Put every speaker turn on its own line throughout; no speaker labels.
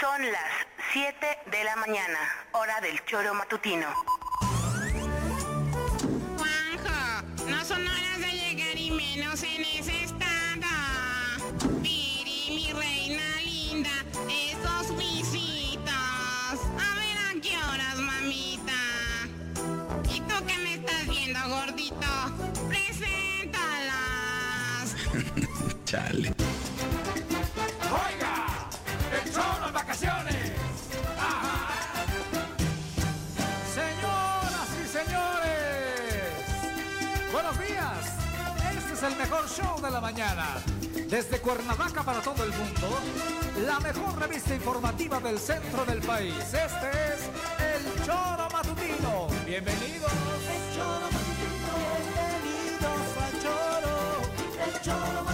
Son las 7 de la mañana, hora del choro matutino.
Juanjo, no son horas de llegar y menos en ese estado. Piri, mi reina linda, esos visitos. A ver a qué horas, mamita. ¿Y tú qué me estás viendo, gordito? Preséntalas.
Chale.
Es el mejor show de la mañana. Desde Cuernavaca para todo el mundo, la mejor revista informativa del centro del país. Este es el Choro Matutino. Bienvenidos. El Choro Matutino. Bienvenidos al Choro. El Choro Matutino.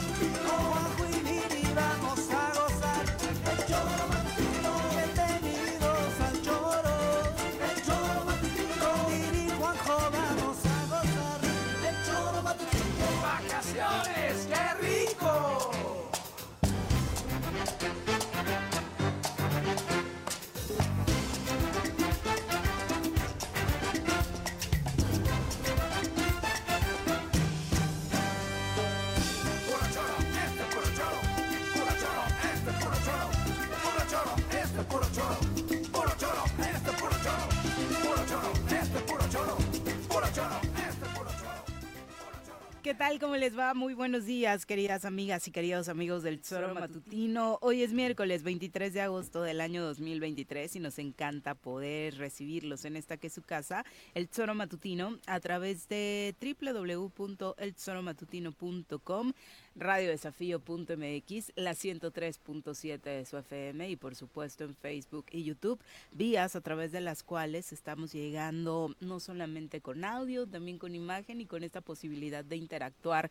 ¿Qué
tal? ¿Cómo les va? Muy buenos días, queridas amigas y queridos amigos del Zoro Matutino. Hoy es miércoles 23 de agosto del año 2023 y nos encanta poder recibirlos en esta que es su casa, el Zoro Matutino, a través de www.elzoromatutino.com, radiodesafío.mx, la 103.7 de su FM y por supuesto en Facebook y YouTube, vías a través de las cuales estamos llegando no solamente con audio, también con imagen y con esta posibilidad de interactuar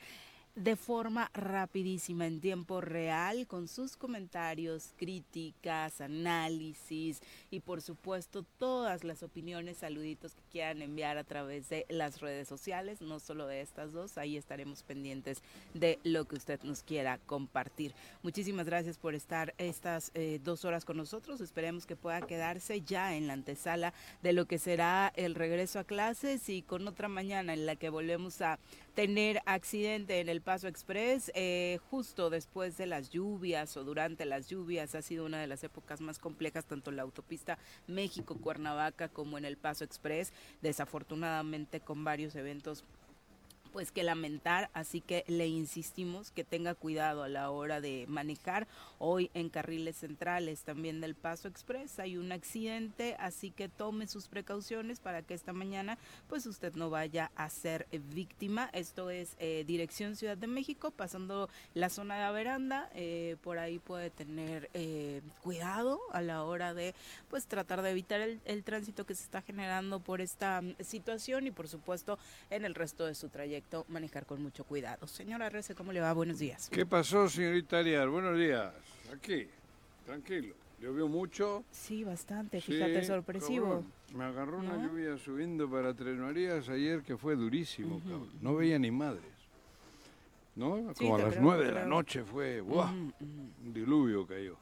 de forma rapidísima, en tiempo real, con sus comentarios, críticas, análisis y por supuesto todas las opiniones, saluditos que quieran enviar a través de las redes sociales, no solo de estas dos, ahí estaremos pendientes de lo que usted nos quiera compartir. Muchísimas gracias por estar estas eh, dos horas con nosotros, esperemos que pueda quedarse ya en la antesala de lo que será el regreso a clases y con otra mañana en la que volvemos a tener accidente en el Paso Express eh, justo después de las lluvias o durante las lluvias. Ha sido una de las épocas más complejas tanto en la autopista México-Cuernavaca como en el Paso Express. Desafortunadamente con varios eventos pues que lamentar, así que le insistimos que tenga cuidado a la hora de manejar. Hoy en carriles centrales también del Paso Express hay un accidente, así que tome sus precauciones para que esta mañana pues usted no vaya a ser víctima. Esto es eh, dirección Ciudad de México, pasando la zona de la veranda, eh, por ahí puede tener eh, cuidado a la hora de pues tratar de evitar el, el tránsito que se está generando por esta mm, situación y por supuesto en el resto de su trayecto manejar con mucho cuidado. Señora Rece, ¿cómo le va? Buenos días.
¿Qué pasó, señorita Arias? Buenos días. Aquí, tranquilo. Llovió mucho.
Sí, bastante,
Sí,
fíjate, sorpresivo.
cabrón. Me agarró una
¿No?
lluvia subiendo para Tres Marías ayer que fue durísimo, cabrón. No veía ni madres. ¿No?
Sí,
Como a las nueve de la noche fue, ¡buah!
Ujú, ujú.
Un diluvio cayó.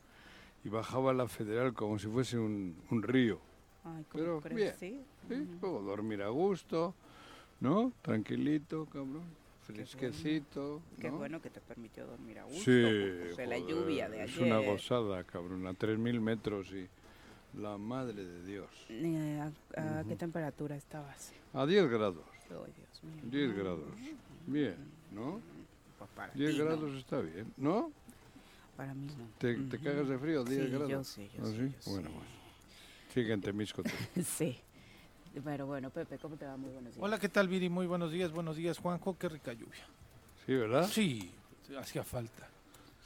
Y bajaba la federal como si fuese un, un río.
Ay, ¿cómo
Pero
crees?
bien.
Sí.
¿sí? Puedo dormir a gusto, ¿no? Tranquilito, cabrón. Fresquecito.
Qué
¿no?
bueno que te permitió dormir a gusto.
Sí,
pues, de la
joder,
lluvia de
es
ayer.
una gozada, cabrón, a 3.000 metros y la madre de Dios.
Eh, ¿A, a qué temperatura estabas?
A 10 grados,
Ay, Dios mío.
10 grados. Bien, ¿no?
Pues para
10
ti, ¿no?
grados está bien, ¿no?
para mí no.
¿Te, te
Ujú.
cagas de frío? 10
Sí,
grados?
yo sí, yo
¿Ah,
sí,
sí?
yo sí.
Bueno. Sigue en Temisco. tú.
sí. Pero bueno, Pepe, ¿cómo te va? Muy buenos días.
Hola, ¿qué tal, Viri? Muy buenos días, buenos días, Juanjo. Qué rica lluvia.
Sí, ¿verdad?
Sí, hacía falta.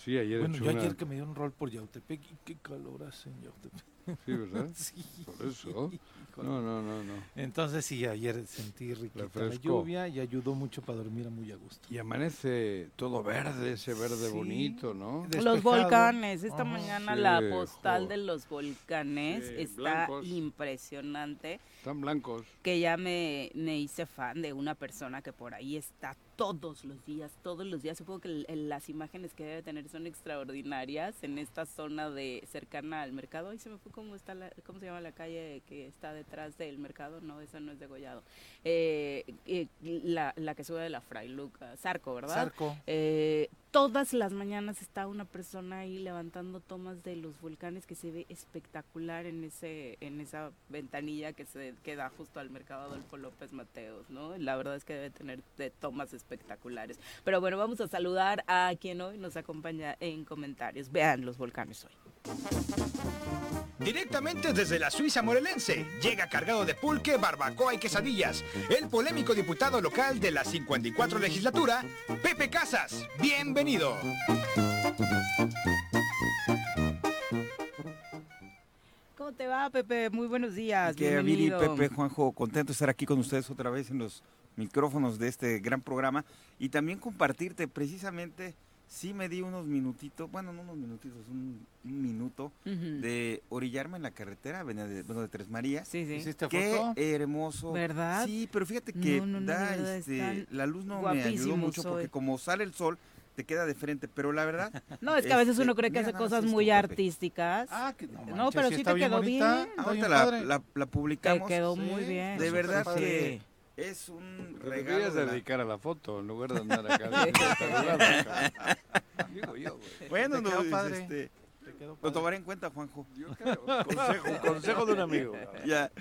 Sí, ayer
Bueno, yo
una-
ayer que me dio un rol por Yautepec, y qué calor hace en Yautepec.
Sí, ¿verdad?
Sí.
Por eso. No, no, no, no.
Entonces sí, ayer sentí riquita la lluvia y ayudó mucho para dormir muy a gusto.
Y amanece todo verde, ese verde
Sí.
bonito, ¿no?
Los volcanes, esta mañana
Sí,
la postal
jo.
de los volcanes
Sí,
está
blancos.
impresionante,
Están blancos.
que ya me, me hice fan de una persona que por ahí está todos los días, todos los días. Supongo que el- el- las imágenes que debe tener son extraordinarias en esta zona de cercana al mercado. Ahí se me fue cómo está la, cómo se llama la calle que está detrás del mercado. No, esa no es de Gollado. Eh, eh, la, la que sube de la Fray Luca, Zarco, ¿verdad?
Zarco.
Eh, todas las mañanas está una persona ahí levantando tomas de los volcanes que se ve espectacular en ese en esa ventanilla que se queda justo al mercado Adolfo López Mateos, ¿no? La verdad es que debe tener de tomas espectaculares. Pero bueno, vamos a saludar a quien hoy nos acompaña en comentarios. Vean los volcanes hoy.
Directamente desde la Suiza morelense, llega cargado de pulque, barbacoa y quesadillas, el polémico diputado local de la 54 legislatura, Pepe Casas. Bienvenido.
¿Cómo te va, Pepe? Muy buenos días.
Que
Bienvenido.
Pepe, Juanjo, contento de estar aquí con ustedes otra vez en los micrófonos de este gran programa y también compartirte precisamente, sí me di unos minutitos, bueno, no unos minutitos, un, un minuto de orillarme en la carretera, venía de, bueno, de Tres Marías.
Sí, sí.
¿Hiciste
Qué
foto?
hermoso.
¿Verdad?
Sí, pero fíjate que
No, no, no,
da,
de
este, la luz no me ayudó mucho porque como sale el sol, te queda de frente, pero la verdad...
No, es que a veces
este,
uno cree que
mira
hace cosas muy artísticas.
Ah, que no,
pero
sí
te quedó
bonita,
bien.
Ahorita la, la, la
Te
publicamos.
quedó
Sí,
muy bien.
De
súper
verdad que es un
Te
regalo.
deberías
de la-
dedicar a la foto en lugar de andar acá. saludando, acá. Digo yo, güey.
Bueno,
Te
no,
padre.
este,
Te
lo tomaré en cuenta, Juanjo.
Yo creo. Consejo, consejo de un amigo.
Ya,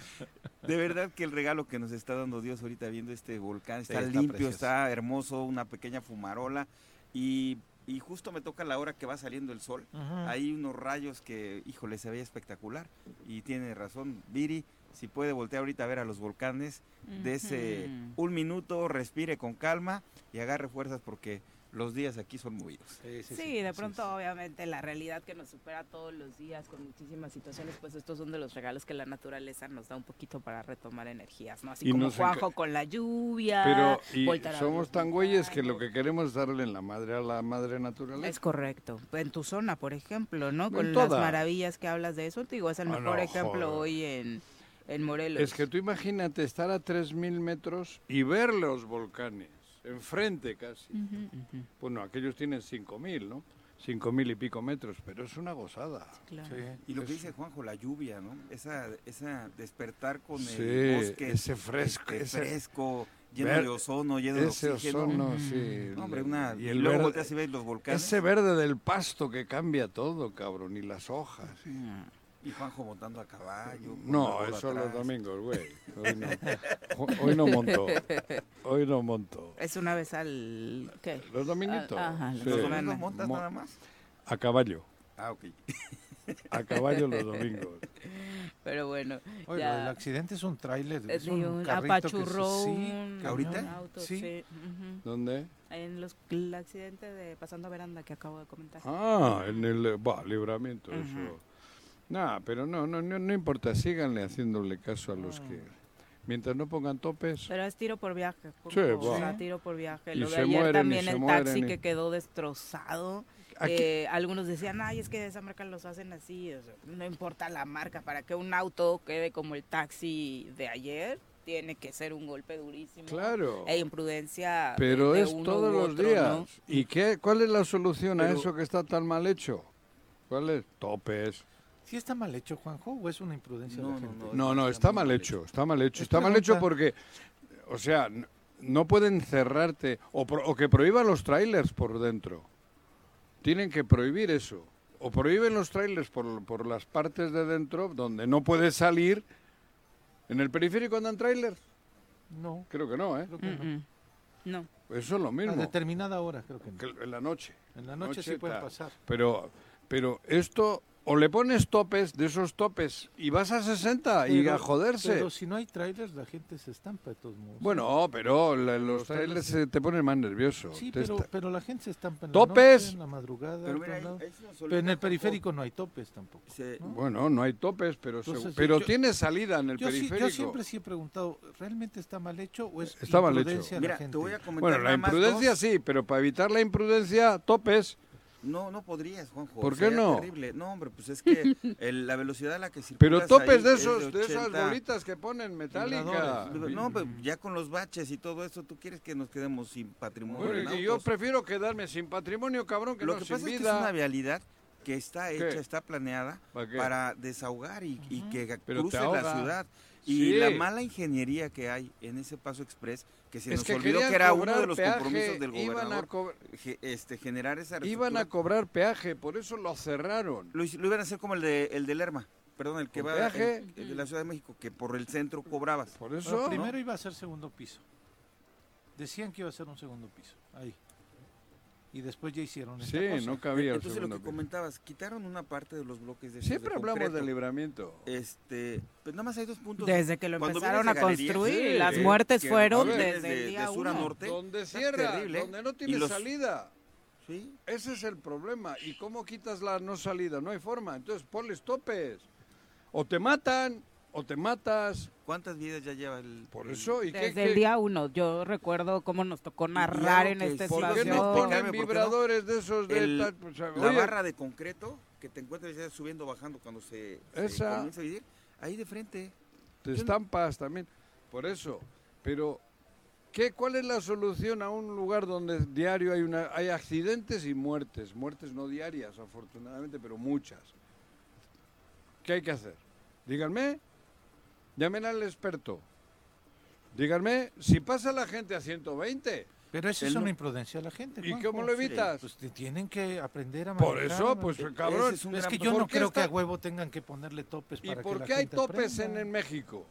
de verdad que el regalo que nos está dando Dios ahorita viendo este volcán está,
está
limpio,
precioso.
está hermoso, una pequeña fumarola y, y justo me toca la hora que va saliendo el sol. Hay unos rayos que, híjole, se veía espectacular y tiene razón Viri. Si puede voltear ahorita a ver a los volcanes, dese un minuto, respire con calma y agarre fuerzas porque los días aquí son movidos.
Sí, sí,
Sí, de pronto obviamente la realidad que nos supera todos los días con muchísimas situaciones, pues estos son de los regalos que la naturaleza nos da un poquito para retomar energías, ¿no? Así
Y
como
enca-
con la lluvia.
Pero y somos tan güeyes que lo que queremos es darle en la madre a la madre naturaleza.
Es correcto. En tu zona, por ejemplo, ¿no? Con las maravillas que hablas de eso, te digo, es el
Ah,
mejor
no,
ejemplo
joder.
hoy en, en Morelos.
Es que tú imagínate estar a 3.000 metros y ver los volcanes, enfrente casi.
Ujú, ujú,
Bueno, aquellos tienen 5.000, ¿no? 5.000 y pico metros, pero es una gozada.
claro.
Sí.
Y lo que
Es-
dice Juanjo, la lluvia, ¿no? Esa, esa despertar con
Sí,
el bosque.
ese fresco,
este,
ese-
fresco, lleno
ver-
de ozono, lleno de
Ese
oxígeno.
ozono, sí.
No, hombre, una,
y
y,
el
luego
verde-
volteas y ves los volcanes.
ese verde del pasto que cambia todo, cabrón, y las hojas.
Mm.
Y Juanjo montando a caballo.
No, eso los domingos, güey. Hoy no, Ho- hoy no monto. Hoy no monto.
Es una vez al... ¿Qué?
Los dominguitos.
Ah, ajá, los
sí.
¿Los
Semana.
domingos montas
Mo-
nada más?
A caballo.
Ah, ok.
A caballo los domingos.
Pero bueno,
Oye,
ya-
del accidente es un tráiler.
Eh,
Es un
un
carrito que se-
apachurró
sí,
un,
¿Ahorita?
un auto,
Sí.
¿Dónde?
En los, el accidente de Pasando a Veranda que acabo de comentar.
Ah, en el va, libramiento,
Ujú.
eso. Nah, pero no, no, no, no importa, síganle haciéndole caso a los que mientras no pongan topes.
Pero es tiro por viaje. punto,
Sí,
o sea, tiro por viaje.
Y
Lo de
se
ayer también
se
el taxi
y-
que quedó destrozado.
Aquí-
que algunos decían, ay, es que de esa marca los hacen así. o sea, no importa la marca, para que un auto quede como el taxi de ayer, tiene que ser un golpe durísimo.
Claro.
E imprudencia. de-
Pero
de
es
uno
todos
u
los
otro,
días.
¿no?
¿Y qué? ¿Cuál es la solución a eso que está tan mal hecho? ¿Cuál es? Topes.
¿Sí está mal hecho, Juanjo, o es una imprudencia de
No,
la
no,
gente?
no.
No, no, está mal hecho, está mal hecho.
Es
Está mal hecho porque, o sea, no pueden cerrarte o, pro- o que prohíban los trailers por dentro. Tienen que prohibir eso. O prohíben los trailers por, por las partes de dentro donde no puedes salir. ¿En el periférico andan trailers?
No,
Creo que no, ¿eh?
creo que no.
Mm, mm. No.
Eso es lo
A
mismo.
determinada hora, creo que no.
En la noche.
En la noche sí pueden
tal.
pasar.
Pero, pero esto, o le pones topes de esos topes y vas a 60 y
Pero-
a joderse.
Pero si no hay trailers, la gente se estampa de todos modos.
Bueno, pero la- los
Los
trailers
trailers
se te ponen más nervioso.
Sí, pero,
está-
pero la gente se estampa en
¡Topes!
la noche, en la madrugada.
Pero
en
mira,
Pero en el periférico no hay topes tampoco.
se-
¿no?
Bueno, no hay topes, pero,
Entonces,
pero
yo-
tiene salida en el
Yo, sí- yo
periférico.
siempre sí he preguntado, ¿realmente está mal hecho o es
Está mal hecho.
imprudencia de
Mira,
la gente?
te voy a comentar
bueno, la imprudencia
dos.
sí, pero para evitar la imprudencia, topes.
No, no podrías, Juanjo.
¿Por qué
sería
no?
terrible. No, hombre, pues es que el- la velocidad a la que circulas
Pero topes de
es
esos, de esas
80.
bolitas que ponen metálica.
Vibradores.
No, pero ya con los baches y todo eso, ¿tú quieres que nos quedemos sin patrimonio?
Bueno, y yo prefiero quedarme sin patrimonio, cabrón, que
Lo
no
que
sin
pasa es que es una vialidad que está
¿Qué?
hecha, está planeada
¿Para
desahogar y, y que
Pero
cruce la ciudad. Y
Sí.
la mala ingeniería que hay en ese paso express, que se
Es
nos
que
olvidó que era uno de los
peaje,
compromisos del
iban a
gobernador,
co-
ge- este, generar esa
Iban a cobrar peaje, por eso lo cerraron.
Lo, iban a hacer como el de, el de Lerma, perdón, el que
¿Con
va
peaje?
el- el de la Ciudad de México, que por el centro cobrabas.
Por
Pero
eso.
primero iba a ser segundo piso. Decían que iba a ser un segundo piso, ahí. Y después ya hicieron esta
Sí,
cosa.
no cabía el
Entonces lo que comentabas, quitaron una parte de los bloques de
Siempre
de
hablamos
concreto.
del libramiento.
Este, pues nada más hay dos puntos.
Desde que lo
Cuando
empezaron a
de
construir,
sí,
las muertes
que
fueron desde
de-
el
de
día
sur a
uno.
norte.
Donde cierra,
terrible.
donde no tiene
los-
salida.
Sí,
Ese es el problema. ¿Y cómo quitas la no salida? No hay forma. Entonces ponles topes. O te matan, o te matas.
¿Cuántas vidas ya lleva el
Por eso.
Desde
qué-
el día uno, yo recuerdo cómo nos tocó narrar en
sí
¿Por qué
situación.
no ponen vibradores de esos de
El-
tal? Pues,
la
oye,
barra de concreto que te encuentras ya subiendo bajando cuando se, comienza a vivir, ahí de frente.
te
yo no-
estampas también. Por eso. Pero, ¿qué, ¿cuál es la solución a un lugar donde diario hay, una, hay accidentes y muertes? Muertes no diarias, afortunadamente, pero muchas. ¿Qué hay que hacer? Díganme. Llamen al experto. Díganme, si pasa la gente a 120,
Pero eso es
no-
una imprudencia de la gente.
¿y
Juanjo.
cómo lo evitas?
Pues te tienen que aprender a
Por
manejar,
eso,
¿no?
pues
Ese
cabrón.
es
que yo no
¿por
creo que a huevo tengan que ponerle topes
¿Y
para
por
que la
qué hay topes en,
aprenda.
en México?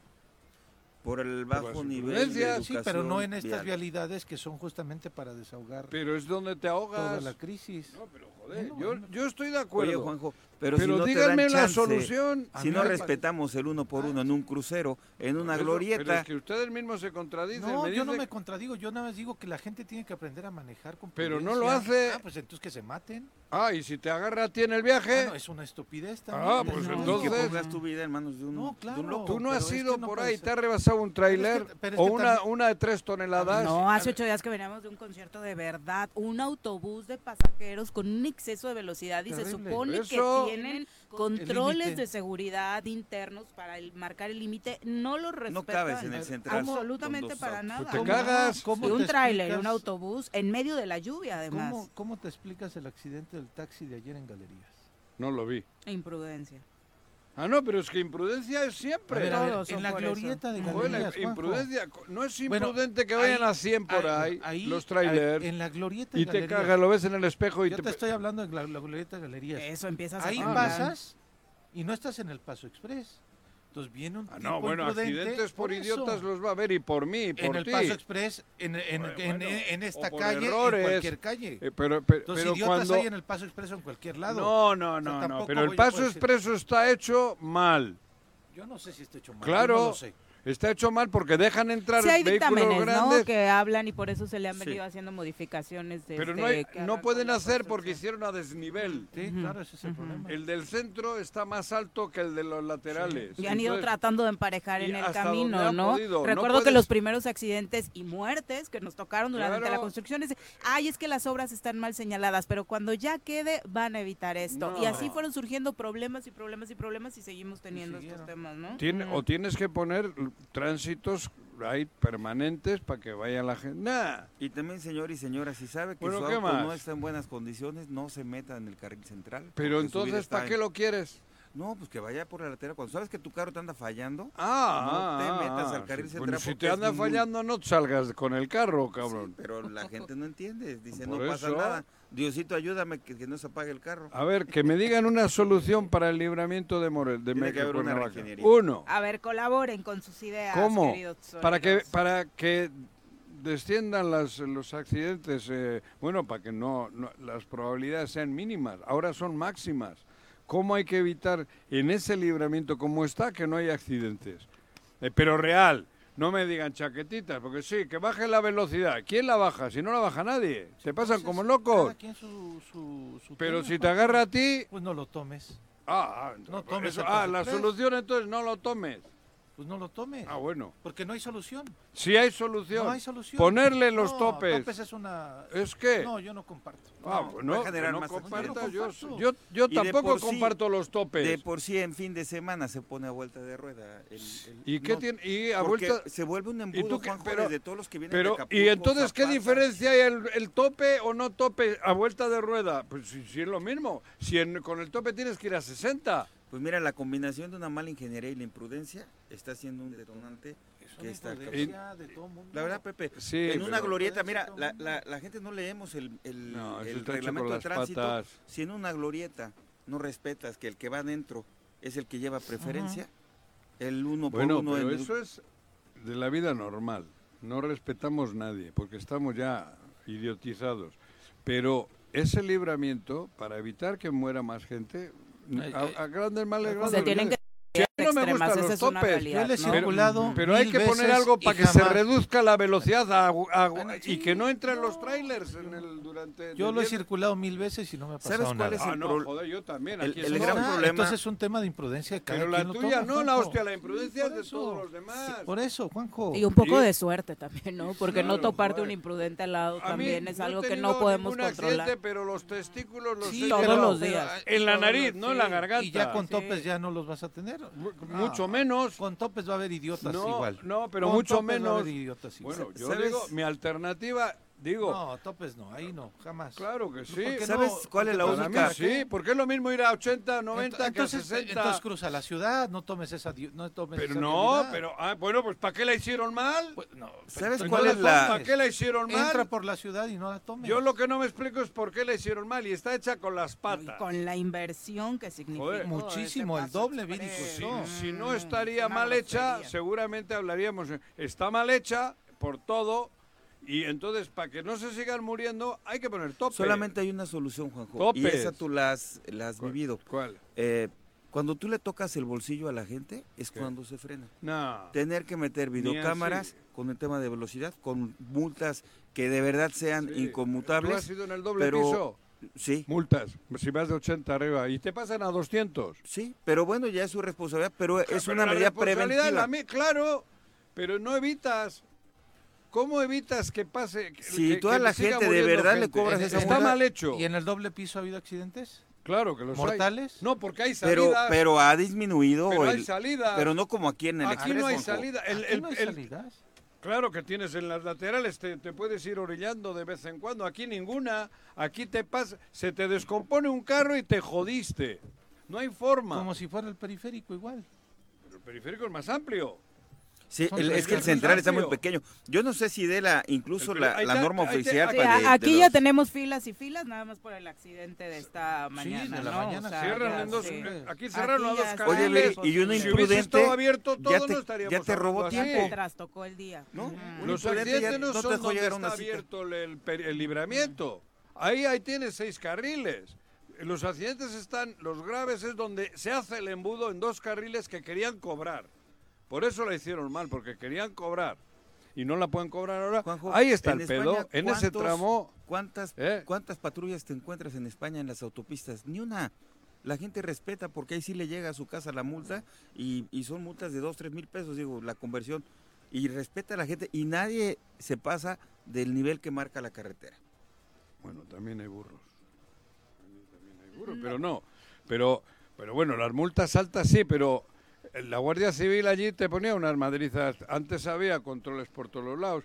Por el
Por
bajo nivel de
imprudencias.
Sí, pero no en
educación
estas
vial.
vialidades que son justamente para desahogar
Pero es donde te
toda
ahogas.
la crisis.
No, pero joder,
No,
yo,
no.
yo estoy de acuerdo.
Oye, Juanjo, pero,
pero
si no te
díganme
dan
la
chance,
solución.
A
Si no respetamos el uno por uno en un crucero, en una glorieta,
Pero es que ustedes mismos se contradicen.
No,
me
yo no me contradigo, yo nada más digo que la gente tiene que aprender a manejar con
Pero no lo hace.
Ah, pues entonces que se maten.
Ah, y si te agarra a ti en el viaje,
Ah, no, es una estupidez también.
Ah, pues
No,
entonces-
que pongas tu vida en manos de un,
No,
de
claro.
un loco.
tú no has
es
ido
que no
por ahí,
ser.
te ha rebasado un tráiler
Pero es que- pero es
o una,
también-
una de tres toneladas.
No, hace ocho días que veníamos de un concierto de verdad, un autobús de pasajeros con un exceso de velocidad y se supone
Eso-
que tienen controles de seguridad internos para el- marcar el límite, no lo respetan.
No cabes en el central.
Absolutamente para nada.
te
¿Cómo-
cagas.
cómo
Y un
te
tráiler, un autobús en medio de la lluvia además.
¿Cómo, ¿Cómo te explicas el accidente del taxi de ayer en Galerías?
No lo vi.
Imprudencia.
Ah, no, pero es que imprudencia es
A
siempre.
ver, a ver, en la
eso.
glorieta de Galerías,
imprudencia, no es
Bueno,
imprudente que vayan
ahí-
a 100 por ahí,
ahí-
los
ahí,
trailers,
En la glorieta de
y te cagas, lo ves en el espejo y
Yo
te...
te estoy hablando de la, la glorieta de Galerías.
Eso empiezas a
Ahí
caminar.
pasas y no estás en el Paso Express. Entonces viene un
Ah,
tipo
no, bueno,
imprudente,
accidentes por idiotas los va a ver y por mí, y por
en el
ti.
Paso Express, en, en-
Bueno,
en-
bueno,
en esta calle,
errores.
en cualquier calle.
Eh, pero pero,
Entonces,
pero
idiotas
cuando...
hay en el Paso Expreso en cualquier lado.
No, no,
O sea,
no, no, pero el paso
decir-
expreso está hecho mal.
Yo no sé si está hecho mal.
Claro,
no lo sé.
Está hecho mal porque dejan entrar
Sí hay
vehículos grandes,
¿no? Que hablan y por eso se le han
Sí.
venido haciendo modificaciones.
pero
desde
no, hay- pueden hacer porque hicieron a desnivel.
Sí, claro, ese es el problema.
El del centro está más alto que el de los laterales.
Y han ido
Entonces,
tratando de emparejar en el camino, ¿no?
podido, no
Recuerdo que los primeros accidentes y muertes que nos tocaron durante
Claro.
la construcción es, de, ay, es que las obras están mal señaladas, pero cuando ya quede van a evitar esto. Y así fueron surgiendo problemas y problemas y problemas y seguimos teniendo estos temas, ¿no?
Tiene- o tienes que poner tránsitos ahí permanentes para que vaya la gente. Nah,
Y también, señor y señora, si sabe que
Bueno,
su
¿qué
auto no está en buenas condiciones, no se meta en el carril central.
pero entonces, ¿para qué lo quieres?
No, pues que vaya por la lateral. Cuando sabes que tu carro te anda fallando,
Ah,
No te
ah,
metas al carril
sí.
central
Bueno, si te anda
muy-
fallando, no te salgas con el carro, cabrón.
sí, pero la gente no entiende. Dice,
Por
no pasa
eso-
nada. Diosito, ayúdame que, que no se apague el carro.
A ver, que me digan una solución para el libramiento de Morel, de
Tiene que
México,
haber una.
Uno.
A ver, colaboren con sus ideas,
¿Cómo? Para que, para que desciendan las, los accidentes, eh, bueno, para que no, no- las probabilidades sean mínimas, ahora son máximas. ¿Cómo hay que evitar en ese libramiento como está que no haya accidentes? Eh, pero real, no me digan chaquetitas, porque sí, que baje la velocidad. ¿Quién la baja? Si no la baja nadie. Se pasan como locos.
Su, su, su
Pero
tema,
si te agarra a ti...
Pues no lo tomes.
Ah, ah,
No tomes
eso-
el
ah, la solución entonces no lo tomes.
Pues no lo tomes.
Ah, bueno.
Porque no hay solución.
Si hay solución.
No hay solución.
Ponerle los
No,
topes.
topes es una...
¿Es qué?
No, yo no comparto.
Ah,
No, va a
no,
generar
que no
más
comparta, yo,
Yo
Y de
tampoco
sí-
comparto los topes.
De por sí en fin de semana se pone a vuelta de rueda. el- el-
¿Y qué
no,
tiene? Y a vuelta...
se vuelve un
¿Y
embudo,
tú qué?
Juanjo,
Pero-
desde todos los que vienen de
Pero,
Acapulco,
¿y entonces qué diferencia hay el, el tope o no tope a vuelta de rueda? Pues si, si es lo mismo. Si en- con el tope tienes que ir a 60.
Pues mira, la combinación de una mala ingeniería y la imprudencia está siendo un detonante
Es
que está...
de todo mundo.
La verdad, Pepe,
Sí,
en una glorieta, mira, la, la- la gente no leemos el, el-
No,
el reglamento de tránsito.
patas.
Si en una glorieta no respetas que el que va adentro es el que lleva preferencia, el uno
Bueno,
por uno...
pero
en el-
eso es de la vida normal. No respetamos nadie porque estamos ya idiotizados. Pero ese libramiento, para evitar que muera más gente, a, a grandes males,
Se
grandes
tienen que
mí no me
extremas,
gustan
esa
los
es una
topes.
realidad,
Yo le he
¿no?
circulado
Pero hay
mil
que poner
veces
algo
y
para que se
jamás-
reduzca la velocidad a- a-
Bueno,
y que no entren los trailers en el durante.
Yo
el
lo he
día-
circulado mil veces y no me ha pasado
¿Sabes cuál
nada.
es
Ah,
el
no,
pro-
joder, yo también.
el-
aquí
el
somos-
gran
Ah,
problema-
Entonces es un tema de imprudencia. cada
Pero la
quien lo
tuya
toma,
no, la
Juanjo.
hostia, la imprudencia es de
eso.
todos los demás.
Por eso, Juanjo.
Y un poco
Y-
de suerte también, ¿no? Porque no
Claro,
toparte
joder.
un imprudente al lado
A mí
también es
he
algo que
tenido
no podemos
ningún
controlar.
accidente, pero los testículos los
Sí,
todos los días.
En la
todos
nariz,
los-
no en la
sí,
garganta.
Y ya con topes ya no los vas a tener.
Mucho
Ah,
menos.
Con topes va a haber idiotas
No,
igual.
no, pero
Con
mucho
topes va a
menos.
haber idiotas igual.
Bueno, yo
¿Sabes?
digo, mi alternativa, digo,
No, topes no, ahí no, jamás.
claro que sí.
¿Por qué
¿Sabes
no?
cuál es la
Porque
Para mí
única-
sí, porque es lo mismo ir a 80, 90 que a
entonces,
60.
entonces cruza la ciudad, no tomes esa no tomes
pero
esa
no,
vialidad.
pero ah, bueno, pues ¿para qué la hicieron mal?
Pues, no,
¿Sabes
pero
cuál
no
es la-
¿Para qué la hicieron mal?
Entra por la ciudad y no la tomes.
Yo lo que no me explico es por qué la hicieron mal y está hecha con las
Y
patas.
con la inversión que significa.
Joder.
Muchísimo, el doble vírico.
Si,
no.
si no estaría mal hecha,
grosería.
seguramente hablaríamos. eh, Está mal hecha por todo y entonces para que no se sigan muriendo hay que poner tope.
Solamente hay una solución, Juanjo. Y
Topes.
esa tú la has, la has
¿Cuál?
vivido.
¿Cuál?
Eh, cuando tú le tocas el bolsillo a la gente, es cuando se frena.
No.
Tener que meter videocámaras con el tema de velocidad, con multas que de verdad sean
Sí.
inconmutables.
¿Tú has ido en el doble
pero-
piso?
Sí,
Multas, si vas de 80 arriba y te pasan a 200.
sí, pero bueno, ya es su responsabilidad, pero es
Pero
una medida
es
preventiva.
la claro, pero no evitas. ¿Cómo evitas que pase? que-
Si
que-
toda
que
la gente de verdad le cobras esa
Está mal hecho.
¿Y en el doble piso ha habido accidentes?
Claro que los hay.
¿Mortales?
No, porque hay
Pero,
salidas.
pero ha disminuido,
pero hay
el-
salidas.
pero no como aquí en el
Aquí
Express,
no hay salida. El-
Aquí
el-
no hay
el-
salidas.
Claro que tienes en las laterales, te, te puedes ir orillando de vez en cuando. Aquí ninguna. Aquí te pasa, se te descompone un carro y te jodiste. No hay forma.
Como si fuera el periférico igual.
Pero el periférico es más amplio.
Sí, el- es que el central está muy pequeño. Yo no sé si de la, incluso
El-
la, la norma
te-
oficial.
Sí,
para de-
a-
de
aquí ya
los-
tenemos filas y filas nada más por el accidente de esta mañana.
de la
¿no?
mañana.
O sea,
Cierran
ya,
en dos.
sí.
Aquí cerraron
Aquí
dos
ya
Oye, y uno
Si
Si
imprudente.
estado abierto todo,
ya te-
no estaríamos
ya te robó tiempo.
Te trastocó el día.
¿No? Un
Los
imprudente ya
accidentes no
no
son
dejó
donde está abierto el, el libramiento. Ahí, ahí tienes seis carriles. Los accidentes están, los graves es donde se hace el embudo en dos carriles que querían cobrar. Por eso la hicieron mal, porque querían cobrar. Y no la pueden cobrar ahora.
Juanjo,
ahí está el pedo. En ese
¿cuántos-
tramo.
¿Cuántas,
¿Eh?
¿Cuántas patrullas te encuentras en España en las autopistas? Ni una. La gente respeta porque ahí sí le llega a su casa la multa y, y son multas de 2, 3 mil pesos, digo, la conversión. Y respeta a la gente y nadie se pasa del nivel que marca la carretera.
Bueno, también hay burros. También hay burros, pero no. Pero, pero bueno, las multas altas sí, pero la Guardia Civil allí te ponía unas madrizas. Antes había controles por todos los lados.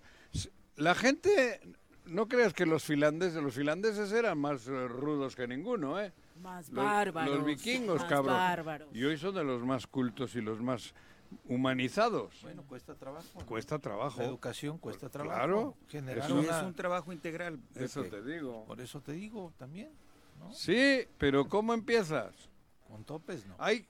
La gente, no creas que los finlandeses, los finlandeses eran más eh, rudos que ninguno, ¿eh?
Más
Los-
bárbaros.
Los vikingos,
más
cabrón.
bárbaros.
Y hoy son de los más cultos y los más humanizados.
Bueno, cuesta trabajo. ¿no?
Cuesta trabajo.
La educación cuesta trabajo.
Claro.
Generar una-
es un trabajo integral.
Eso te digo.
Por eso te digo también. ¿no?
Sí, pero ¿cómo empiezas?
Con topes no.
Hay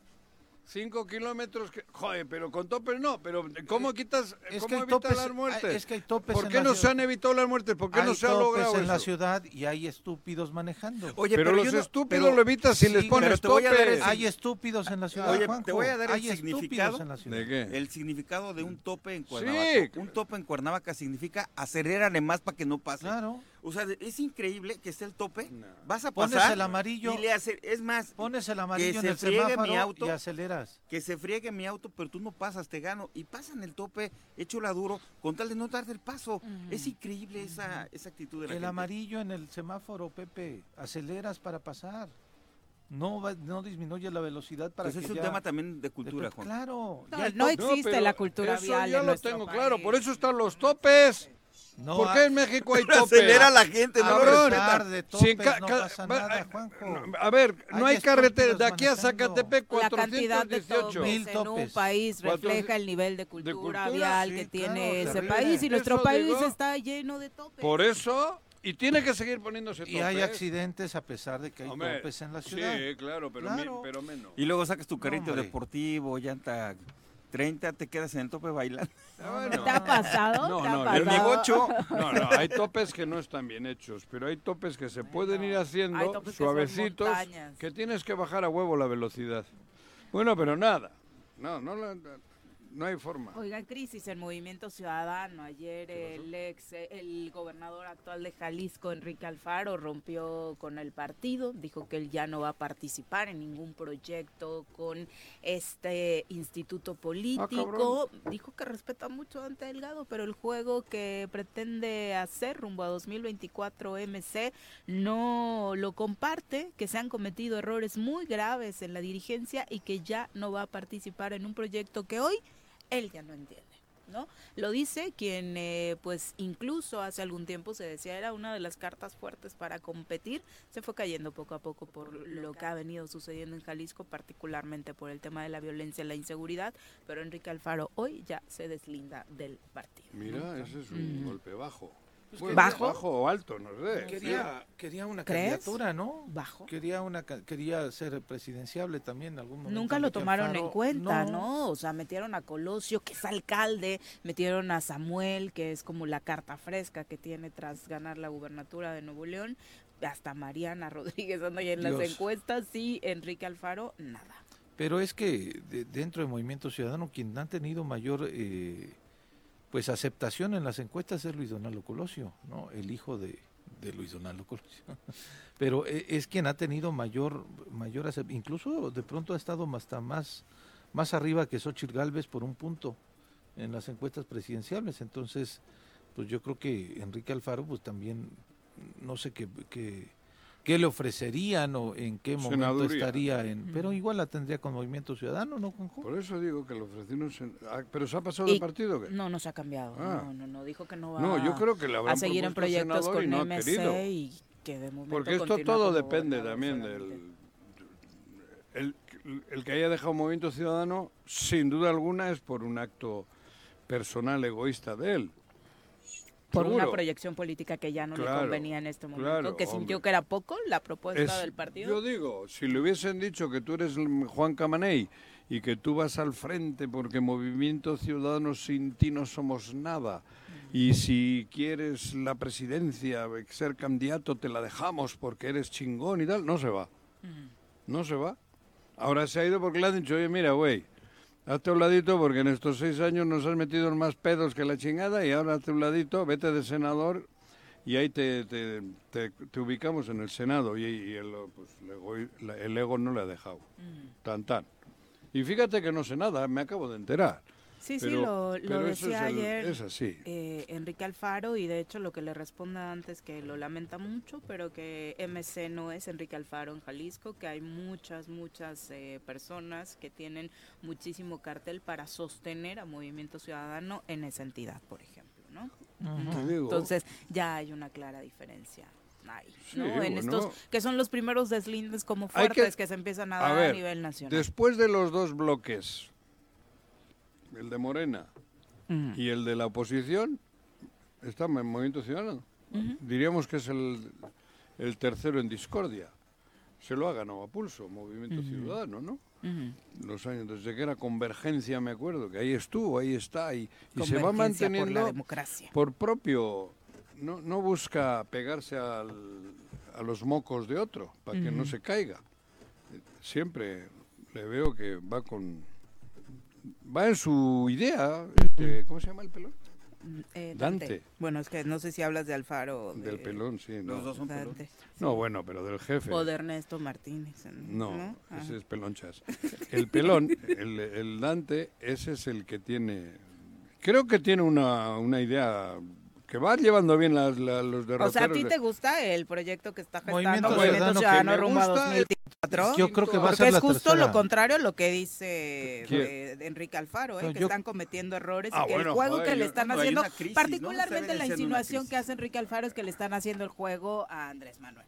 Cinco kilómetros, que, joder, pero con topes no, pero ¿cómo quitas,
Es
cómo evitas
topes-
las muertes?
es que hay topes
¿Por
en
qué
la
no se
ciudad.
han evitado las muertes? ¿Por qué no se ha
topes
logrado
en la ciudad y hay estúpidos manejando.
Oye,
pero,
pero
los
yo no-
estúpidos
pero-
lo evitas si les
sí,
pones
pero te voy a dar el
topes.
Hay estúpidos en la ciudad.
Oye,
Juanjo.
te voy a dar el
Hay estúpidos
significado
en la ciudad.
¿De qué?
El significado de un tope en
Sí.
Cuernavaca. Un tope en Cuernavaca significa acelérale más para que no pase.
Claro.
O sea, es increíble que esté el tope.
No.
Vas a
Pones
pasar
el amarillo.
y le hace, es más,
Pones el amarillo en
se
el
friegue mi
semáforo
auto.
y aceleras.
que se friegue mi auto, pero tú no pasas, te gano. Y pasan el tope, échola duro, con tal de no darte el paso. Es increíble esa, esa actitud de la
El
gente.
amarillo en el semáforo, Pepe. Aceleras para pasar. No, va- no disminuye la velocidad para
Pues
que
es un
ya-
tema también de cultura,
de-
Juan.
Claro.
No,
ya
existe la cultura
eso
vial
ya
en
lo tengo
país.
claro, por eso están los topes.
No
¿Por qué en México hay topes?
acelera a la gente, no
a
lo
topes no pasa nada, Juanjo.
A ver, no
Hay
hay carretera de aquí a. Zacatepec
La cantidad de
418.
topes
Mil
en un país refleja
400
el nivel de cultura,
cultura,
vial
sí,
que
claro,
tiene ese
terrible.
país y nuestro
Eso
país
digo.
está lleno de topes.
Por eso, y tiene que seguir poniéndose topes.
Y hay accidentes a pesar de que hay
Hombre,
topes en la ciudad.
Sí, claro, pero,
Claro.
mi- pero menos.
Y luego sacas tu carrito
hombre.
deportivo, llanta 30, te quedas en el tope bailando.
Bueno.
¿Te ha pasado?
No,
¿Te ha
no,
pasado?
el
negocio.
No, no, hay topes que no están bien hechos, pero hay topes que se pueden ir haciendo
que
suavecitos, que tienes que bajar a huevo la velocidad. Bueno, pero nada. No, no, la- no hay forma.
Oigan, crisis en Movimiento Ciudadano. Ayer el ex, el gobernador actual de Jalisco, Enrique Alfaro, rompió con el partido. Dijo que él ya no va a participar en ningún proyecto con este instituto político. Dijo que respeta mucho a Dante Delgado, pero el juego que pretende hacer rumbo a 2024 MC no lo comparte, que se han cometido errores muy graves en la dirigencia y que ya no va a participar en un proyecto que hoy él ya no entiende. ¿No? Lo dice quien, eh, pues incluso hace algún tiempo se decía era una de las cartas fuertes para competir, se fue cayendo poco a poco por lo que ha venido sucediendo en Jalisco, particularmente por el tema de la violencia y la inseguridad, pero Enrique Alfaro hoy ya se deslinda del partido.
Mira, ese es un
Mm.
golpe bajo.
Pues
¿Bajo?
Bajo o alto, no sé.
Quería, quería una
¿Crees?
candidatura, ¿no?
Bajo.
Quería una quería ser presidenciable también en algún momento.
Nunca lo tomaron en cuenta, ¿no? O sea, metieron a Colosio, que es alcalde, metieron a Samuel, que es como la carta fresca que tiene tras ganar la gubernatura de Nuevo León, hasta Mariana Rodríguez anda en las encuestas, y Enrique Alfaro, nada.
Pero es que de- dentro del Movimiento Ciudadano quien ha tenido mayor eh, pues aceptación en las encuestas es Luis Donaldo Colosio, ¿no? El hijo de, Luis Donaldo Colosio. Pero e- es quien ha tenido mayor mayor acep- incluso de pronto ha estado hasta más más arriba que Xochitl Galvez por un punto en las encuestas presidenciales. Entonces, pues yo creo que Enrique Alfaro pues también no sé qué qué, qué le ofrecerían o en qué momento
Senaduría.
estaría en pero igual la tendría con Movimiento Ciudadano, ¿no, Juanjo?
Por eso digo que le ofrecieron... sen- ah, ¿Pero se ha pasado
Y-
de partido o qué?
No, no se ha cambiado.
Ah.
No, no, no. Dijo que no va
No, yo creo que le
a seguir en proyectos con
no
MC
querido.
y que de momento
Porque esto todo depende también del... El, el que haya dejado Movimiento Ciudadano, sin duda alguna, es por un acto personal egoísta de él.
Por una proyección política que ya no le convenía en este momento,
claro,
que sintió
hombre.
que era poco la propuesta
Es-
del partido.
Yo digo, si le hubiesen dicho que tú eres Juan Camaney y que tú vas al frente porque Movimiento Ciudadano sin ti no somos nada, y si quieres la presidencia, ser candidato, te la dejamos porque eres chingón y tal, no se va. No se va. Ahora se ha ido porque le han dicho, oye, mira, güey, hazte un ladito porque en estos seis años nos has metido en más pedos que la chingada y ahora hazte un ladito, vete de senador y ahí te, te, te- te ubicamos en el Senado y, y el, pues, el ego, el ego no le ha dejado. Tan, tan. Y fíjate que no sé nada, me acabo de enterar.
Sí, sí, lo, lo decía
es el-
ayer
es así.
eh, Enrique Alfaro y de hecho lo que le responde antes que lo lamenta mucho, pero que MC no es Enrique Alfaro en Jalisco, que hay muchas, muchas eh, personas que tienen muchísimo cartel para sostener a Movimiento Ciudadano en esa entidad, por ejemplo, ¿no? Entonces ya hay una clara diferencia. ahí,
Sí,
¿no? en
bueno.
estos que son los primeros deslindes como
que-
fuertes que, se empiezan a dar
A
nivel nacional.
después de los dos bloques, el de Morena
Ujú.
y el de la oposición, está en Movimiento Ciudadano. Diríamos que es el, el tercero en discordia. se lo ha ganado a pulso, Movimiento. Ciudadano, ¿no? Los años desde que era Convergencia, me acuerdo, que ahí estuvo, ahí está, y, y se va
Convergencia por la
manteniendo
democracia.
por propio, no, no busca pegarse al- a los mocos de otro, para que no se caiga. Siempre le veo que va con va en su idea. Este, ¿Cómo se llama el pelón?
Eh,
Dante.
Bueno, es que no sé si hablas de Alfaro. De...
Del pelón, sí.
Los dos son pelón.
No, bueno, pero del jefe.
O de Ernesto Martínez.
No, ese ah. es pelonchas. El pelón, el, el, Dante, ese es el que tiene. Creo que tiene una, una idea que va llevando bien las, las, los derroteros.
O sea, ¿a ti te gusta el proyecto que está gestando
Movimiento Ciudadano,
Ciudadano Rumba
yo creo que va a
Porque
ser
es
la
justo
tercera.
lo contrario a lo que dice eh, Enrique Alfaro, eh,
No,
que
yo-
están cometiendo errores
Ah,
y que
bueno,
el juego
joder,
que le están haciendo, particularmente la insinuación que hace Enrique Alfaro es que le están haciendo el juego a Andrés Manuel.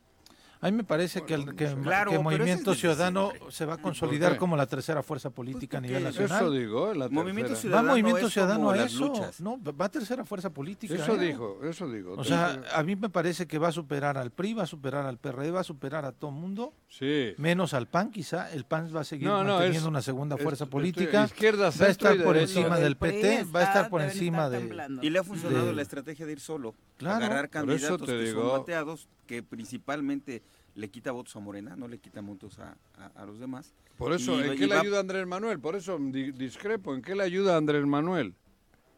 A mí me parece que, el, que,
Claro,
que Movimiento Ciudadano
siempre.
se va a consolidar como la tercera fuerza política a
Pues
nivel nacional.
Eso digo, la
Movimiento
tercera.
Va
Ciudadano
Movimiento
es
Ciudadano
como
a eso. No, va a tercera fuerza política.
Eso
¿eh?
dijo, eso digo.
O sea, a mí me parece que va a superar al PRI, va a superar al PRD, va a superar a todo mundo,
sí.
menos al PAN quizá. El PAN va a seguir
No, no,
manteniendo
es-
una segunda
es-
fuerza
estoy-
política.
izquierda,
va a estar por encima
El
del PT, va a estar por encima de...
Y le ha funcionado la estrategia de ir solo.
Claro.
Agarrar candidatos que son bateados, que principalmente le quita votos a Morena, no le quita votos a, a- a los demás.
Por eso,
Y-
¿en
y
qué le ayuda Andrés Manuel? Por eso di- discrepo. ¿En qué le ayuda Andrés Manuel?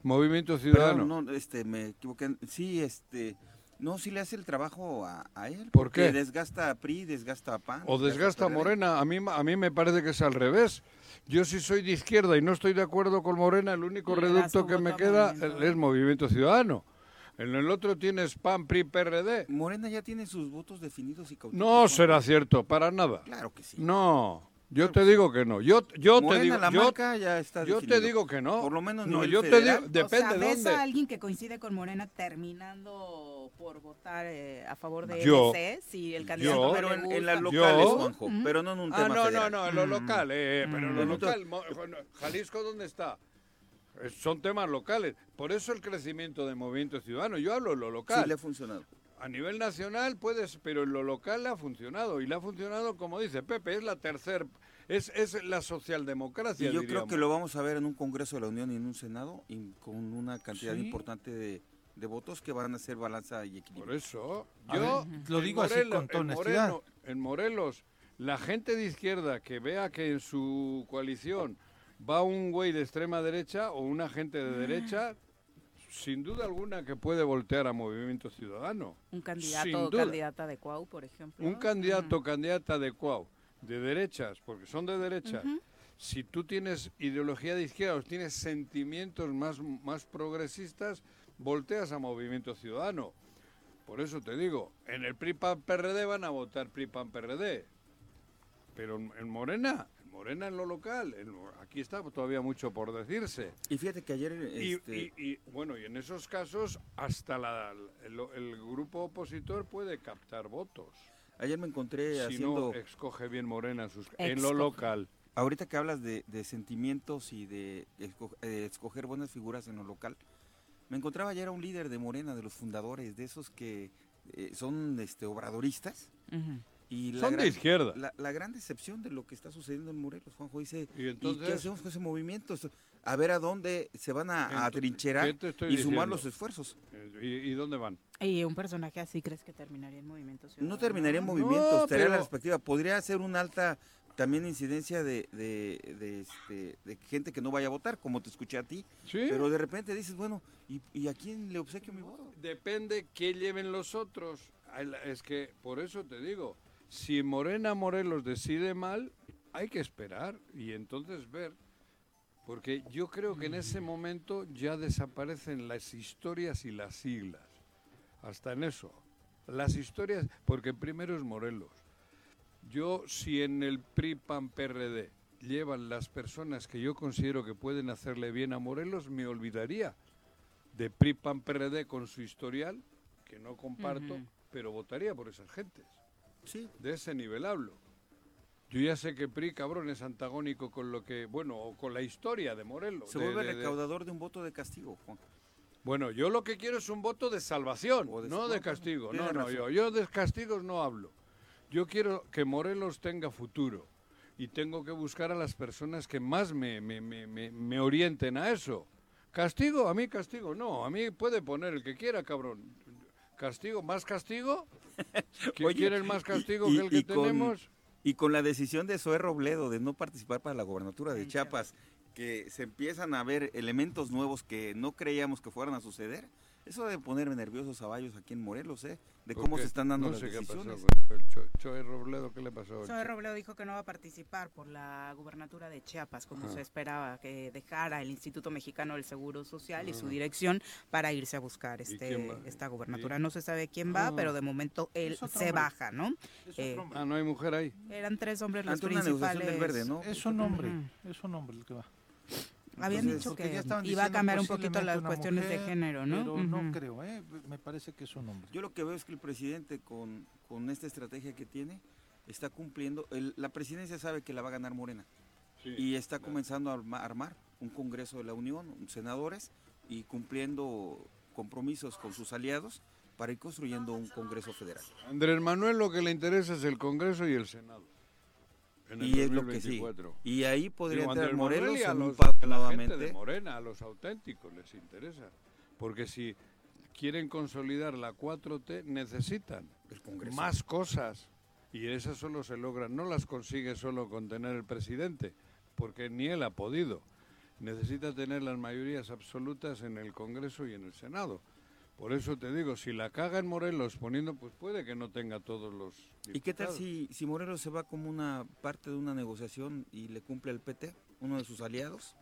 Movimiento
Perdón,
Ciudadano.
no, este, me equivoqué. Sí, este, no, sí le hace el trabajo a, a él.
¿Por
porque
qué?
Desgasta a PRI, desgasta a PAN.
O desgasta a. Morena. A mí, a mí me parece que es al revés. Yo si soy de izquierda y no estoy de acuerdo con Morena, el único reducto que me queda es Movimiento Ciudadano. En el otro tienes PAN, PRI, PRD.
Morena ya tiene sus votos definidos y cautivos.
No será cierto, para nada.
Claro que sí.
No, yo te digo que no. Yo, yo te
Morena,
digo,
la
yo,
marca ya está
yo te digo que no.
Por lo menos
no, yo te
federal.
digo, depende
o sea, ¿ves
dónde.
a alguien que coincide con Morena terminando por votar eh, a favor de
Yo.
MC? Si el candidato
Yo.
no
Pero en, en las locales,
Yo-
Juanjo, pero no en un
Ah,
tema
no, no,
federal.
no, en lo
Mm.
local, eh, pero en lo
Mm.
local. Jalisco, ¿dónde está? Eh, Son temas locales. Por eso el crecimiento del movimiento ciudadano. Yo hablo en lo
Sí,
local.
le ha funcionado.
A nivel nacional puedes, pero en lo local le ha funcionado. Y le ha funcionado, como dice Pepe, es la tercera, es, es la socialdemocracia.
Y yo creo que lo vamos a ver en un Congreso de la Unión y en un Senado y con una cantidad
Sí.
importante de, de votos que van a hacer balanza y equilibrio.
Por eso,
A
yo
ver, lo digo así con toda
en
honestidad.
Moreno- en Morelos, la gente de izquierda que vea que en su coalición va un güey de extrema derecha o una gente de derecha, sin duda alguna que puede voltear a Movimiento Ciudadano.
Un candidato o candidata de Cuau, por ejemplo.
Un candidato o candidata adecuado de derechas, porque son de derecha,
Ujú.
si tú tienes ideología de izquierda o tienes sentimientos más, más progresistas, volteas a Movimiento Ciudadano. Por eso te digo, en el PRI PAN PRD van a votar PRI PAN PRD. Pero en, en Morena, en Morena en lo local, en aquí está todavía mucho por decirse.
Y fíjate que ayer
Y,
este,
y- y, bueno, y en esos casos hasta la- el, el grupo opositor puede captar votos.
ayer me encontré
Si
haciendo
no, escoge bien Morena en, sus- en lo local.
ahorita que hablas de, de sentimientos y de esco- eh, escoger buenas figuras en lo local. Me encontraba ayer a un líder de Morena, de los fundadores, de esos que eh, son este obradoristas
Ujú.
Y la
Son de
gran-
izquierda.
La, la gran decepción de lo que está sucediendo en Morelos, Juanjo dice,
Y
¿y,
entonces-
qué hacemos con ese movimiento? A ver a dónde se van a, atrincherar
¿qué te estoy
y sumar los esfuerzos.
Eh, ¿Y, y dónde van?
¿Y un personaje así crees que terminaría en Movimiento Ciudadano?
No terminaría en
No,
movimiento, la
pero-
perspectiva. Podría ser una alta también incidencia de, de, de, este, de gente que no vaya a votar, como te escuché a ti.
Sí.
Pero de repente dices, bueno, ¿y, y a quién le obsequio mi voto?
Depende qué lleven los otros. Es que, por eso te digo, si Morena Morelos decide mal, hay que esperar y entonces ver. Porque yo creo que en ese momento ya desaparecen las historias y las siglas. Hasta en eso. Las historias, porque primero es Morelos. Yo, si en el PRI PAN PRD llevan las personas que yo considero que pueden hacerle bien a Morelos, me olvidaría de PRI PAN PRD con su historial, que no comparto, pero votaría por esas gentes.
Sí.
De ese nivel hablo. Yo ya sé que PRI, cabrón, es antagónico con lo que, bueno, o con la historia de Morelos.
Se
de-
vuelve
de-
recaudador de un voto de castigo, Juan.
Bueno, yo lo que quiero es un voto de salvación,
de-
no de castigo. No, no, yo, yo de castigos no hablo. Yo quiero que Morelos tenga futuro y tengo que buscar a las personas que más me, me, me, me orienten a eso. ¿Castigo? A mí castigo. No, a mí puede poner el que quiera, cabrón. ¿Castigo? ¿Más castigo? ¿Quién
Oye,
quiere más castigo
y-
que el que
con-
tenemos?
Y con la decisión de Zoé Robledo de no participar para la gobernatura de Chiapas, que se empiezan a ver elementos nuevos que no creíamos que fueran a suceder, eso debe ponerme nerviosos a aquí en Morelos, ¿eh? De
¿Por
cómo
qué?
se están dando
no
las
sé qué
decisiones.
pasó el Cho- Choe Robledo. ¿Qué le pasó?
Zoe Robledo dijo que no va a participar por la gubernatura de Chiapas, como
Ajá.
se esperaba, que dejara el Instituto Mexicano del Seguro Social y su dirección para irse a buscar este, esta gubernatura. No se sabe quién va,
Ah.
pero de momento él se
hombre.
baja, ¿no? Eh,
Ah, no hay mujer ahí.
eran tres hombres los
Ante una negociación
principales.
del verde, ¿no?
Es un hombre, es un hombre el que va.
Habían
Entonces,
dicho que
ya estaban
iba a cambiar un poquito las cuestiones de género, ¿no?
Pero no creo, ¿eh? me parece que es un hombre.
Yo lo que veo es que el presidente con, con esta estrategia que tiene está cumpliendo, el- la presidencia sabe que la va a ganar Morena y está comenzando a arma- armar un Congreso de la Unión, senadores y cumpliendo compromisos con sus aliados para ir construyendo un Congreso federal.
Andrés Manuel lo que le interesa es el Congreso y el Senado. En el
Y es lo que sí.
2024.
Y ahí podría
Digo,
entrar Morelos
y
en un
gente de. Morena, a los auténticos les interesa. Porque si quieren consolidar la 4T, necesitan más cosas. Y esas solo se logran, no las consigue solo con tener el presidente, porque ni él ha podido. Necesita tener las mayorías absolutas en el Congreso y en el Senado. Por eso te digo, si la caga en Morelos poniendo, pues puede que no tenga todos los...
¿Y qué tal si, si Morelos se va como una parte de una negociación y le cumple al PT, uno de sus aliados?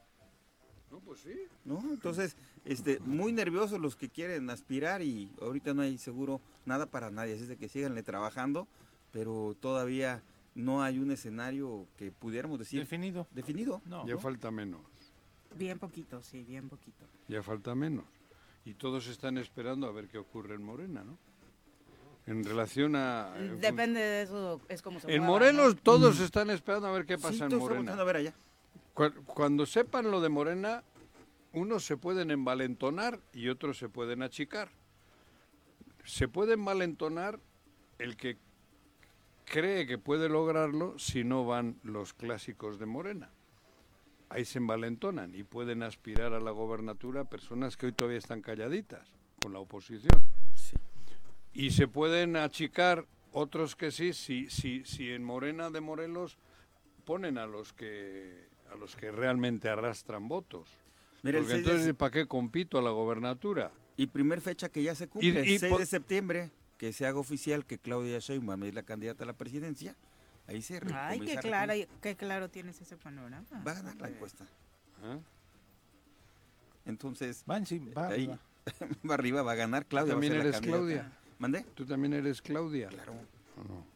No, pues sí.
¿no? Entonces, este, muy nerviosos los que quieren aspirar y ahorita no hay seguro nada para nadie, así es de que síganle trabajando, pero todavía no hay un escenario que pudiéramos decir
Definido.
definido.
No,
Ya
¿no?
falta menos,
Bien poquito, sí, bien poquito.
ya falta menos. Y todos están esperando a ver qué ocurre en Morena, ¿no? En relación a... en fun-
Depende de eso, es como se
En Morelos
¿no?
todos están esperando a ver qué
Sí,
pasa en Morena.
a ver allá.
Cu- Cuando sepan lo de Morena, unos se pueden envalentonar y otros se pueden achicar. Se puede envalentonar el que cree que puede lograrlo si no van los clásicos de Morena. Ahí se envalentonan y pueden aspirar a la gobernatura personas que hoy todavía están calladitas con la oposición. Y se pueden achicar otros que sí, si, si, si en Morena de Morelos ponen a los que a los que realmente arrastran votos.
Mira,
Porque
6 de
entonces, ¿para qué compito a la gobernatura?
Y primer fecha que ya se cumple,
y
el 6
por-
de septiembre, que se haga oficial que Claudia Sheinbaum es la candidata a la presidencia. Ahí se
Ay, qué claro, qué claro tienes ese panorama.
Va a ganar la encuesta.
¿Ah?
Entonces,
Va, en sí, va,
ahí
va.
va arriba, va a ganar Claudia. va a
¿También eres. Claudia?
¿Mandé?
¿Tú también eres Claudia?
Claro.
¿O no?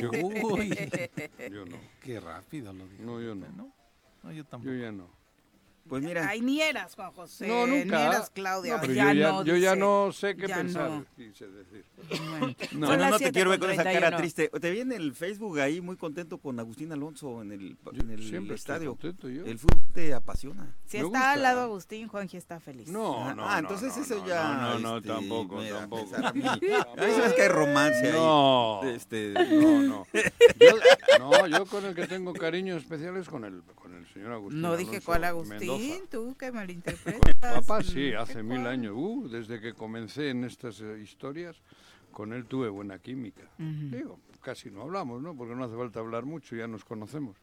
Yo,
Uy,
yo no.
qué rápido lo dijo.
No, yo no.
No, no, yo tampoco.
Yo ya no.
Pues mira,
Ay, ni eras Juan José.
no, nunca.
Ni eras Claudia.
No, pero
ya
yo, ya,
no,
yo ya
dice.
no sé qué
Ya
pensar,
no.
quise decir.
Bueno,
No.
Bueno, no te
7
quiero ver con esa cara
31.
triste. Te vi en el Facebook ahí muy contento con Agustín Alonso en el, en el
Siempre estoy
estadio.
contento yo.
El fútbol te apasiona.
Si
Me
está
gusta.
al lado Agustín, Juanji está feliz.
No,
Ah,
no,
ah,
no,
entonces
no,
eso
no,
ya.
No, no,
este,
tampoco, tampoco.
A mí, hace que hay romance ahí.
No,
Este,
no, no. Yo, no, yo con el que tengo cariño especial es con el, con el señor Agustín.
No dije cuál Agustín, Tú que
Con
malinterpretas.
papá sí,
¿Qué
hace mil
cuál?
años. Uh, desde que comencé en estas eh, historias, con él tuve buena química.
Ujú.
Digo, casi no hablamos, ¿no? Porque no hace falta hablar mucho, ya nos conocemos.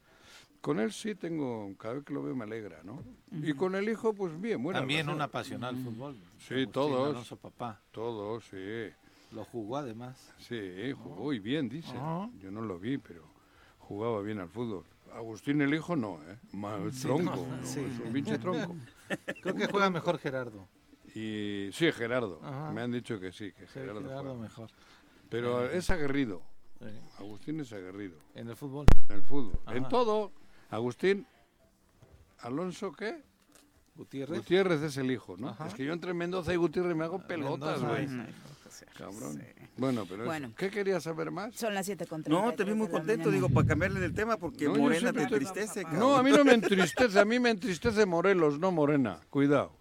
Con él sí tengo, cada vez que lo veo me alegra, ¿no? Y con el hijo, pues bien, bueno.
También un apasionado al fútbol.
Sí,
Agustín
todos.
Alonso, papá.
Todos, sí.
Lo jugó además.
Sí, jugó y bien, dice.
Ajá.
Yo no lo vi, pero jugaba bien al fútbol. Agustín el hijo no, ¿eh? Mal tronco,
no, sí.
es un pinche tronco.
Creo que juega mejor Gerardo.
Y sí, Gerardo.
Ajá.
Me han dicho que sí, que
Sí,
Gerardo,
Gerardo
juega.
mejor.
Pero
Eh.
es aguerrido.
Eh,
Agustín es aguerrido.
en el fútbol.
En el fútbol. En todo. Agustín. Alonso, ¿qué?
Gutiérrez.
Gutiérrez es el hijo, ¿no?
Ajá.
Es que yo entre Mendoza y Gutiérrez me hago pelotas,
Mendoza,
güey. Cabrón. Bueno, pero eso.
Bueno.
¿qué querías saber más?
Son las 7 con
no, te vi muy contento, digo, para cambiarle del tema, porque
No,
Morena te entristece.
No,
cabrón.
a mí no me entristece, a mí me entristece Morelos, no Morena. Cuidado.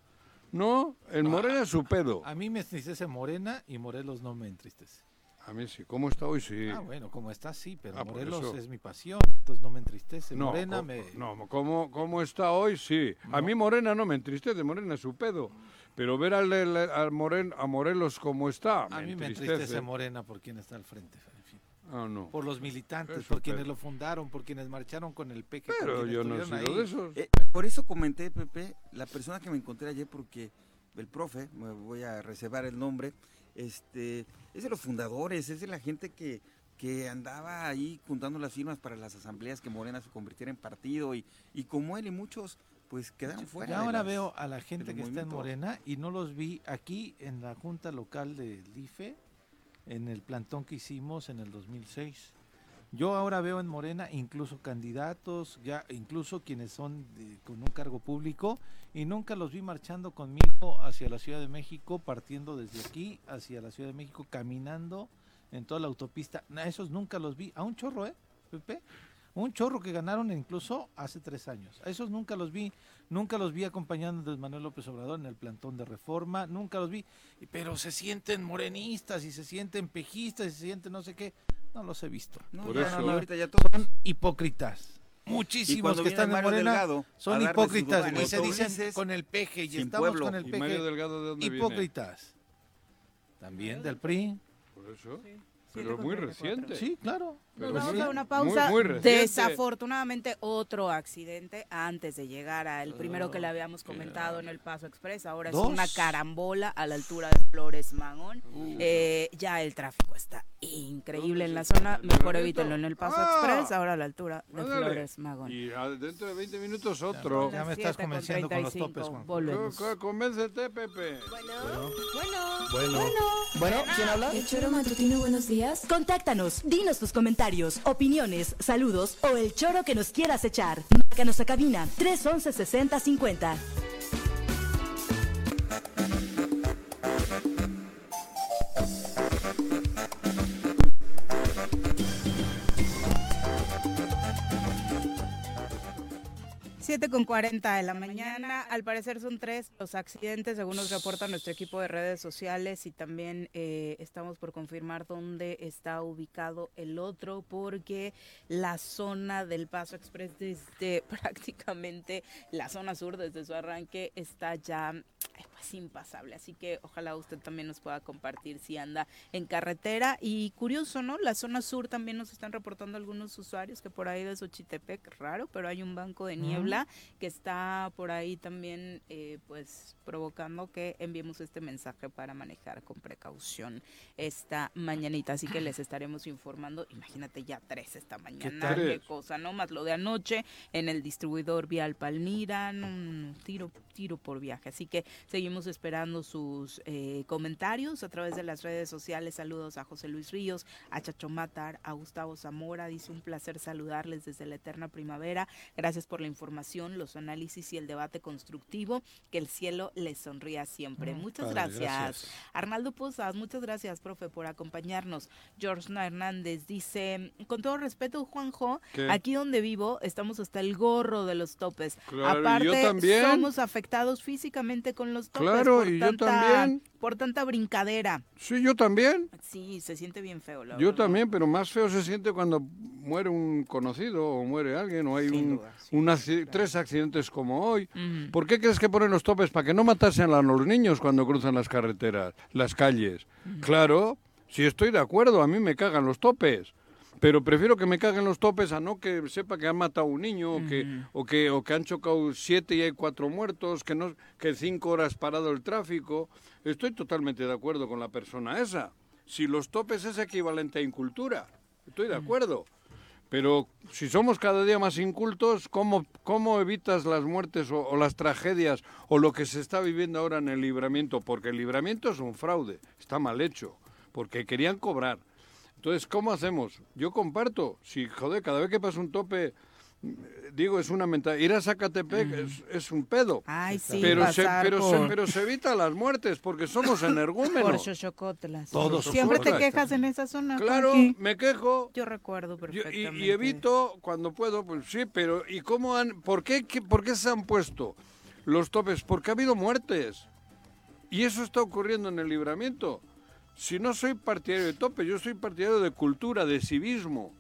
No, el Morena es su pedo.
A mí me entristece Morena y Morelos no me entristece.
A mí sí. ¿Cómo está hoy? Sí.
Ah, bueno, como está, sí, pero
Ah,
Morelos
eso.
es mi pasión, entonces no me entristece.
No,
Morena me...
no, ¿cómo, cómo está hoy? Sí. A mí Morena no me entristece, Morena es su pedo. Pero ver al, al- al Moren- a Morelos como está,
A mí me
entristece.
entristece Morena por quien está al frente. en fin.
Ah, no.
Por los militantes,
Eso,
por quienes
pero-
lo fundaron, por quienes marcharon con el por
Pero yo no he sido
ahí.
de esos.
Eh, por eso comenté, Pepe, la persona que me encontré ayer, porque el profe, me voy a reservar el nombre, este, es de los fundadores, es de la gente que, que andaba ahí juntando las firmas para las asambleas que Morena se convirtiera en partido y, y como él y muchos, pues quedaron fuera.
Y
de
ahora
las-
veo a la gente que está en. Morena y no los vi aquí en la junta local del IFE, en el plantón que hicimos en el 2006. Yo ahora veo en Morena incluso candidatos, ya incluso quienes son con un cargo público y nunca los vi marchando conmigo hacia la Ciudad de México, partiendo desde aquí hacia la Ciudad de México, caminando en toda la autopista. A esos nunca los vi. A un chorro, ¿eh, Pepe? Un chorro que ganaron incluso hace tres años. A esos nunca los vi. Nunca los vi acompañando a Manuel López Obrador en el plantón de reforma. Nunca los vi. Pero se sienten morenistas y se sienten pejistas y se sienten no sé qué. No los he visto.
No,
Por
ya,
eso-
no, ahorita ya todos.
Son hipócritas. Muchísimos que
viene
están en Morena
Delgado
son hipócritas y se dicen con el peje y estamos
pueblo.
con el
¿Y
peje.
Delgado de dónde viene?
Hipócritas. También del PRI.
Por eso.
Siete
Pero muy
34.
reciente.
Sí, claro.
Nos vamos
muy-
a una
muy-
pausa.
muy reciente.
Desafortunadamente, otro accidente antes de llegar al primero que le habíamos comentado en el Paso Express. Ahora
¿Dos?
es una carambola a la altura de Flores Magón. Eh, ya el tráfico está increíble en la zona. Mejor evítenlo en el Paso
Ah.
Express. Ahora a la altura de
Ándale.
Flores Magón.
Y ah, dentro de 20 minutos otro.
Ya me
Siete
estás
con
convenciendo con los
35.
topes, Juan.
Volvemos.
Co- co- Convéncete, Pepe.
Bueno, ¿quién habla?
El choro matutino, buenos días.
Contáctanos, dinos tus comentarios, opiniones, saludos o el choro que nos quieras echar. Márcanos a cabina 311 6050.
Siete con 40 de la mañana. Al parecer son tres los accidentes, según nos reporta nuestro equipo de redes sociales, y también eh, estamos por confirmar dónde está ubicado el otro, porque la zona del Paso Express, desde prácticamente la zona sur, desde su arranque, está ya pues impasable. Así que ojalá usted también nos pueda compartir si anda en carretera. Y curioso, ¿no? La zona sur también nos están reportando algunos usuarios que por ahí de Xochitepec, raro, pero hay un banco de niebla que está por ahí también, eh, pues provocando que enviemos este mensaje para manejar con precaución esta mañanita. Así que les estaremos informando. Imagínate ya tres esta mañana. Qué cosa, ¿no? Más lo de anoche en el distribuidor Vial Palmira, no, tiro, tiro por viaje. Así que seguimos esperando sus eh, comentarios a través de las redes sociales. Saludos a José Luis Ríos, a Chacho Matar, a Gustavo Zamora. Dice un placer saludarles desde la eterna primavera. Gracias por la información, los análisis y el debate constructivo. Que el cielo les sonría siempre. Muchas
padre,
gracias.
gracias.
Arnaldo Posas, muchas gracias, profe, por acompañarnos. George Hernández dice, con todo respeto, Juanjo,
¿Qué?
aquí donde vivo estamos hasta el gorro de los topes.
Claro,
Aparte,
yo también.
somos afectados físicamente con los topes
Claro,
por
y yo también.
por tanta brincadera.
Sí, yo también.
Sí, se siente bien feo, la
Yo
verdad.
también, pero más feo se siente cuando muere un conocido o muere alguien o hay
Sin
un,
duda, sí,
un acci- tres accidentes como hoy.
Ujú.
¿Por qué crees que ponen los topes? Para que no matasen a los niños cuando cruzan las carreteras, las calles. Claro, si estoy de acuerdo, a mí me cagan los topes. Pero prefiero que me caguen los topes a no que sepa que han matado a un niño o, que, o, que, o que han chocado siete y hay cuatro muertos, que, no, que cinco horas parado el tráfico. Estoy totalmente de acuerdo con la persona esa. Si los topes es equivalente a incultura, estoy de acuerdo. Pero si somos cada día más incultos, ¿cómo, cómo evitas las muertes o, o las tragedias o lo que se está viviendo ahora en el libramiento? Porque el libramiento es un fraude, está mal hecho, porque querían cobrar. Entonces, ¿cómo hacemos? Yo comparto, si, joder, cada vez que pasa un tope, digo, es una mentalidad. Ir a Zacatepec es, es un pedo.
Ay, sí,
pero, se, pero, se,
por-
pero se evita las muertes porque somos
Por
energúmenos.
Xochocotlas.
Todos
Siempre te quejas en esa zona.
Claro, me quejo.
Yo recuerdo
Yo- y-
perfectamente.
y, evito cuando puedo, pues sí, pero ¿y cómo han, por qué, qué- por qué se han puesto los topes? Porque ha habido muertes. Y eso está ocurriendo en el libramiento. Si no soy partidario de tope, yo soy partidario de cultura, de civismo,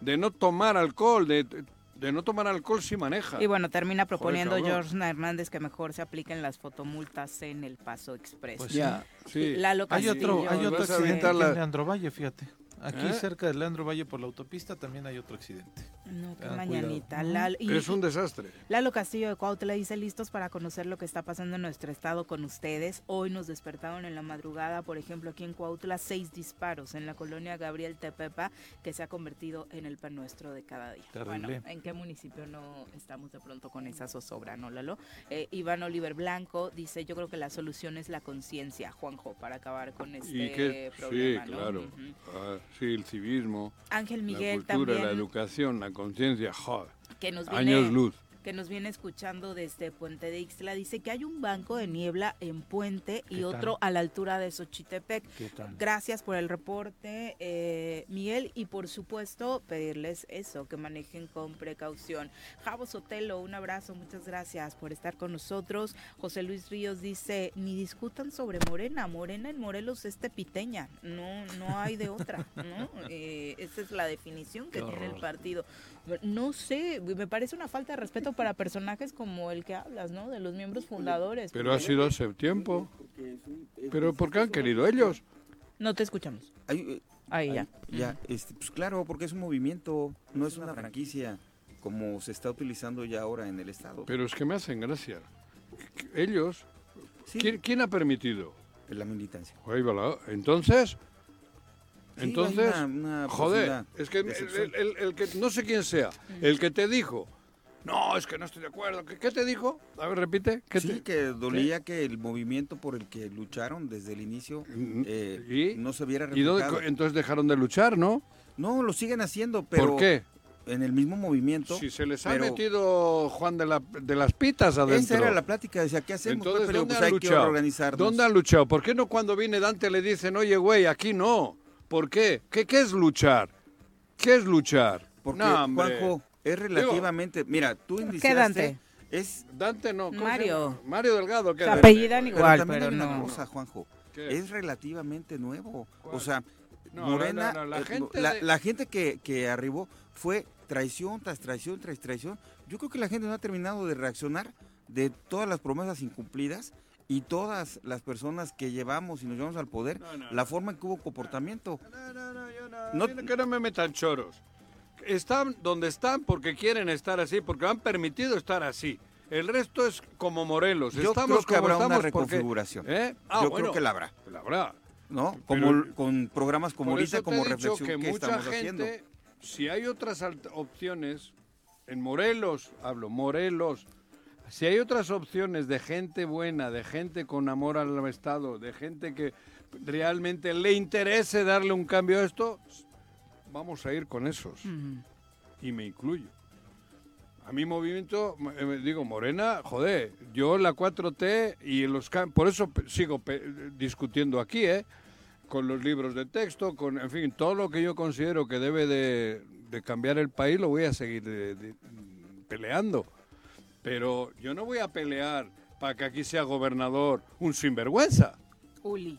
de no tomar alcohol, de, de no tomar alcohol si maneja.
Y bueno, termina proponiendo. George Hernández que mejor se apliquen las fotomultas en el Paso Express.
Pues
Ya, sí.
Lalo
Hay otro, hay otro accidente
la-
en Leandro Valle, fíjate. Aquí
¿Eh?
cerca de Leandro Valle por la autopista también hay otro accidente.
No, qué
Ah,
mañanita. Lalo, y-
Es un desastre.
Lalo Castillo de Cuautla dice listos para conocer lo que está pasando en nuestro estado con ustedes. Hoy nos despertaron en la madrugada, por ejemplo, aquí en Cuautla, seis disparos en la colonia Gabriel Tepepa, que se ha convertido en el pan nuestro de cada día.
Terrible.
Bueno, ¿en qué municipio no estamos de pronto con esa zozobra, no, Lalo? Eh, Iván Oliver Blanco dice, yo creo que la solución es la conciencia, Juanjo, para acabar con este problema,
sí,
¿no?
claro.
Ujú.
Ah, sí, el civismo,
Ángel Miguel
la cultura,
también.
la educación, la conciencia, joder.
que nos viene,
Años luz.
Que nos viene escuchando desde Puente de Ixtla, dice que hay un banco de niebla en Puente y otro a la altura de Xochitepec. Gracias por el reporte, eh, Miguel, y por supuesto pedirles eso, que manejen con precaución. Javo Sotelo, un abrazo, muchas gracias por estar con nosotros. José Luis Ríos dice, ni discutan sobre Morena, Morena en Morelos es tepiteña, no, no hay de otra, ¿no? Eh, esa es la definición que
Qué
tiene el partido. No sé, me parece una falta de respeto para personajes como el que hablas, ¿no? De los miembros fundadores.
Pero ha sido hace tiempo. Pero ¿por qué han querido ellos?
No te escuchamos.
Hay, eh,
Ahí ya.
Ya, este, pues claro, porque es un movimiento, no es una franquicia como se está utilizando ya ahora en el Estado.
Pero es que me hacen gracia. Ellos,
Sí,
¿quién, quién ha permitido?
la militancia.
Ahí va la- Entonces,
Sí,
entonces,
una- una
joder, es que el,
decepción.
el- el- el que no sé quién sea, el que te dijo, no, es que no estoy de acuerdo. ¿Qué, qué te dijo? A ver, repite. ¿qué
Sí,
te-
que dolía que el movimiento por el que lucharon desde el inicio
Mm,
eh,
¿Y?
no se viera
¿Y dónde
reflejado.
co- entonces dejaron de luchar, no?
No, lo siguen haciendo, pero
¿Por qué?
en el mismo movimiento.
Si se les ha
pero
metido Juan de, la, de las pitas adentro.
Esa era la plática, decía, ¿qué hacemos?
Entonces,
Pero
¿dónde
pues
han
hay que organizarnos.
¿Dónde han luchado? ¿Por qué no cuando viene Dante le dicen, oye, güey, aquí no? ¿Por qué? ¿Qué, qué es luchar? ¿Qué es luchar?
Porque,
No, hombre.
Juanjo, es relativamente... mira, tú iniciaste...
¿Qué Dante?
Es...
Dante no. ¿cómo se
Mario.
Mario Delgado. ¿qué
Se
era?
apellidan
Pero
igual,
también
pero
hay una
no.
cosa, Juanjo.
¿Qué?
Es relativamente nuevo.
¿Cuál?
O sea,
No,
Morena,
no, no, la
eh,
gente
la,
de-
la gente que, que arribó fue traición tras traición tras traición. Yo creo que la gente no ha terminado de reaccionar de todas las promesas incumplidas y todas las personas que llevamos y nos llevamos al poder,
No, no,
la forma en que hubo comportamiento.
No, no, no, yo no, que no me metan choros. Están donde están porque quieren estar así, porque han permitido estar así. El resto es como Morelos.
Yo
estamos
creo que habrá una
porque-
reconfiguración.
¿Eh? Ah,
Yo
bueno,
creo que la habrá,
la habrá.
¿no?
Pero-
Como con programas como ahorita, como reflexión que,
que mucha
estamos
gente,
haciendo.
si hay otras opciones, en Morelos, hablo, Morelos, si hay otras opciones de gente buena, de gente con amor al Estado, de gente que realmente le interese darle un cambio a esto, vamos a ir con esos. Y me incluyo. A mi movimiento, eh, digo, Morena, joder, yo la 4T y los por eso sigo discutiendo aquí, ¿eh? Con los libros de texto, con, en fin, todo lo que yo considero que debe de, de cambiar el país lo voy a seguir de- de- peleando. Pero yo no voy a pelear para que aquí sea gobernador un sinvergüenza.
Uli.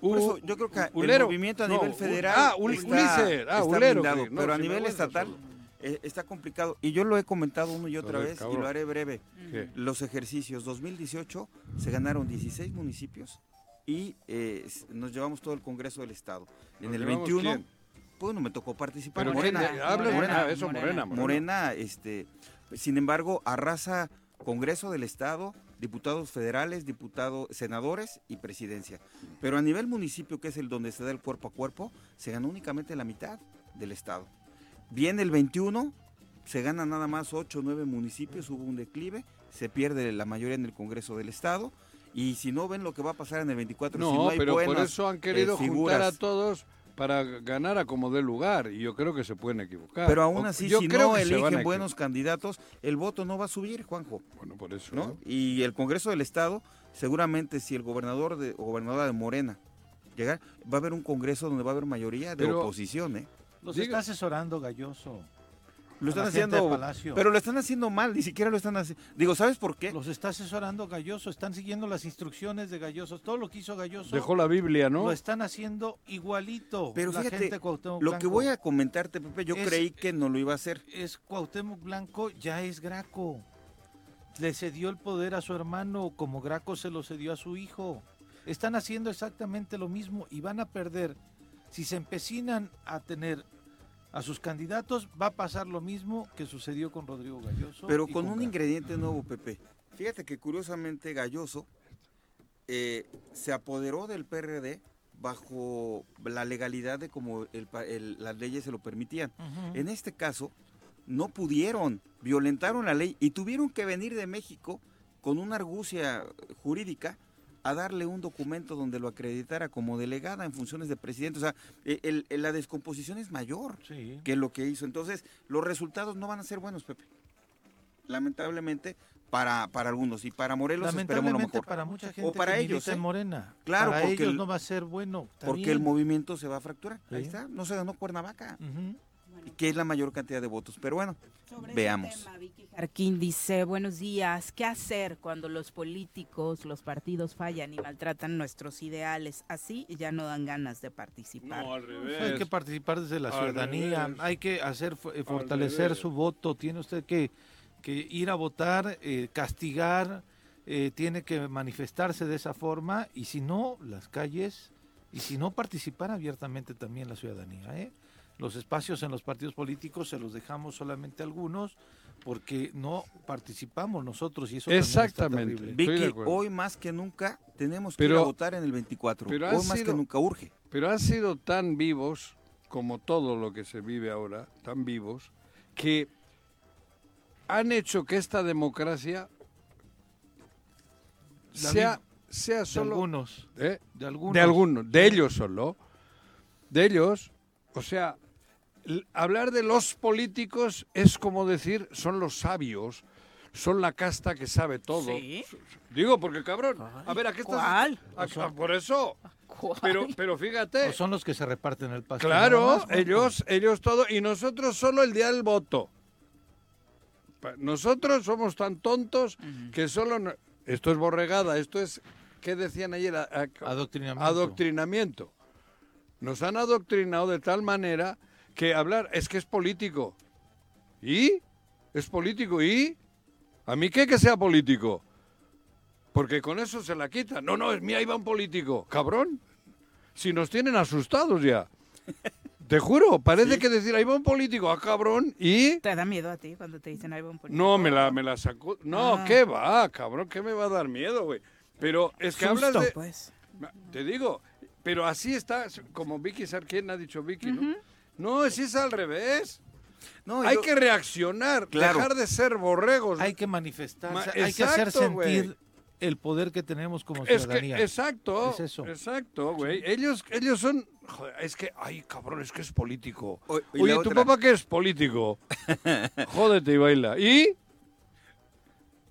Por eso yo creo que el movimiento a
No,
nivel federal
ah,
está,
Ulises. Ah,
está
ulero,
blindado.
No,
pero a nivel
sinvergüenza
estatal eh, está complicado. Y yo lo he comentado una y otra vez y
cabrón.
lo haré breve.
¿Qué?
Los ejercicios 2018 se ganaron 16 municipios y eh, nos llevamos todo el Congreso del Estado. En
¿Nos
el
llevamos
21,
quién?
bueno, me tocó participar.
Pero
Morena,
¿quién de- habla-
Morena,
ah, eso, Morena, Morena.
Morena, este, sin embargo, arrasa Congreso del Estado, diputados federales, diputados, senadores y presidencia. Pero a nivel municipio, que es el donde se da el cuerpo a cuerpo, se ganó únicamente la mitad del Estado. Viene el 21, se ganan nada más 8 o 9 municipios, hubo un declive, se pierde la mayoría en el Congreso del Estado. Y si no ven lo que va a pasar en el 24, si
No,
no hay
pero por eso han
eh,
querido juntar a todos para ganar a como dé lugar y yo creo que se pueden equivocar.
Pero aún así,
yo
si
creo
no eligen buenos candidatos, el voto no va a subir, Juanjo.
Bueno, por eso.
¿no? Y el Congreso del Estado, seguramente si el gobernador de, o gobernadora de Morena llegar, va a haber un Congreso donde va a haber mayoría de
Pero-
oposición, ¿eh?
Los
Diga-
está asesorando Galloso.
Lo están haciendo,
Palacio.
pero lo están haciendo mal, ni siquiera lo están haciendo. Digo, ¿sabes por qué?
Los está asesorando Galloso, están siguiendo las instrucciones de Galloso. Todo lo que hizo Galloso
Dejó la Biblia, ¿no?
lo están haciendo igualito.
Pero
la
fíjate,
gente
lo que voy a comentarte, Pepe, yo
Es-
creí que no lo iba a hacer.
es Cuauhtémoc Blanco ya es Graco. Le cedió el poder a su hermano como Graco se lo cedió a su hijo. Están haciendo exactamente lo mismo y van a perder. Si se empecinan a tener a sus candidatos, va a pasar lo mismo que sucedió con Rodrigo Galloso.
Pero con un ingrediente nuevo, Pepe. Fíjate que curiosamente Galloso eh, se apoderó del PRD bajo la legalidad de como el pa- el- las leyes se lo permitían. En este caso, no pudieron, violentaron la ley y tuvieron que venir de México con una argucia jurídica a darle un documento donde lo acreditara como delegada en funciones de presidente. O sea, e- el- el- la descomposición es mayor
Sí.
que lo que hizo. Entonces, los resultados no van a ser buenos, Pepe. Lamentablemente, para, para algunos. Y para Morelos esperemos lo
Lamentablemente
mejor.
para mucha gente
o para
que
ellos,
en
¿eh?
Morena.
Claro,
para
porque
ellos
el-
no va a ser bueno.
Porque el movimiento se va a fracturar. Ahí está. No se ganó Cuernavaca. Que es la mayor cantidad de votos. Pero bueno, veamos.
Jarquín dice, buenos días, ¿qué hacer cuando los políticos, los partidos fallan y maltratan nuestros ideales? Así ya no dan ganas de participar.
No, al revés.
Hay que participar desde la
Al
ciudadanía,
revés.
hay que hacer eh, fortalecer su voto, tiene usted que, que ir a votar, eh, castigar, eh, tiene que manifestarse de esa forma y si no, las calles, y si no, participar abiertamente también la ciudadanía. ¿eh? Los espacios en los partidos políticos se los dejamos solamente a algunos porque no participamos nosotros y eso también está
Exactamente. de
Vicky, hoy más que nunca tenemos que
Pero-
ir a votar en el 24.
pero
hoy más
sido-
que nunca urge.
Pero han sido tan vivos, como todo lo que se vive ahora, tan vivos, que han hecho que esta democracia sea, sea
De
solo...
algunos,
¿eh?
de algunos.
De algunos, de ellos solo. De ellos, o sea, hablar de los políticos es como decir, son los sabios, son la casta que sabe todo.
¿Sí?
Digo, porque cabrón, a ver, ¿a qué estás?
¿Cuál?
a- a- por eso.
¿Cuál?
Pero, pero fíjate.
O son los que se reparten el pastel.
Claro, ellos, ellos todo, y nosotros solo el día del voto. Nosotros somos tan tontos que solo... no- esto es borregada, esto es... ¿Qué decían ayer? A- a-
Adoctrinamiento.
Adoctrinamiento. Nos han adoctrinado de tal manera que hablar es que es político. ¿Y? ¿Es político? ¿Y? ¿A mí qué que sea político? Porque con eso se la quita. No, no, es mía, iba un político. Cabrón. Si nos tienen asustados ya. Te juro, parece que decir, ahí va un político, ah, cabrón, y...
¿Te da miedo a ti cuando te dicen algo un político?
No, me la, me la sacó. No,
Ah.
¿qué va, cabrón? ¿Qué me va a dar miedo, güey? Pero es que hablas
Susto,
de...
pues.
Te digo, pero así está, como Vicky Sarkien ha dicho Vicky, ¿no? No, si es al revés.
No,
Hay
yo-
que reaccionar,
Claro.
dejar de ser borregos.
Hay que manifestarse,
Ma-
hay que hacer sentir el poder que tenemos como
Es que,
ciudadanía.
exacto,
Es eso.
exacto, güey. Ellos, ellos son, joder, es que, ay, cabrón, es que es político.
O-
Oye, ¿tu
otra-
papá qué es político? Jódete y baila. ¿Y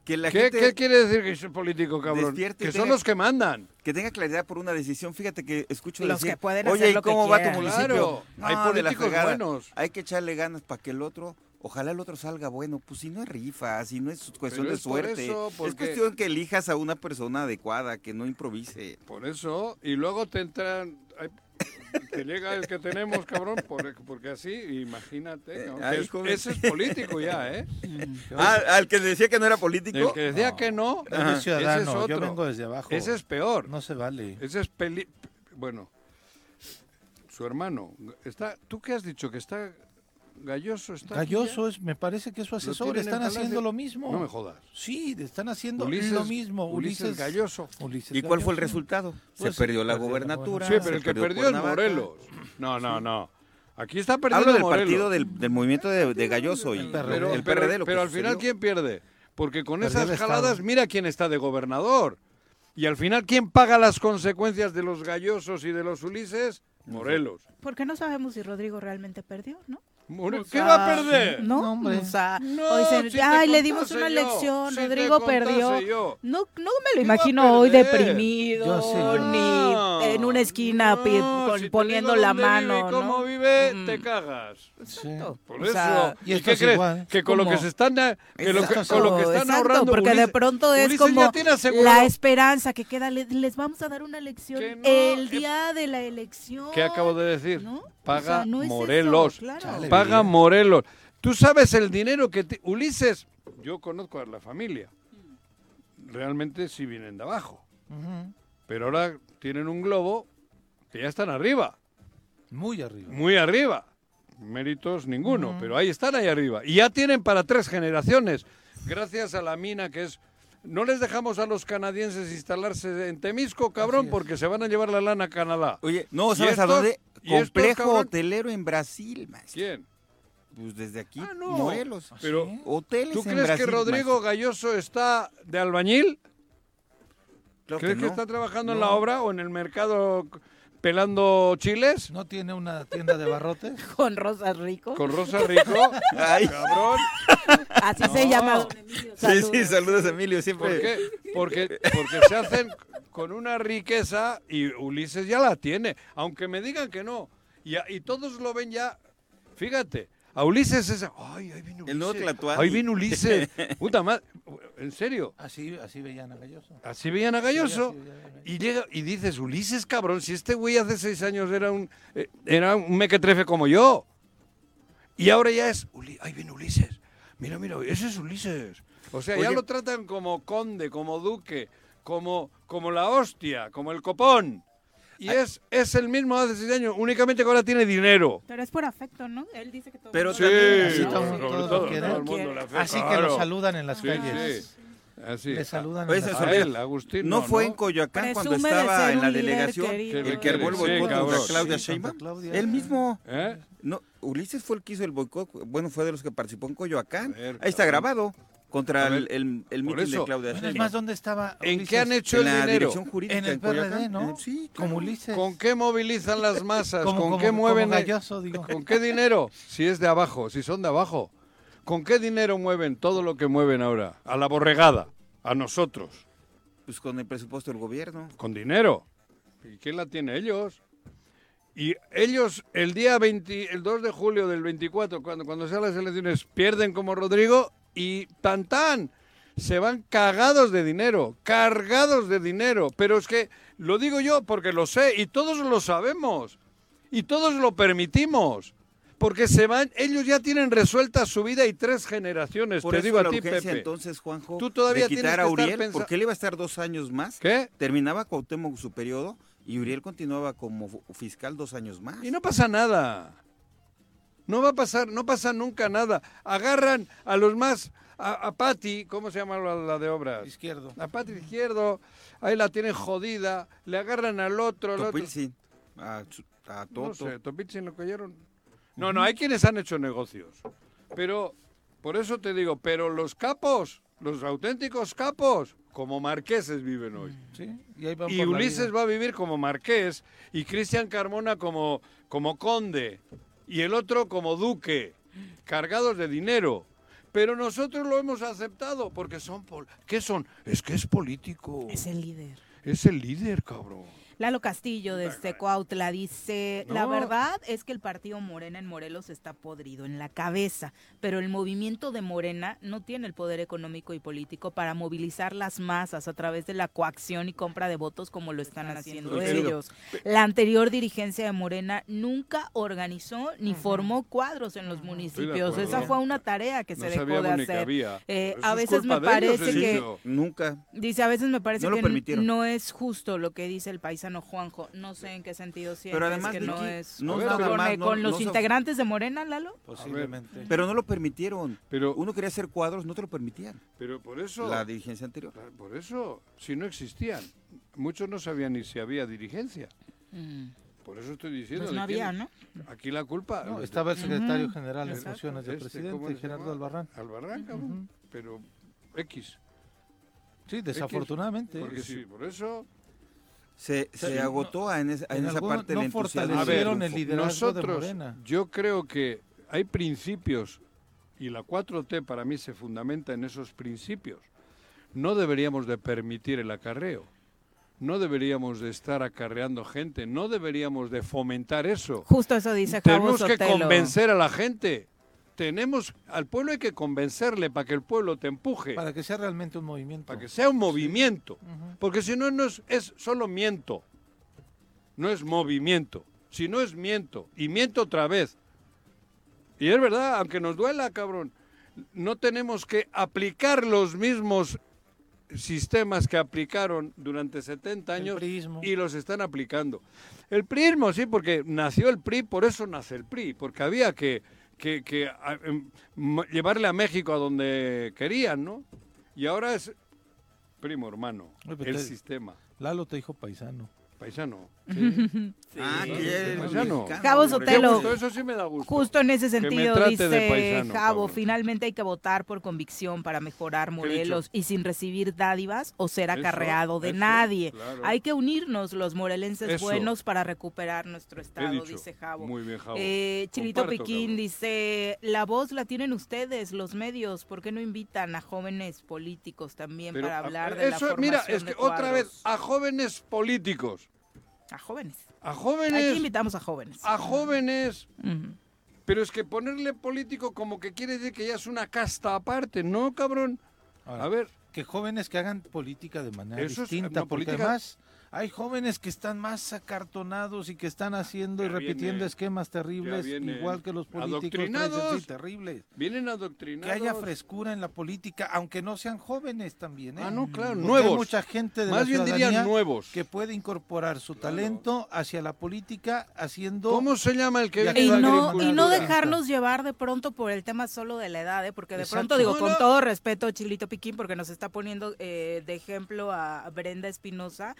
Que la
qué,
gente
qué quiere decir que es político, cabrón? Que son los que mandan.
que tenga claridad por una decisión. Fíjate que escucho
Los
decir,
que pueden
oye,
hacer
¿y
lo que
cómo va tu
quieran".
municipio?
Claro,
No,
hay políticos buenos.
Hay que echarle ganas para que el otro, ojalá el otro salga bueno. Pues si no es rifa, si no es cuestión
Pero
de
es por
suerte. Es cuestión que elijas a una persona adecuada, que no improvise.
Por eso, y luego te entran... te llega el que tenemos, cabrón, por- porque así, imagínate. ¿no?
Eh, ay,
Que es- ese es político ya, ¿eh?
Ah, al que decía que no era político.
El que decía que no, ese
ciudadano,
es otro.
yo vengo desde abajo.
Ese es peor.
No se vale.
Ese es peli... Bueno, su hermano. está ¿Tú qué has dicho? ¿Que está Galloso? Está aquí
Galloso es, me parece que es su
¿Lo
asesor, están haciendo lo mismo.
No me jodas.
Sí, están haciendo
Ulises-
lo mismo.
Ulises
Ulises,
Galloso.
Ulises
¿Y cuál fue el resultado?
Pues
se perdió la
perdió la
gobernatura.
Sí, pero el que perdió es. Morelos. No, no, no. Aquí está perdiendo
Hablo del
Morelos.
partido del, del movimiento de, de Galloso y
El PRD.
Pero,
el
pero-
PRD. lo que
pero al final. ¿quién pierde? Porque con
Perdió
esas jaladas, mira quién está de gobernador. Y al final, ¿quién paga las consecuencias de los gallosos y de los Ulises? Morelos.
Porque no sabemos si Rodrigo realmente perdió, ¿no?
¿Qué va a perder?
No,
No, hombre.
o sea,
No,
hoy se-
si te
ay, le dimos una
yo,
lección,
si
Rodrigo perdió.
yo.
No, no me lo
¿Qué va a
imagino hoy deprimido,
sé,
No,
ni en una esquina
si
poniendo la mano,
vive y cómo
¿no?
vive,
Mm.
te cagas.
Sí.
Por
O
eso.
sea,
y
¿Y, qué
es
crees?
igual.
Que con lo que se están que lo que, con lo que están
Exacto,
ahorrando
porque de pronto es
Ulises
como la esperanza que queda, le- les, vamos a dar una lección el día de la elección.
¿Qué acabo de decir?
¿No?
Paga Morelos. Paga. Morelos. Tú sabes el dinero que te- Ulises, yo conozco a la familia. Realmente sí vienen de abajo. Pero ahora tienen un globo que ya están arriba.
Muy arriba.
Muy arriba. Méritos ninguno, pero ahí están ahí arriba. Y ya tienen para tres generaciones. Gracias a la mina que es... No les dejamos a los canadienses instalarse en Temisco, cabrón, porque se van a llevar la lana a Canadá.
Oye, no,
¿Y
¿sabes a
estos?
dónde?
¿Y estos,
Complejo hotelero en Brasil, maestro.
¿Quién?
Pues desde aquí,
Ah, no.
Morelos.
Pero,
Hoteles
¿tú
en
crees que
Brasil,
Rodrigo
maestro.
Galloso está de albañil?
Claro
¿Crees que,
no.
está trabajando en la obra o en el mercado pelando chiles?
¿No tiene una tienda de barrotes?
Con Rosas Rico.
Con Rosa Rico.
Ay.
Cabrón.
Así se llama Emilio.
Sí,
Saludos.
sí, saludos Emilio,
¿Por
siempre.
qué? Porque, porque se hacen con una riqueza y Ulises ya la tiene. Aunque me digan que no. Y, a- y todos lo ven ya. Fíjate. A Ulises es. Ay, ahí viene Ulises.
El nuevo Tlatuani.
Ahí viene Ulises. Puta madre. ¿En serio?
Así, así veían a Galloso.
Así veían a Galloso.
Sí, así veían a Galloso.
Y llega y dices, Ulises, cabrón, si este güey hace seis años era un eh, era un mequetrefe como yo. Y ahora ya es, Uli- ahí viene Ulises. Mira, mira, ese es Ulises. O sea, ya lo tratan como conde, como duque, como, como la hostia, como el copón. Y es, es el mismo hace seis años, únicamente que ahora tiene dinero.
Pero es por afecto, ¿no? Él dice que todo
Pero
el mundo
también-
lo
Así todo-
¿no?
todo
todo,
quiere.
todo el mundo le afecta,
Así que
claro.
lo saludan en las
Sí,
calles.
sí. Así.
Le saludan
les
A él, Agustín.
No fue en Coyoacán cuando
Presume de
estaba en la delegación
querido.
el que armó el
Sí,
boicot contra Claudia
Sí,
Sheinbaum.
Claudia.
Él mismo.
¿Eh?
No, Ulises fue el que hizo el boicot. Bueno, fue de los que participó en Coyoacán.
Ver,
Ahí está grabado. Contra
ver,
el, el, el
por
mitin de. Claudia
Bueno, es
Sheinbaum.
más, ¿dónde estaba
¿En qué han hecho
En
el
la
dinero?
jurídica
En el. PRD, ¿no?
Eh, Sí,
Como. Ulises.
¿Con qué movilizan las masas? ¿Con
como-
qué mueven?
Galloso, digo.
¿Con qué dinero? Si es de abajo, si son de abajo. ¿Con qué dinero mueven todo lo que mueven ahora? A la borregada, a nosotros.
Pues con el presupuesto del gobierno.
Con dinero. ¿Y quién la tiene? Ellos. Y ellos, el día 20, el 2 de julio del 24, cuando, cuando sean las elecciones, pierden como Rodrigo y tan tan. Se van cagados de dinero, cargados de dinero. Pero es que lo digo yo porque lo sé y todos lo sabemos. Y todos lo permitimos. Porque se van, ellos ya tienen resuelta su vida y tres generaciones.
Por
Te
eso
digo a ti,
urgencia,
Pepe.
entonces, Juanjo,
Tú todavía
de
tienes
quitar
que
a Uriel,
pensa-
porque él iba a estar dos años más.
¿Qué?
Terminaba Cuauhtémoc su periodo y Uriel continuaba como fiscal dos años más.
Y no pasa nada. No va a pasar, no pasa nunca nada. Agarran a los más, a, a Patti, ¿cómo se llama la, la de obras?
Izquierdo.
A Patti Izquierdo, ahí la tienen jodida, le agarran al otro, al otro.
A, a
No
Toto.
sé, Topilzin lo cayeron. No, no, hay quienes han hecho negocios. Pero, por eso te digo, pero los capos, los auténticos capos, como marqueses viven hoy.
Sí, y ahí van
Y
por la
Ulises
vida.
va a vivir como marqués y Cristian Carmona como, como conde y el otro como duque, cargados de dinero. Pero nosotros lo hemos aceptado porque son... pol- ¿Qué son? Es que es político.
Es el líder.
Es el líder, cabrón.
Lalo Castillo desde Cuautla dice, la verdad es que el partido Morena en Morelos está podrido en la cabeza, pero el movimiento de Morena no tiene el poder económico y político para movilizar las masas a través de la coacción y compra de votos como lo están haciendo ellos. La anterior dirigencia de Morena nunca organizó ni formó cuadros en los municipios. Esa fue una tarea que
No
se dejó de hacer. Eh, a
es
veces me
ellos,
parece que.
Nunca.
Dice, a veces me parece
No
que no es justo lo que dice el paisano Juanjo. No sé en qué sentido sientes
Pero además,
que no es
no nada
con,
más, no-
con los
no
integrantes de Morena, Lalo.
Posiblemente.
Pero no lo permitieron.
Pero,
Uno quería hacer cuadros, no te lo permitían.
pero por eso...
La dirigencia anterior.
Por eso, si no existían. Muchos no sabían ni si había dirigencia. Por eso estoy diciendo.
Pues
¿de
no había? ¿no?
Aquí la culpa...
No, estaba el secretario general de funciones del
Este, ¿cómo
presidente, Gerardo? Albarrán.
Albarrán, cabrón. Pero X.
Sí, desafortunadamente.
Porque sí, por eso...
Se,
sea,
se
no-
agotó en, ese- en
en
esa parte
no
el entusiasmo.
fortalecieron
del
el liderazgo de
nosotros,
Morena.
yo creo que hay principios y la 4T para mí se fundamenta en esos principios. No deberíamos de permitir el acarreo. No deberíamos de estar acarreando gente, no deberíamos de fomentar eso.
Justo eso dice
Tenemos que
Sotelo.
convencer a la gente. Tenemos al pueblo hay que convencerle para que el pueblo te empuje,
Para que sea realmente un movimiento.
para que sea un movimiento, porque si no no es, es solo miento. No es movimiento, si no es miento y miento otra vez. Y es verdad, aunque nos duela, cabrón, no tenemos que aplicar los mismos sistemas que aplicaron durante 70 años y los están aplicando. El prismo, sí, porque nació el PRI, por eso nace el PRI, porque había que, que- que, a- em, llevarle a México a donde querían, ¿no? Y ahora es primo hermano,
Oye,
el
te-
sistema.
Lalo te dijo paisano.
Paisano.
Ah,
paisano.
mexicano.
Javo
Qué
Sotelo,
gusto, eso sí me da gusto.
justo en ese sentido dice
paisano,
Javo,
cabrón.
finalmente hay que votar por convicción para mejorar? Morelos y sin recibir dádivas o ser
Eso,
acarreado de
eso,
nadie.
claro.
Hay que unirnos los morelenses
Eso.
buenos para recuperar nuestro estado, dice Javo.
Muy bien, Javo.
Eh, Chilito
Comparto,
Piquín
cabrón.
dice, la voz la tienen ustedes, los medios, ¿por qué no invitan a jóvenes políticos también
Pero,
para
a-
hablar de la
eso,
formación
mira, es
de
que otra vez, a jóvenes políticos,
A jóvenes.
a jóvenes,
Aquí invitamos a jóvenes.
a jóvenes, pero es que ponerle político como que quiere decir que ya es una casta aparte, ¿no, cabrón?
Ahora,
A ver,
que jóvenes que hagan política de manera
Eso es,
distinta,
no,
porque
política-
además hay jóvenes que están más acartonados y que están haciendo y repitiendo
viene-
esquemas terribles, igual que los políticos. sí, terribles.
vienen
Que
adoctrinados.
haya frescura en la política, aunque no sean jóvenes también. ¿eh?
Ah, no, claro,
Porque
nuevos.
Hay mucha gente de
Más
la
bien diría nuevos.
que puede incorporar su talento hacia la política haciendo...
¿Cómo se llama el que
Y
viene
Y
de
no, y no dejarnos llevar de pronto por el tema solo de la edad, ¿eh? porque de
Exacto.
pronto digo,
No,
con
no.
todo respeto, Chilito Piquín, porque nos está poniendo eh, de ejemplo a Brenda Espinosa,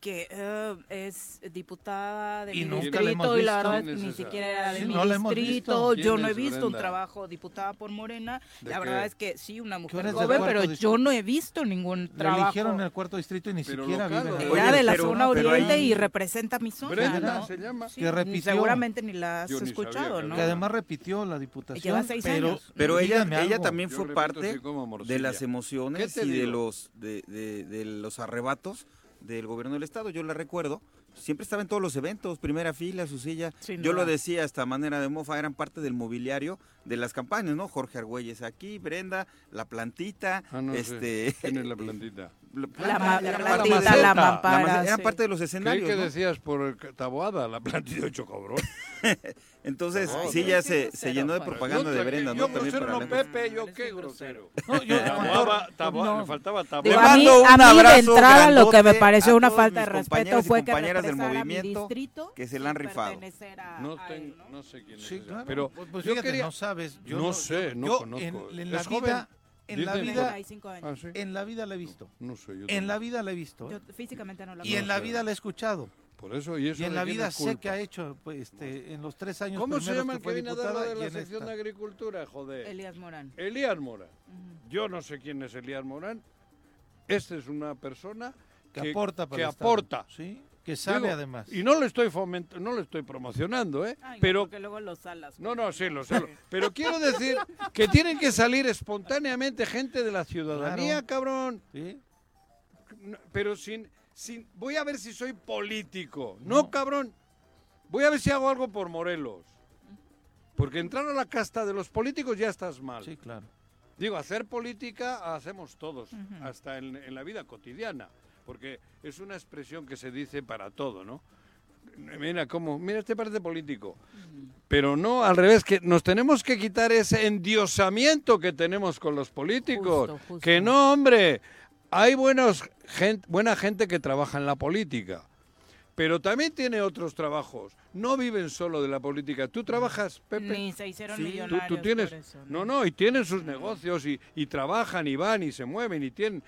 que eh, es diputada de
Y
mi distrito y la verdad
¿Quién es
ni siquiera era de
Sí,
mi
no
distrito, yo
¿Quién
no he visto un trabajo diputada por Morena,
¿De
la
qué?
verdad es que sí, una mujer joven, pero
distrito.
yo no he visto ningún
Le
trabajo.
eligieron en el cuarto distrito y ni
Pero
siquiera vive en el
¿o?
Era
Oye,
de la
pero-
zona oriente
ahí-
y representa mi zona,
Brenda
¿no?
se llama.
Sí,
Que repitió.
Seguramente ni la has
sabía,
escuchado. ¿no?
Que además repitió la diputación.
Lleva seis
pero,
años.
Pero ella, también fue parte de las emociones
¿Qué te
y los, de los arrebatos del gobierno del Estado. Yo la recuerdo. Siempre estaba en todos los eventos, primera fila, su silla.
Sin
Yo lo decía hasta manera de mofa, eran parte del mobiliario de las campañas, ¿no? Jorge Argüelles aquí, Brenda, la plantita,
Ah, no
este...
¿Quién es la plantita?
La,
planta,
la
era parte
plantita,
de-
la
maceta.
mampara.
eran
sí.
parte de los escenarios,
que
¿no?
decías por el taboada, la plantita de cabrón.
Entonces,
Ay,
sí,
no
ya se, se llenó de propaganda de
Yo,
Brenda,
yo
¿no? También
grosero
para
no,
la-
Pepe, yo qué grosero.
No, yo-
no.
me faltaba
Digo,
taboada.
Le
a mí, a mí de entrada lo que me pareció una falta de respeto fue que
compañeras del movimiento
distrito
que se la han rifado.
No,
¿no?
no sé quién es
Sí,
esa.
claro.
Pero
pues, pues
yo quería...
no sabes. Yo
No sé, no
yo
conozco.
En, en la
¿Es
vida,
joven?
en la vida,
45 años.
Ah, sí.
en la vida la he visto.
No sé, yo
En la vida la he visto.
Yo
¿eh?
físicamente no la
Y en la vida la he escuchado.
Por eso, y eso
Y en la vida sé que ha hecho pues, este, en los tres años
¿Cómo se llama el que viene a dar de la sección
esta.
de agricultura, joder?
Elías Morán.
Elías Morán. Yo no sé quién es Elías Morán. Este es una persona
que, aporta para
que aporta.
Sí, que sabe
Digo,
además.
Y no lo estoy fomento, no lo estoy promocionando, ¿eh?
Ay, no,
pero
porque luego los salas.
no, no, sí, lo sé. lo- Pero quiero decir que tienen que salir espontáneamente gente de la ciudadanía,
Claro.
cabrón.
¿Sí?
No, pero sin, sin. Voy a ver si soy político. No, cabrón. Voy a ver si hago algo por Morelos. Porque entrar a la casta de los políticos ya estás mal.
sí, claro.
Digo, hacer política hacemos todos, hasta en, en la vida cotidiana, porque es una expresión que se dice para todo, ¿no? Mira, cómo, mira, este parece político. Pero no, al revés, que nos tenemos que quitar ese endiosamiento que tenemos con los políticos.
Justo, justo.
Que no, hombre, hay buenos buena gente que trabaja en la política, pero también tiene otros trabajos. No viven solo de la política. Tú trabajas, Pepe.
Ni se hicieron
Sí,
millonarios
tú, tienes,
por eso,
no, no, y tienen sus negocios y, y trabajan y van y se mueven y tienen.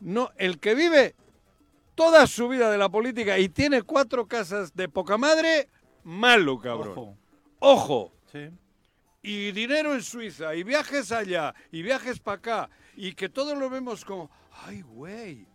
No, el que vive toda su vida de la política y tiene cuatro casas de poca madre, malo, cabrón.
Ojo.
Ojo.
Sí.
Y dinero en Suiza, y viajes allá, y viajes para acá, y que todos lo vemos como, ay, güey.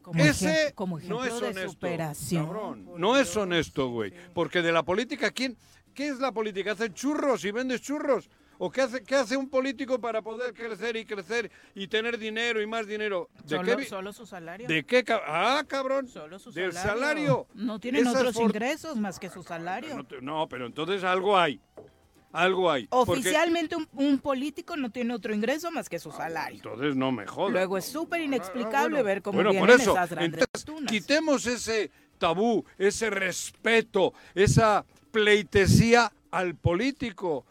Como
Ese
como
no es
de
honesto,
superación.
cabrón.
Por
No es honesto, güey. Porque de la política, ¿quién, qué es la política? ¿Hace churros y vendes churros? ¿O qué hace, qué hace un político para poder crecer y crecer y tener dinero y más dinero? ¿De
Solo,
qué
solo su salario.
¿De qué? Ah, cabrón.
Solo su
Del
salario.
salario.
No tienen
Esas
otros ingresos más que su salario.
No, te- no, pero entonces algo hay. Algo hay. Porque-
Oficialmente un, un político no tiene otro ingreso más que su salario.
Entonces no me jodas.
Luego es súper inexplicable ver cómo
Bueno, por
vienen
eso,
esas grandes
entonces, quitemos ese tabú, ese respeto, esa pleitesía al político.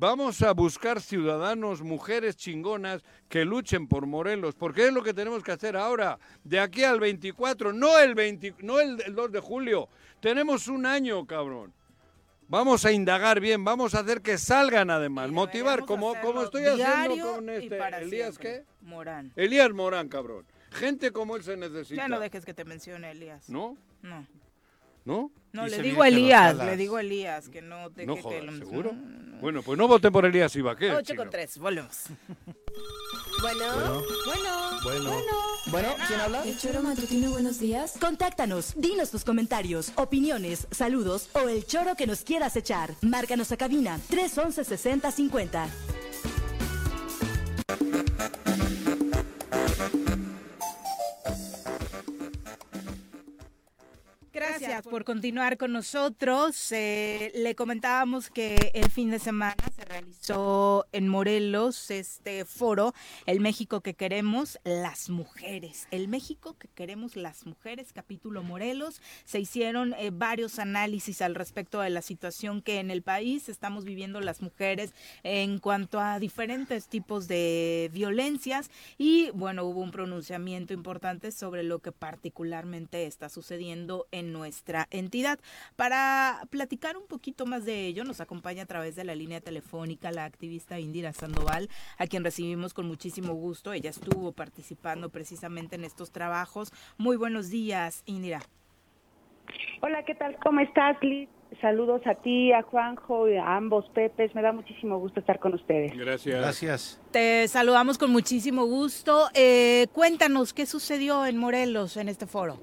Vamos a buscar ciudadanos, mujeres chingonas que luchen por Morelos, porque es lo que tenemos que hacer ahora, de aquí al 24, no el 20, no el, el 2 de julio. Tenemos un año, cabrón. Vamos a indagar bien, vamos a hacer que salgan además, motivar, como, como estoy haciendo con este Elías,
siempre.
¿qué?
Morán.
Elías Morán, cabrón. Gente como él se necesita.
Ya no dejes que te mencione Elías.
¿No?
No.
¿No?
No, le digo a Elías, le digo a Elías que no deje
No
que
jodas,
lo
¿seguro? Bueno, pues no voté por Elías Ibaqué.
8 con 3, volvemos.
Bueno, bueno,
Bueno.
bueno. ¿quién habla?
El choro matutino, buenos días.
Contáctanos, dinos tus comentarios, opiniones, saludos o el choro que nos quieras echar. Márcanos a cabina 311 6050.
Gracias por continuar con nosotros. Eh, le comentábamos que el fin de semana se realizó en Morelos este foro, El México que queremos, las mujeres. El México que queremos, las mujeres, capítulo Morelos. Se hicieron eh, varios análisis al respecto de la situación que en el país estamos viviendo las mujeres en cuanto a diferentes tipos de violencias y bueno, hubo un pronunciamiento importante sobre lo que particularmente está sucediendo en nuestra entidad. Para platicar un poquito más de ello, nos acompaña a través de la línea telefónica la activista Indira Sandoval, a quien recibimos con muchísimo gusto. Ella estuvo participando precisamente en estos trabajos. Muy buenos días, Indira.
Hola, ¿qué tal? ¿Cómo estás, Liz? Saludos a ti, a Juanjo y a ambos Pepes. Me da muchísimo gusto estar con ustedes.
Gracias.
Gracias.
Te saludamos con muchísimo gusto. Eh, cuéntanos qué sucedió en Morelos en este foro.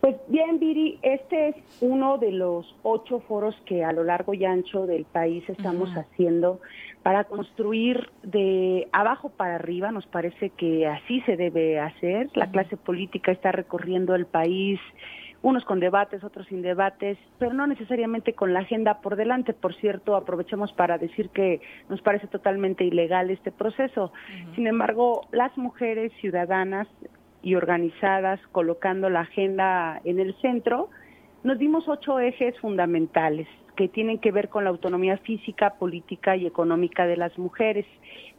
Pues bien, Viri, este es uno de los ocho foros que a lo largo y ancho del país estamos haciendo para construir de abajo para arriba. Nos parece que así se debe hacer. La clase política está recorriendo el país, unos con debates, otros sin debates, pero no necesariamente con la agenda por delante. Por cierto, aprovechamos para decir que nos parece totalmente ilegal este proceso. Sin embargo, las mujeres ciudadanas y organizadas, colocando la agenda en el centro, nos dimos ocho ejes fundamentales que tienen que ver con la autonomía física, política y económica de las mujeres.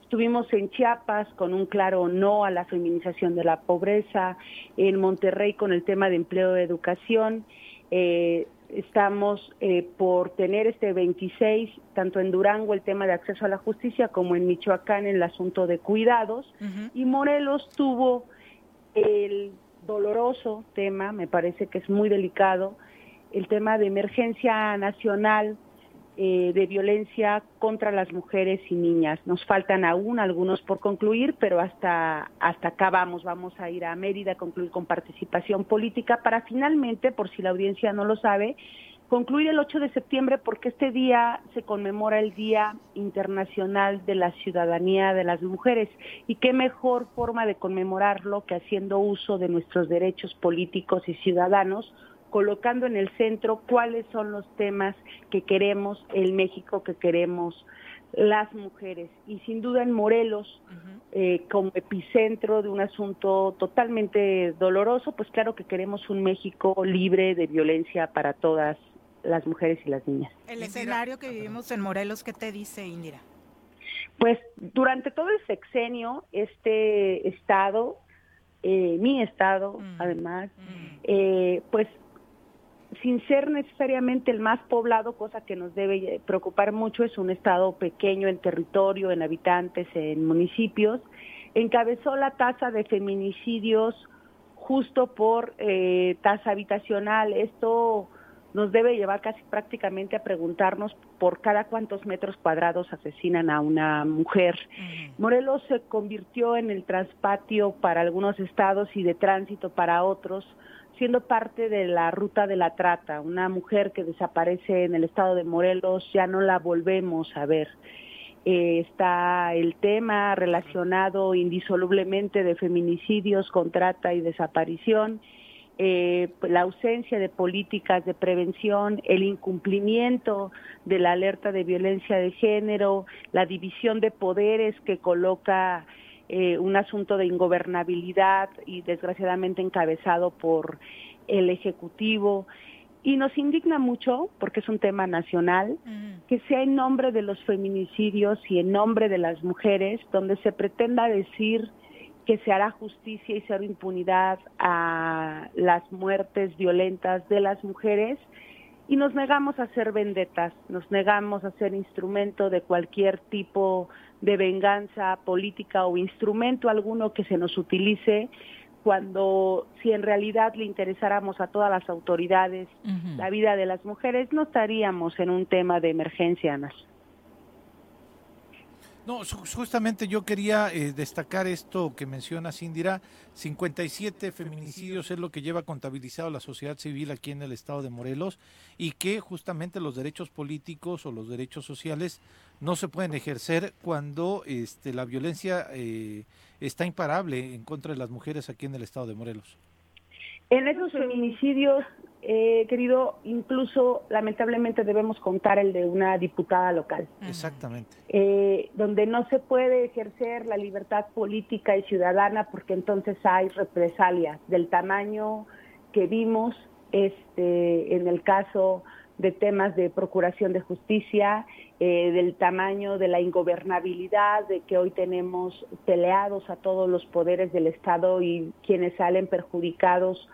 Estuvimos en Chiapas con un claro no a la feminización de la pobreza, en Monterrey con el tema de empleo de educación, eh, estamos eh, por tener este 26, tanto en Durango el tema de acceso a la justicia como en Michoacán el asunto de cuidados, y Morelos tuvo el doloroso tema, me parece que es muy delicado, el tema de emergencia nacional eh, de violencia contra las mujeres y niñas. Nos faltan aún algunos por concluir, pero hasta, hasta acá vamos. Vamos a ir a Mérida a concluir con participación política para finalmente, por si la audiencia no lo sabe, concluir el 8 de septiembre porque este día se conmemora el Día Internacional de la Ciudadanía de las Mujeres y qué mejor forma de conmemorarlo que haciendo uso de nuestros derechos políticos y ciudadanos colocando en el centro cuáles son los temas que queremos, el México que queremos las mujeres. Y sin duda en Morelos, eh, como epicentro de un asunto totalmente doloroso, pues claro que queremos un México libre de violencia para todas las mujeres y las niñas.
El escenario que vivimos en Morelos, ¿qué te dice Indira?
Pues durante todo el sexenio, este estado, eh, mi estado, además, eh, pues sin ser necesariamente el más poblado, cosa que nos debe preocupar mucho, es un estado pequeño en territorio, en habitantes, en municipios, encabezó la tasa de feminicidios justo por eh, tasa habitacional. Esto nos debe llevar casi prácticamente a preguntarnos por cada cuántos metros cuadrados asesinan a una mujer. Morelos se convirtió en el transpatio para algunos estados y de tránsito para otros, siendo parte de la ruta de la trata. Una mujer que desaparece en el estado de Morelos ya no la volvemos a ver. Eh, está el tema relacionado indisolublemente de feminicidios con trata y desaparición. Eh, la ausencia de políticas de prevención, el incumplimiento de la alerta de violencia de género, la división de poderes que coloca eh, un asunto de ingobernabilidad y desgraciadamente encabezado por el Ejecutivo. Y nos indigna mucho, porque es un tema nacional, que sea en nombre de los feminicidios y en nombre de las mujeres, donde se pretenda decir que se hará justicia y cero impunidad a las muertes violentas de las mujeres y nos negamos a ser vendetas, nos negamos a ser instrumento de cualquier tipo de venganza política o instrumento alguno que se nos utilice cuando si en realidad le interesáramos a todas las autoridades la vida de las mujeres, no estaríamos en un tema de emergencia, Ana.
No, justamente yo quería eh, destacar esto que menciona Indira, 57 feminicidios es lo que lleva contabilizado la sociedad civil aquí en el estado de Morelos y que justamente los derechos políticos o los derechos sociales no se pueden ejercer cuando este, la violencia eh, está imparable en contra de las mujeres aquí en el estado de Morelos.
En esos feminicidios eh, querido, incluso lamentablemente debemos contar el de una diputada local.
Exactamente.
Eh, donde no se puede ejercer la libertad política y ciudadana porque entonces hay represalias del tamaño que vimos este, en el caso de temas de procuración de justicia, eh, del tamaño de la ingobernabilidad, de que hoy tenemos peleados a todos los poderes del Estado y quienes salen perjudicados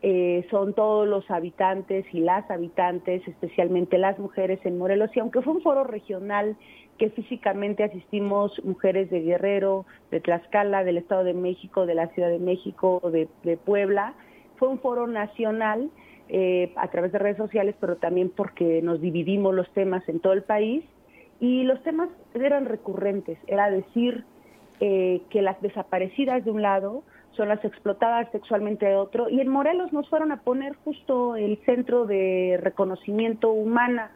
eh, son todos los habitantes y las habitantes, especialmente las mujeres en Morelos, y aunque fue un foro regional que físicamente asistimos mujeres de Guerrero, de Tlaxcala, del Estado de México, de la Ciudad de México, de, Puebla, fue un foro nacional eh, a través de redes sociales, pero también porque nos dividimos los temas en todo el país, y los temas eran recurrentes, era decir eh, que las desaparecidas de un lado, son las explotadas sexualmente de otro. Y en Morelos nos fueron a poner justo el centro de reconocimiento humana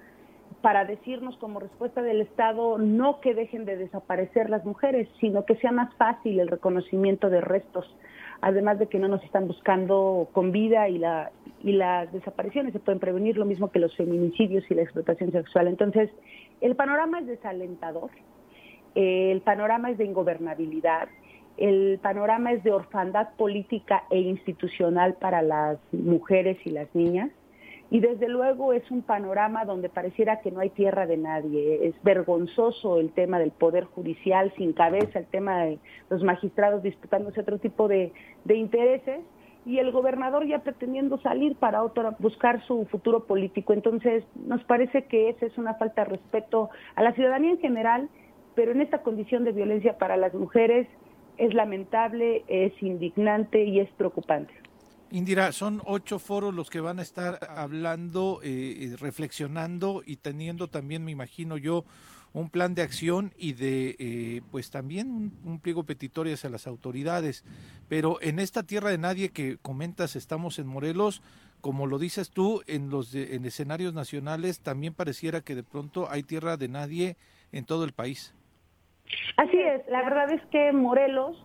para decirnos como respuesta del Estado no que dejen de desaparecer las mujeres, sino que sea más fácil el reconocimiento de restos, además de que no nos están buscando con vida y, la, y las desapariciones se pueden prevenir, lo mismo que los feminicidios y la explotación sexual. Entonces, el panorama es desalentador, el panorama es de ingobernabilidad, el panorama es de orfandad política e institucional para las mujeres y las niñas. Y desde luego es un panorama donde pareciera que no hay tierra de nadie. Es vergonzoso el tema del poder judicial sin cabeza, el tema de los magistrados disputándose otro tipo de, intereses y el gobernador ya pretendiendo salir para otro, buscar su futuro político. Entonces, nos parece que esa es una falta de respeto a la ciudadanía en general, pero en esta condición de violencia para las mujeres es lamentable, es indignante y es preocupante.
Indira, son ocho foros los que van a estar hablando, eh, reflexionando y teniendo también, me imagino yo, un plan de acción y de, eh, pues también un, pliego petitorio hacia las autoridades. Pero en esta tierra de nadie que comentas, estamos en Morelos, como lo dices tú, en los en escenarios nacionales también pareciera que de pronto hay tierra de nadie en todo el país.
Así es, la verdad es que Morelos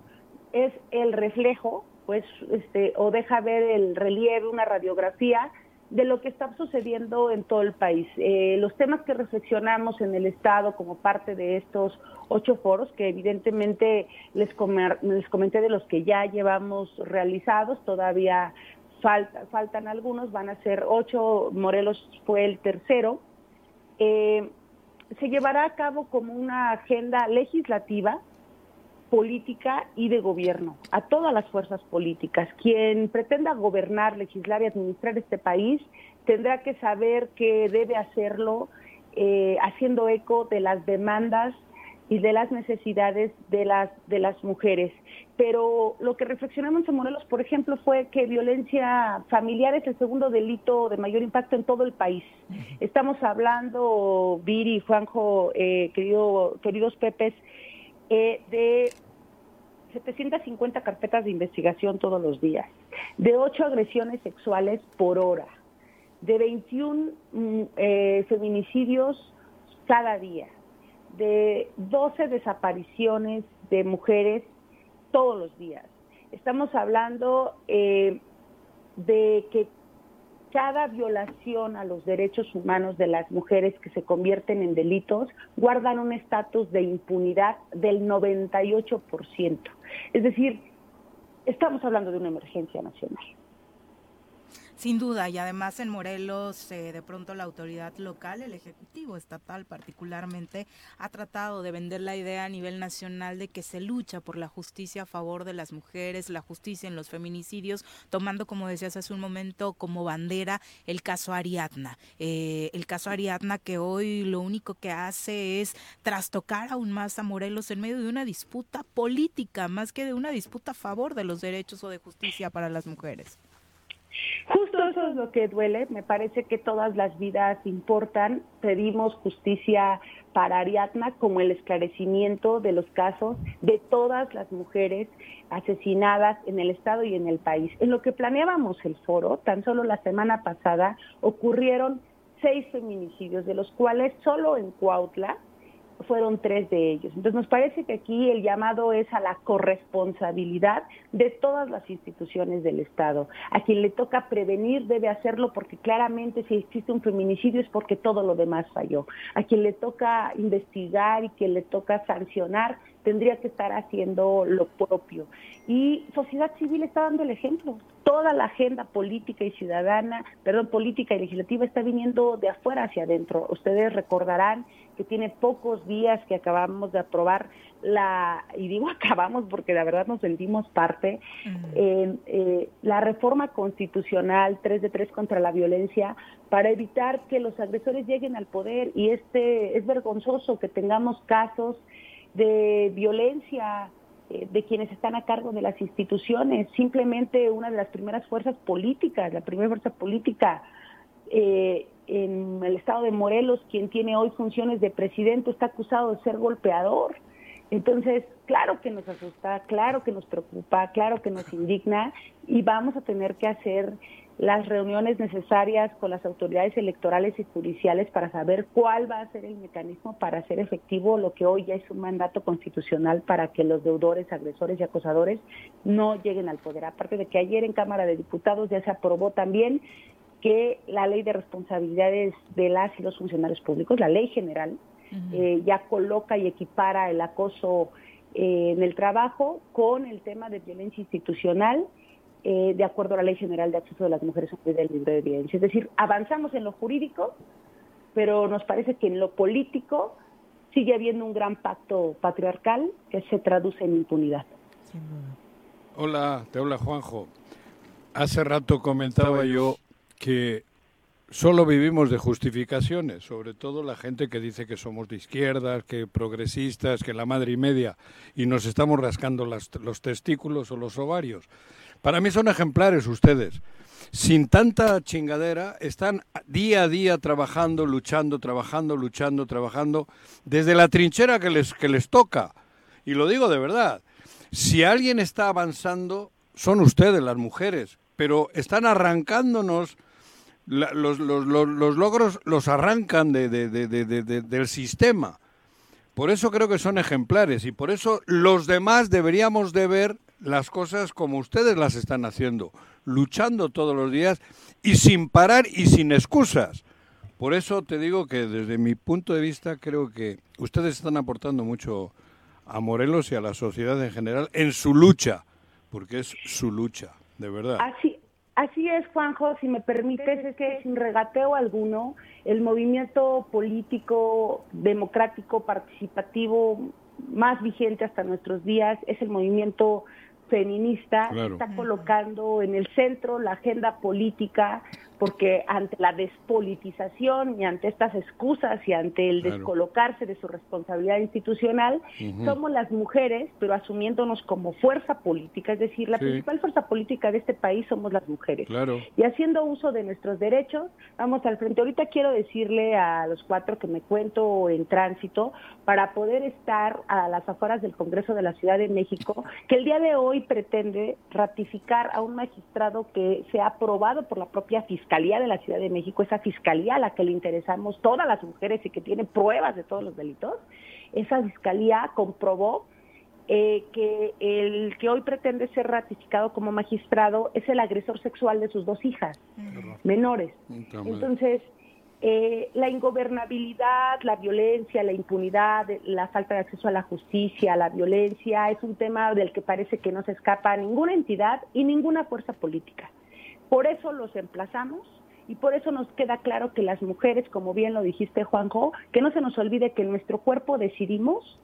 es el reflejo, pues, este, o deja ver el relieve, una radiografía de lo que está sucediendo en todo el país. Eh, los temas que reflexionamos en el Estado como parte de estos ocho foros, que evidentemente les, les comenté de los que ya llevamos realizados, todavía falta, faltan algunos, van a ser ocho, Morelos fue el tercero. Eh, se llevará a cabo como una agenda legislativa, política y de gobierno, a todas las fuerzas políticas. Quien pretenda gobernar, legislar y administrar este país tendrá que saber que debe hacerlo eh, haciendo eco de las demandas y de las necesidades de las, de las mujeres. Pero lo que reflexionamos en Morelos, por ejemplo, fue que violencia familiar es el segundo delito de mayor impacto en todo el país. Estamos hablando, Viri, Juanjo, eh, querido, queridos Pepes, eh, de 750 carpetas de investigación todos los días, de 8 agresiones sexuales por hora, de 21 mm, eh, feminicidios cada día, de 12 desapariciones de mujeres todos los días. Estamos hablando eh, de que cada violación a los derechos humanos de las mujeres que se convierten en delitos guardan un estatus de impunidad del 98%. Es decir, estamos hablando de una emergencia nacional.
Sin duda, y además en Morelos, eh, de pronto la autoridad local, el Ejecutivo Estatal particularmente, ha tratado de vender la idea a nivel nacional de que se lucha por la justicia a favor de las mujeres, la justicia en los feminicidios, tomando, como decías hace un momento, como bandera el caso Ariadna. Eh, el caso Ariadna que hoy lo único que hace es trastocar aún más a Morelos en medio de una disputa política, más que de una disputa a favor de los derechos o de justicia para las mujeres.
Justo eso es lo que duele. Me parece que todas las vidas importan. Pedimos justicia para Ariadna como el esclarecimiento de los casos de todas las mujeres asesinadas en el Estado y en el país. En lo que planeábamos el foro, tan solo la semana pasada ocurrieron seis feminicidios, de los cuales solo en Cuautla fueron tres de ellos. Entonces nos parece que aquí el llamado es a la corresponsabilidad de todas las instituciones del Estado. A quien le toca prevenir debe hacerlo porque claramente si existe un feminicidio es porque todo lo demás falló. A quien le toca investigar y quien le toca sancionar tendría que estar haciendo lo propio. Y sociedad civil está dando el ejemplo. Toda la agenda política y ciudadana, perdón, política y legislativa está viniendo de afuera hacia adentro. Ustedes recordarán que tiene pocos días que acabamos de aprobar la, y digo acabamos porque la verdad nos sentimos parte, eh, la reforma constitucional 3 de 3 contra la violencia para evitar que los agresores lleguen al poder y este es vergonzoso que tengamos casos de violencia eh, de quienes están a cargo de las instituciones. Simplemente una de las primeras fuerzas políticas, la primera fuerza política eh, en el estado de Morelos, quien tiene hoy funciones de presidente, está acusado de ser golpeador. Entonces, claro que nos asusta, claro que nos preocupa, claro que nos indigna y vamos a tener que hacer las reuniones necesarias con las autoridades electorales y judiciales para saber cuál va a ser el mecanismo para hacer efectivo lo que hoy ya es un mandato constitucional para que los deudores, agresores y acosadores no lleguen al poder. Aparte de que ayer en Cámara de Diputados ya se aprobó también que la ley de responsabilidades de las y los funcionarios públicos, la ley general, eh, ya coloca y equipara el acoso eh, en el trabajo con el tema de violencia institucional eh, de acuerdo a la Ley General de Acceso de las Mujeres a un libre de violencia. Es decir, avanzamos en lo jurídico, pero nos parece que en lo político sigue habiendo un gran pacto patriarcal que se traduce en impunidad.
Hola, te habla Juanjo. Hace rato comentaba yo que solo vivimos de justificaciones, sobre todo la gente que dice que somos de izquierdas, que progresistas, que la madre y media, y nos estamos rascando los testículos o los ovarios. Para mí son ejemplares ustedes. Sin tanta chingadera, están día a día trabajando, luchando, trabajando, luchando, trabajando, desde la trinchera que les, que les toca. Y lo digo de verdad. Si alguien está avanzando, son ustedes, las mujeres, pero están arrancándonos, los, logros los arrancan del sistema. Por eso creo que son ejemplares y por eso los demás deberíamos de ver las cosas como ustedes las están haciendo, luchando todos los días y sin parar y sin excusas. Por eso te digo que desde mi punto de vista creo que ustedes están aportando mucho a Morelos y a la sociedad en general en su lucha, porque es su lucha, de verdad.
Así, así es, Juanjo, si me permites, es que sin regateo alguno, el movimiento político, democrático, participativo más vigente hasta nuestros días es el movimiento feminista. Está colocando en el centro la agenda política porque ante la despolitización y ante estas excusas y ante el
Claro.
descolocarse de su responsabilidad institucional, somos las mujeres, pero asumiéndonos como fuerza política, es decir, la
Sí.
principal fuerza política de este país somos las mujeres.
Claro.
Y haciendo uso de nuestros derechos, vamos al frente. Ahorita quiero decirle a los cuatro que me cuento en tránsito para poder estar a las afueras del Congreso de la Ciudad de México, que el día de hoy pretende ratificar a un magistrado que se ha aprobado por la propia Fiscalía de la Ciudad de México, esa fiscalía a la que le interesamos todas las mujeres y que tiene pruebas de todos los delitos. Esa fiscalía comprobó eh, que el que hoy pretende ser ratificado como magistrado es el agresor sexual de sus dos hijas menores. Entonces, eh, la ingobernabilidad, la violencia, la impunidad, la falta de acceso a la justicia, la violencia, es un tema del que parece que no se escapa ninguna entidad y ninguna fuerza política. Por eso los emplazamos y por eso nos queda claro que las mujeres, como bien lo dijiste Juanjo, que no se nos olvide que en nuestro cuerpo decidimos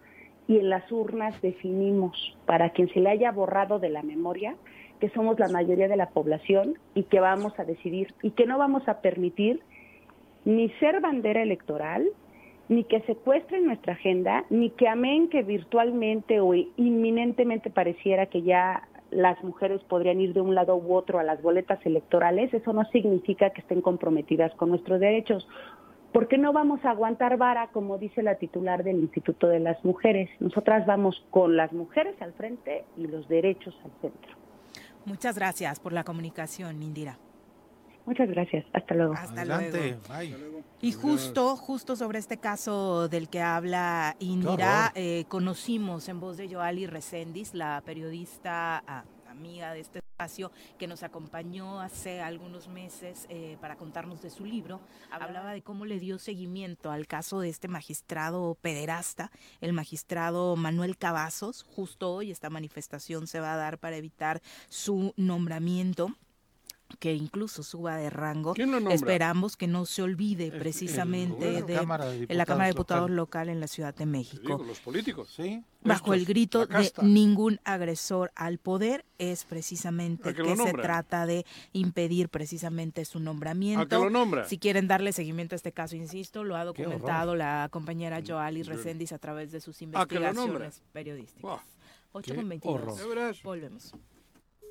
y en las urnas definimos, para quien se le haya borrado de la memoria, que somos la mayoría de la población y que vamos a decidir y que no vamos a permitir ni ser bandera electoral, ni que secuestren nuestra agenda, ni que amén que virtualmente o inminentemente pareciera que ya las mujeres podrían ir de un lado u otro a las boletas electorales, eso no significa que estén comprometidas con nuestros derechos. porque no vamos a aguantar vara, como dice la titular del Instituto de las Mujeres? Nosotras vamos con las mujeres al frente y los derechos al centro.
Muchas gracias por la comunicación, Indira.
Muchas gracias. Hasta luego.
Hasta
Adelante.
luego.
Bye.
Y justo, justo sobre este caso del que habla Indira, eh, conocimos en voz de Joali Recendis, la periodista ah, amiga de este espacio, que nos acompañó hace algunos meses eh, para contarnos de su libro. Hablaba de cómo le dio seguimiento al caso de este magistrado pederasta, el magistrado Manuel Cavazos. Justo hoy esta manifestación se va a dar para evitar su nombramiento que incluso suba de rango.
¿Quién lo nombra?
Esperamos que no se olvide
El-
precisamente
el-
de,
Cámara de
en la Cámara de
Diputados
Diputados local. en la Ciudad de México.
digo, los políticos.
Sí.
Bajo el grito
la
de ningún agresor al poder es precisamente
¿A que
que, se trata de impedir precisamente su nombramiento.
¿A que lo nombra?
Si quieren darle seguimiento a este caso, insisto, lo ha documentado la compañera Joali Recendis a través de sus
¿A que lo nombra?
investigaciones periodísticas.
Buah.
8
Qué
con 22.
horror.
Ya verás.
Volvemos.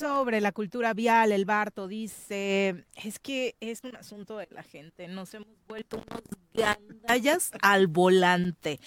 Sobre la cultura vial, el Barto dice, es que es un asunto de la gente, nos hemos vuelto unos gandallas al volante.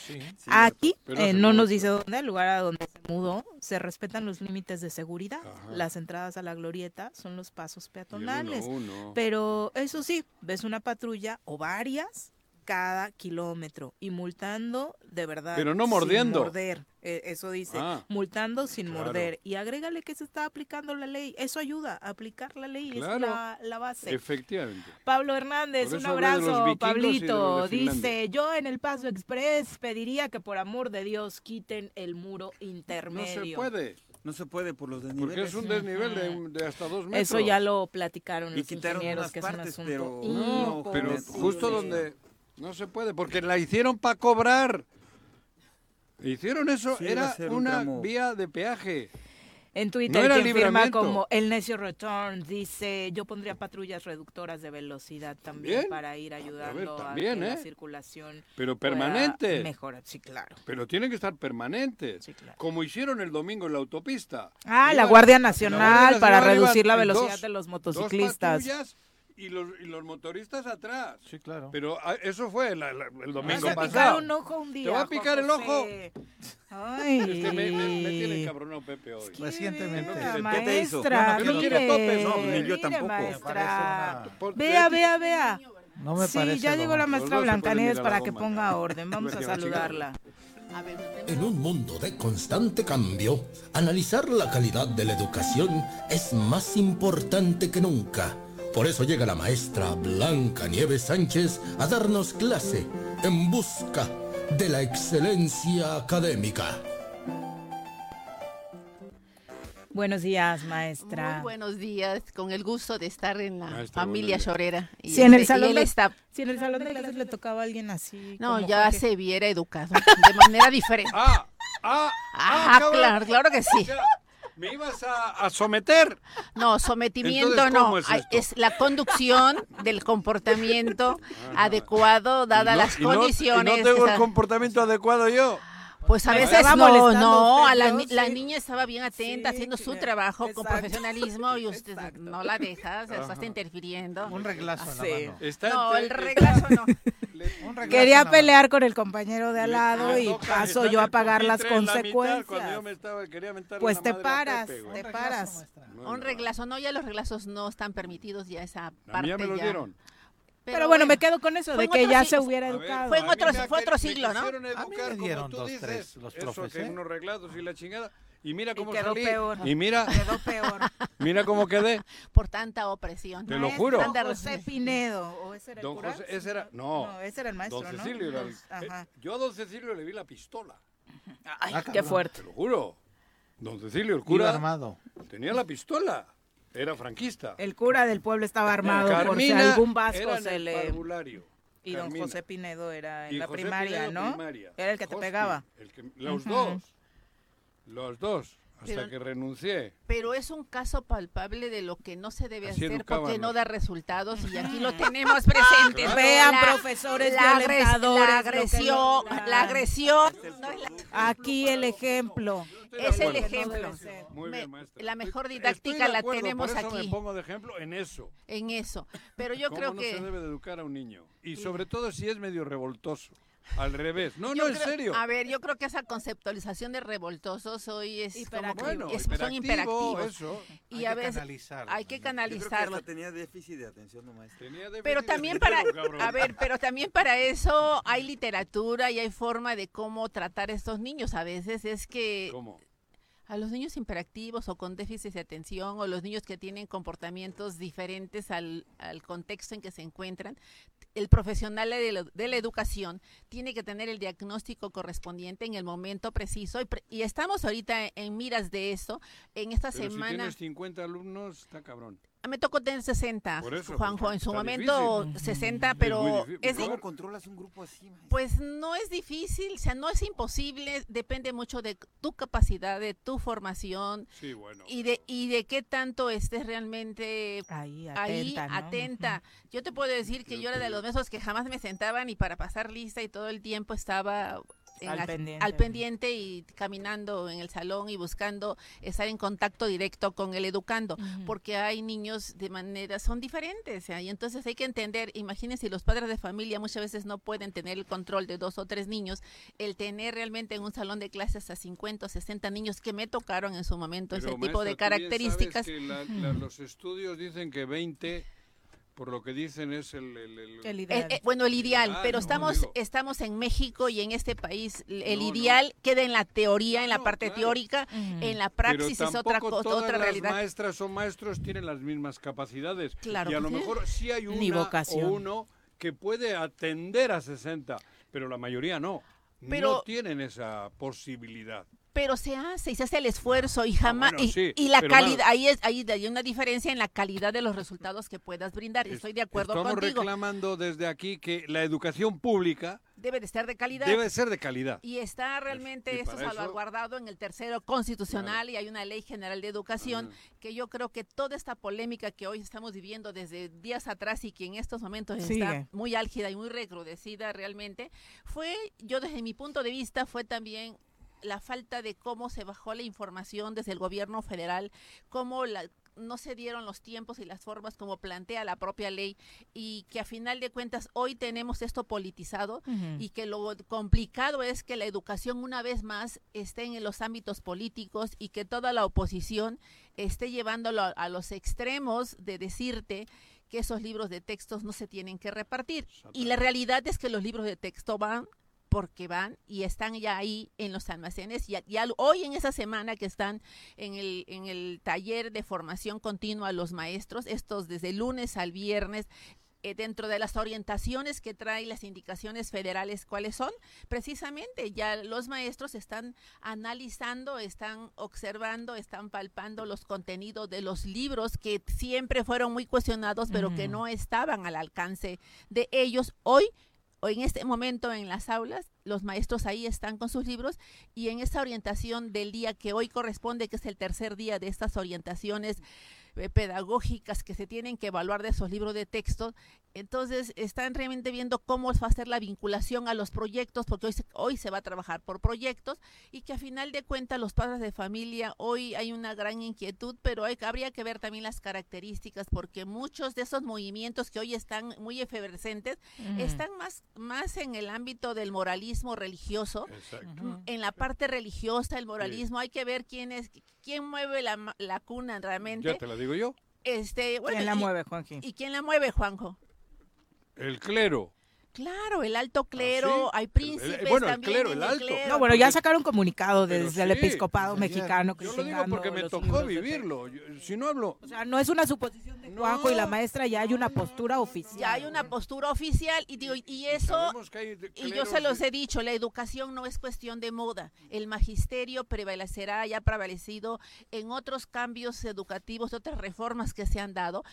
Aquí, eh, no nos dice dónde, el lugar a donde se mudó, se respetan los límites de seguridad. Las entradas a la glorieta son los pasos peatonales.
uno, uno.
Pero eso sí, ves una patrulla o varias cada kilómetro y multando de verdad.
Pero no
sin
mordiendo.
morder. Eh, eso dice,
Ah.
multando sin
Claro.
morder. Y agrégale que se está aplicando la ley. Eso ayuda a aplicar la ley,
Claro.
es la, la base.
Efectivamente.
Pablo Hernández, un abrazo, Pablito. Dice, yo en el Paso Express pediría que por amor de Dios quiten el muro
No
intermedio.
se puede.
No se puede por los
Porque
desniveles.
es un desnivel de, de hasta dos metros.
Eso ya lo platicaron
Y
los ingenieros,
unas
que es un
partes,
asunto
pero-
No, pero justo donde no se puede, porque la hicieron para cobrar. Hicieron eso,
Sí, a
era
un
una
tramo.
vía de peaje.
En Twitter,
No
quien firma como El Necio Return dice, yo pondría patrullas reductoras de velocidad también
Bien.
para ir ayudando a,
también,
que la
¿eh?
circulación
Pero permanente.
mejorar. Sí, claro.
Pero tienen que estar permanentes. Como hicieron el domingo en la autopista.
Ah, la Guardia
la
Nacional para reducir la velocidad
dos-
de los
dos
motociclistas.
patrullas y los, y los motoristas atrás.
Sí, claro.
Pero ah, eso fue la- la- el domingo
Vas a picar
pasado.
un ojo un día.
Te va a picar el ojo.
Ay.
Es que me, me, me tiene encabronado Pepe hoy.
Recientemente.
¿Qué te hizo?
maestra,
Que no
mire,
quiere topes,
no, ni yo tampoco.
maestra. Vea, vea, vea.
No me
sí,
parece
ya llegó la maestra Blancanieves
a
para que ponga orden. Vamos a
a
saludarla.
En un mundo de constante cambio, analizar la calidad de la educación es más importante que nunca. Por eso llega la maestra Blanca Nieves Sánchez a darnos clase en busca de la excelencia académica.
Buenos días, maestra.
Muy buenos días, con el gusto de estar en la
Maestra,
familia. Chorera. Y
Si en el
este-
salón
él
de-
está,
Si en el salón de clases le tocaba a alguien así.
no,
como
ya
Jorge.
se viera educado, de manera diferente.
Ah, ah,
Ah,
cabrón.
claro, claro que sí.
O sea, ¿Me ibas a, a someter?
No, sometimiento
Entonces,
no,
¿cómo es
Ay,
esto?
es la conducción del comportamiento adecuado dadas
Y no-
las
y no-
condiciones.
Y no tengo el comportamiento adecuado yo.
Pues a
Me
veces no, no, a la, niña estaba bien atenta
Sí,
haciendo su trabajo con profesionalismo y usted no la deja, se está interfiriendo.
Un reglazo en la
Sí.
mano.
Está
No, el reglazo no.
Quería pelear con el compañero de al lado y paso yo
en
a pagar las
la
consecuencias.
estaba-
Pues
la
te paras,
Pepe,
te paras.
No,
Un
no.
reglazo, no, ya los reglazos no están permitidos, ya esa parte
ya me lo
ya.
dieron.
Pero, bueno, me quedo con eso, de que ya se hubiera
ver,
educado.
Fue en otro- fue otro siglo, ¿no?
A mí me dieron dos,
dices,
tres, los
eso,
profes,
que
¿eh?
unos reglados y la chingada. Y mira
Y
cómo
quedó
salí.
peor.
Y mira,
Quedó peor.
mira cómo quedé.
por tanta opresión.
Te lo juro.
Tanta
José Pinedo. ¿O ese era el
Don
cura?
José, ese era, no,
No, ese era el maestro,
don
¿no?
Cecilio era el-
Los- ajá.
eh, yo a don Cecilio le vi la pistola,
Ay,
Ah,
qué fuerte.
te lo juro. Don Cecilio, el
Iba
cura,
armado.
tenía la pistola, era franquista.
El cura del pueblo estaba armado por si
Carmina
algún vasco se
el
le... Y don
Carmina.
José Pinedo era en
Y
la
José
primaria,
Pinedo,
¿no?
primaria.
Era el que te pegaba.
el que- los dos. Los dos. Hasta
Pero-
que renuncié.
Pero es un caso palpable de lo que no se debe
Así
hacer porque no da resultados y aquí lo tenemos presentes.
Claro.
Vean,
La-
profesores
la,
violentadores,
agresión, la agresión no es, la-
Aquí el ejemplo.
es el ejemplo.
ser.
Muy
Me-
bien, maestra.
la mejor
Estoy
didáctica la
acuerdo,
tenemos
por eso
aquí
me pongo de ejemplo en eso.
en eso. Pero yo
¿Cómo
creo
no
que
se debe de educar a un niño? Y sobre todo si es medio revoltoso. Al revés. No,
Yo
no, en
creo-
serio.
A ver, yo creo que esa conceptualización de revoltosos hoy es como que
Bueno,
es- son
hiperactivo,
imperativos.
eso.
Y
Hay
a
que
veces
canalizarlo,
hay que canalizarlo.
tenía déficit de atención, no maestro.
Tenía déficit
Pero
de
también para,
dinero, cabrón.
a ver, pero también para eso hay literatura y hay forma de cómo tratar a estos niños. A veces es que
¿Cómo?
A los niños hiperactivos o con déficit de atención o los niños que tienen comportamientos diferentes al, al contexto en que se encuentran, el profesional de la, de la educación tiene que tener el diagnóstico correspondiente en el momento preciso y, pre- y estamos ahorita en miras de eso. En esta
Pero si
semana
tienes 50 alumnos, está cabrón.
Me tocó tener 60,
Por eso,
Juanjo,
pues,
en su momento
difícil.
60,
Es muy
pero es,
¿Cómo controlas un grupo así, maestro?
pues no es difícil, o sea, no es imposible, depende mucho de tu capacidad, de tu formación
Sí, bueno.
y de y de qué tanto estés realmente
Ahí,
ahí
atenta, ¿no?
atenta. Yo te puedo decir que yo era de los mesos que jamás me sentaban y para pasar lista y todo el tiempo estaba en
Al
la-
pendiente.
al pendiente y caminando en el salón y buscando estar en contacto directo con el educando, porque hay niños de manera, son diferentes, ¿ya? y entonces hay que entender, imagínense, los padres de familia muchas veces no pueden tener el control de dos o tres niños, el tener realmente en un salón de clases a 50 o 60 niños que me tocaron en su momento
Pero,
ese tipo de características.
la- la- los estudios dicen que 20, por lo que dicen, es el... el- el-
El
Eh,
ideal.
eh, bueno, el ideal,
ideal,
pero
no,
estamos
digo.
estamos en México y en este país el
No, no.
ideal queda en la teoría, en la parte
claro.
teórica, en la
Pero
praxis es otra cosa,
todas
otra
las
realidad.
maestras o maestros tienen las mismas capacidades.
Claro
y a lo mejor sí hay
Ni
una
vocación.
o uno que puede atender a 60, pero la mayoría no.
Pero-
no tienen esa posibilidad.
Pero se hace y se hace el esfuerzo y jamás
Ah, bueno,
y,
sí,
y la calidad ahí es ahí hay una diferencia en la calidad de los resultados que puedas brindar.
Es-
Estoy de acuerdo
Estamos
contigo.
reclamando desde aquí que la educación pública
Debe de estar de calidad.
debe ser de calidad.
Y está realmente
y
esto salvaguardado en el tercero constitucional y hay una ley general de educación que yo creo que toda esta polémica que hoy estamos viviendo desde días atrás y que en estos momentos está
Sigue.
muy álgida y muy recrudecida realmente, fue, yo desde mi punto de vista, fue también la falta de cómo se bajó la información desde el gobierno federal, cómo la no se dieron los tiempos y las formas como plantea la propia ley y que a final de cuentas hoy tenemos esto politizado y que lo complicado es que la educación una vez más esté en los ámbitos políticos y que toda la oposición esté llevándolo a, a los extremos de decirte que esos libros de textos no se tienen que repartir. Y la realidad es que los libros de texto van porque van y están ya ahí en los almacenes. Ya, ya hoy en esa semana que están en el, en el taller de formación continua los maestros, estos desde lunes al viernes, eh, dentro de las orientaciones que trae las indicaciones federales, ¿cuáles son? Precisamente ya los maestros están analizando, están observando, están palpando los contenidos de los libros que siempre fueron muy cuestionados, pero que no estaban al alcance de ellos. Hoy en este momento en las aulas, los maestros ahí están con sus libros y en esa orientación del día que hoy corresponde, que es el tercer día de estas orientaciones eh, pedagógicas que se tienen que evaluar de esos libros de texto, entonces están realmente viendo cómo va a ser la vinculación a los proyectos, porque hoy se, hoy se va a trabajar por proyectos y que a final de cuentas los padres de familia, hoy hay una gran inquietud, pero hay, habría que ver también las características, porque muchos de esos movimientos que hoy están muy efervescentes,
Ujú.
están más, más en el ámbito del moralismo religioso,
Exacto.
Mm, en la parte religiosa, el moralismo, hay que ver quién es, quién mueve la, ma- la cuna realmente.
Ya te la digo yo.
Este, bueno,
¿Quién la
y-
mueve, Juanji?
¿Y quién la mueve, Juanjo?
El clero.
Claro, el alto clero, hay príncipes
Ah, bueno, el
también
clero,
en
el alto.
No, bueno, ya sacaron comunicado desde el
sí,
episcopado mexicano.
Yo lo digo porque me tocó vivirlo. Yo- si no hablo.
O sea, no es una suposición de Juanjo y la maestra, ya hay una postura oficial.
Ya hay una postura oficial y digo, y eso y yo se los he dicho, la educación no es cuestión de moda. El magisterio prevalecerá, ya ha prevalecido en otros cambios educativos, otras reformas que se han dado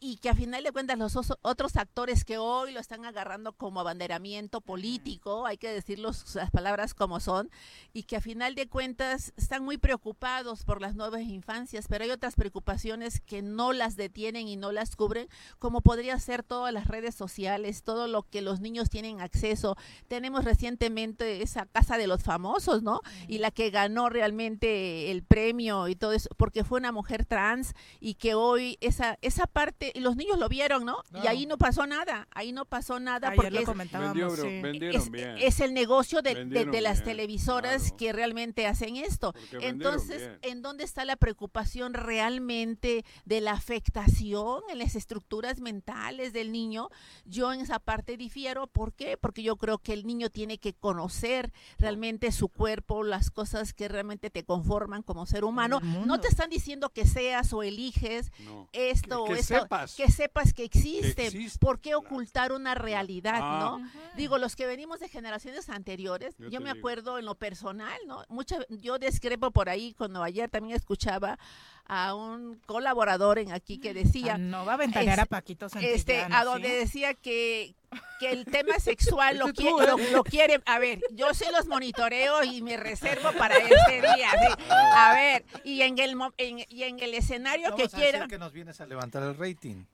y que a final de cuentas los otros actores que hoy lo están agarrando como abanderamiento político, hay que decir los- las palabras como son, y que a final de cuentas están muy preocupados por las nuevas infancias, pero hay otras preocupaciones que no las detienen y no las cubren, como podría ser todas las redes sociales, todo lo que los niños tienen acceso. Tenemos recientemente esa casa de los famosos, ¿no? Y la que ganó realmente el premio y todo eso, porque fue una mujer trans y que hoy esa, esa parte, y los niños lo vieron, ¿no? Y ahí no pasó nada, ahí no pasó nada
Ayer
porque
lo
es,
comentábamos,
Vendió-
sí.
vendieron
es,
bien.
es el negocio de, de- de
Vendieron
las
bien,
televisoras que realmente hacen esto. Entonces,
bien.
¿en dónde está la preocupación realmente de la afectación en las estructuras mentales del niño? Yo en esa parte difiero. ¿Por qué? Porque yo creo que el niño tiene que conocer realmente su cuerpo, las cosas que realmente te conforman como ser humano. No te están diciendo que seas o eliges
No.
esto
Que-
o
que
esto,
sepas.
que sepas que existe.
existe,
¿Por qué ocultar una realidad,
Ah.
no? Digo, los que venimos de generaciones anteriores,
Yo
me
digo.
acuerdo en lo personal, ¿no? Mucha, yo discrepo por ahí cuando ayer también escuchaba a un colaborador en aquí que decía
Ah, no va a ventanear a Paquito
este
Santillán,
a
¿sí?
donde decía que que el tema sexual lo,
Este ¿eh?
lo, lo quiere a ver yo sí los monitoreo y me reservo para este día sí. a ver y en el mo- en- y en el escenario
No
que
vas a decir
quiera
que nos vienes a levantar el rating.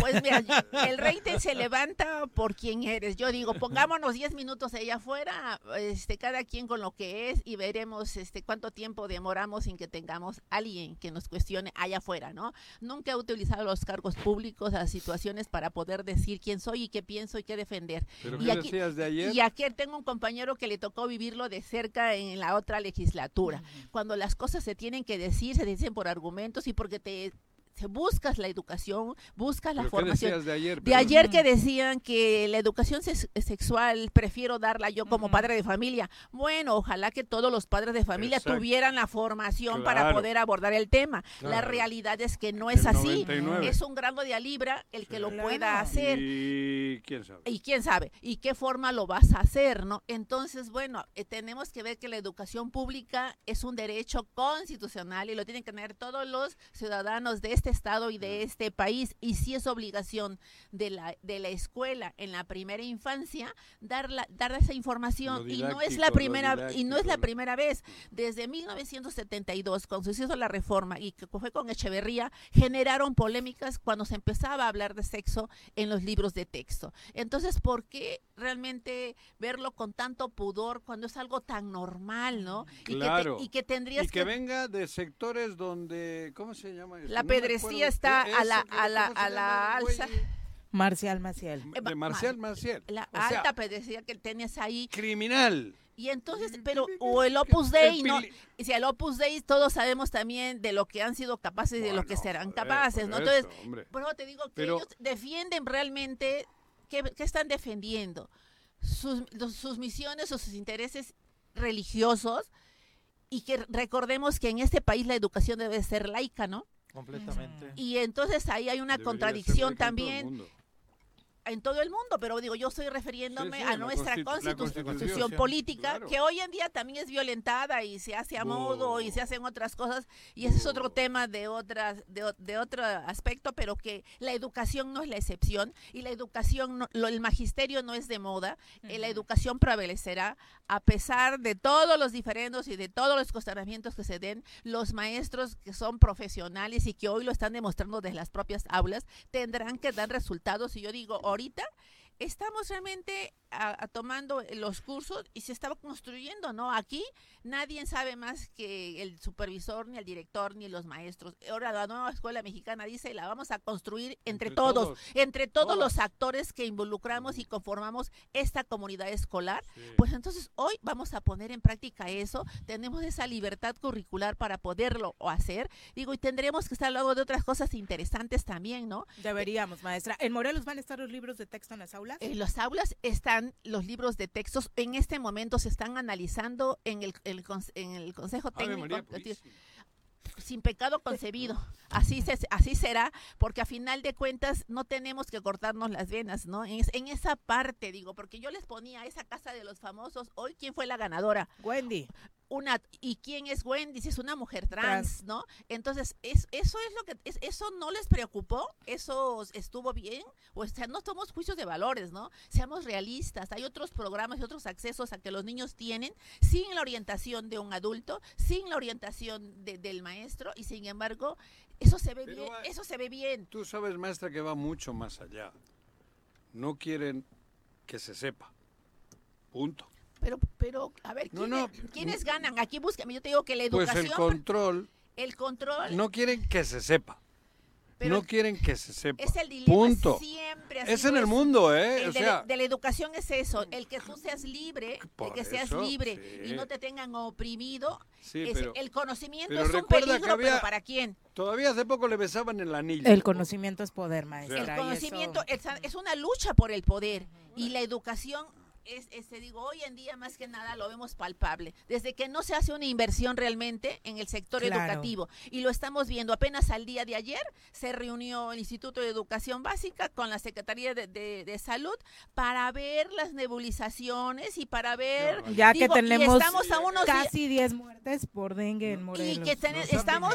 Pues mira, el rating se levanta por quien eres. Yo digo, pongámonos 10 minutos allá afuera, este, cada quien con lo que es y veremos este cuánto tiempo demoramos sin que tengamos alguien que nos cuestione allá afuera, ¿no? Nunca he utilizado los cargos públicos, las situaciones para poder decir quién soy y qué pienso y qué defender.
¿Pero
y
qué decías de ayer?
Y aquí tengo un compañero que le tocó vivirlo de cerca en la otra legislatura. Cuando las cosas se tienen que decir, se dicen por argumentos y porque te buscas la educación, buscas la
¿Pero qué
formación.
de ayer,
De
perdón?
ayer que decían que la educación sex- sexual prefiero darla yo como padre de familia. Bueno, ojalá que todos los padres de familia
Exacto.
tuvieran la formación para poder abordar el tema. La realidad es que no es
El
así.
99.
Es un grado de a libra el que lo pueda hacer.
Y quién sabe.
Y quién sabe, y qué forma lo vas a hacer, ¿no? Entonces, bueno, eh, tenemos que ver que la educación pública es un derecho constitucional y lo tienen que tener todos los ciudadanos de este estado y de este país. Y sí es obligación de la, de la escuela en la primera infancia dar, la- dar esa información. Y no es la primera, y no es la primera vez. Desde 1972, cuando se hizo la reforma y que fue con Echeverría, generaron polémicas cuando se empezaba a hablar de sexo en los libros de texto. Entonces, ¿por qué realmente verlo con tanto pudor cuando es algo tan normal, ¿no? Y que te-
Claro.
y que tendrías
Y que venga de sectores donde, ¿cómo se llama? eso?
La
No
pedrecía
acuerdo.
está
Eh,
a la, a la,
¿cómo se
a la alza.
Marcial Maciel.
De Marcial Maciel.
La
O sea,
alta pedrecía que tenías ahí.
Criminal.
Y entonces, pero, o el Opus Dei, ¿no? si el Opus Dei, todos sabemos también de lo que han sido capaces y de lo que serán capaces, ¿no? Entonces,
hombre.
por eso te digo que
Pero-
ellos defienden realmente, ¿qué, qué están defendiendo? sus, los- sus misiones o sus intereses religiosos y que recordemos que en este país la educación debe ser laica, ¿no?
Completamente.
Y entonces ahí hay una
Debería
contradicción también. En todo el mundo, pero digo, yo estoy refiriéndome
Sí, sí,
a nuestra
constitu- la
constitu-
Constitución,
constitución política,
claro.
que hoy en día también es violentada y se hace a
Oh.
modo y se hacen otras cosas, y ese es otro tema de, otras, de, de otro aspecto, pero que la educación no es la excepción, y la educación, no- lo- el magisterio no es de moda, eh, la educación prevalecerá a pesar de todos los diferendos y de todos los cuestionamientos que se den, los maestros que son profesionales y que hoy lo están demostrando desde las propias aulas, tendrán que dar resultados. Y yo digo, ahorita estamos realmente a- a tomando los cursos y se estaba construyendo, ¿no? Aquí nadie sabe más que el supervisor, ni el director, ni los maestros. Ahora la nueva escuela mexicana dice, la vamos a construir entre,
Entre
todos,
todos,
entre todos los actores que involucramos y conformamos esta comunidad escolar.
Sí.
Pues entonces hoy vamos a poner en práctica eso, tenemos esa libertad curricular para poderlo o hacer, digo, y tendremos que estar luego de otras cosas interesantes también, ¿no?
Deberíamos, maestra. ¿En Morelos van a estar los libros de texto en las aulas?
En las aulas están los libros de textos, en este momento se están analizando en el, el en el Consejo Técnico
María
eh, sin pecado concebido. Así se, así será, porque a final de cuentas no tenemos que cortarnos las venas, ¿no? En, es- en esa parte, digo, porque yo les ponía esa casa de los famosos, hoy quién fue la ganadora.
Wendy.
Una y quién es Wendy, si es una mujer trans,
Trans.
¿no? Entonces, es, eso es lo que es- eso no les preocupó, eso estuvo bien, o sea, no somos juicios de valores, ¿no? Seamos realistas, hay otros programas y otros accesos a que los niños tienen sin la orientación de un adulto, sin la orientación de- del maestro y sin embargo, eso se ve
Pero
bien, eso se ve bien.
Tú sabes, maestra, que va mucho más allá. No quieren que se sepa. Punto.
Pero pero a ver,
No,
¿quiénes,
no.
quiénes ganan? Aquí búscame, yo te digo que la
Pues
educación
el control,
el control
no quieren que se sepa.
Pero
no quieren que se sepa.
Es el dilema
Punto.
siempre.
Es en el mundo, ¿eh?
El
O
de,
sea-
de la educación es eso, el que tú seas libre, el que seas
eso,
libre y
sí.
no te tengan oprimido.
Sí,
es-
pero-
el conocimiento
pero
es un peligro, pero ¿para quién?
Todavía hace poco le besaban el anillo.
El conocimiento es poder, maestra.
El
y
conocimiento
eso-
es, es una lucha por el poder y la educación es, es, te digo, hoy en día más que nada lo vemos palpable. Desde que no se hace una inversión realmente en el sector
Claro.
educativo y lo estamos viendo apenas al día de ayer, se reunió el Instituto de Educación Básica con la Secretaría de, de- de Salud para ver las nebulizaciones y para ver...
Ya que
digo,
tenemos
estamos a unos
casi 10 muertes por dengue en Morelos.
y que ten- estamos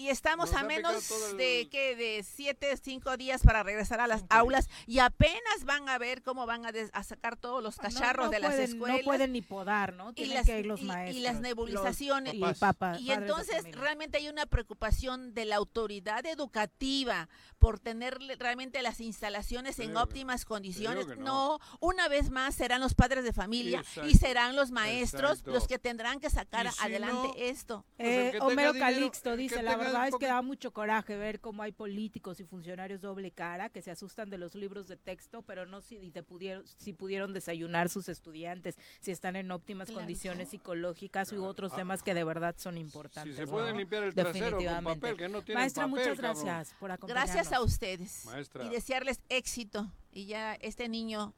y estamos
nos
a menos
el-
de que de siete cinco días para regresar a las aulas y apenas van a ver cómo van a, des- a sacar todos los
No,
cacharros
no
de las escuelas
No pueden ni podar, ¿no?
y
Tienen
las,
que ir los
y- y
maestros.
las
los-
nebulizaciones.
y papá-
Y entonces realmente hay una preocupación de la autoridad educativa por tener realmente las instalaciones en
que-
óptimas condiciones. no.
no.
una vez más serán los padres de familia y serán los maestros
exacto.
los que tendrán que sacar
Y si
adelante
no,
esto.
Pues
Eh, Homero
dinero,
Calixto dice, la
tenga
verdad es que da mucho coraje ver cómo hay políticos y funcionarios doble cara que se asustan de los libros de texto, pero no si, te pudieron, si pudieron desayunar sus estudiantes, si están en óptimas
Claro.
condiciones psicológicas u otros temas que de verdad son importantes.
Si se
¿no?
pueden limpiar el trasero con
Definitivamente.
papel, que no tienen
Maestra,
papel,
muchas
cabrón.
gracias por acompañarnos.
Gracias a ustedes.
Maestra.
Y desearles éxito. Y ya este niño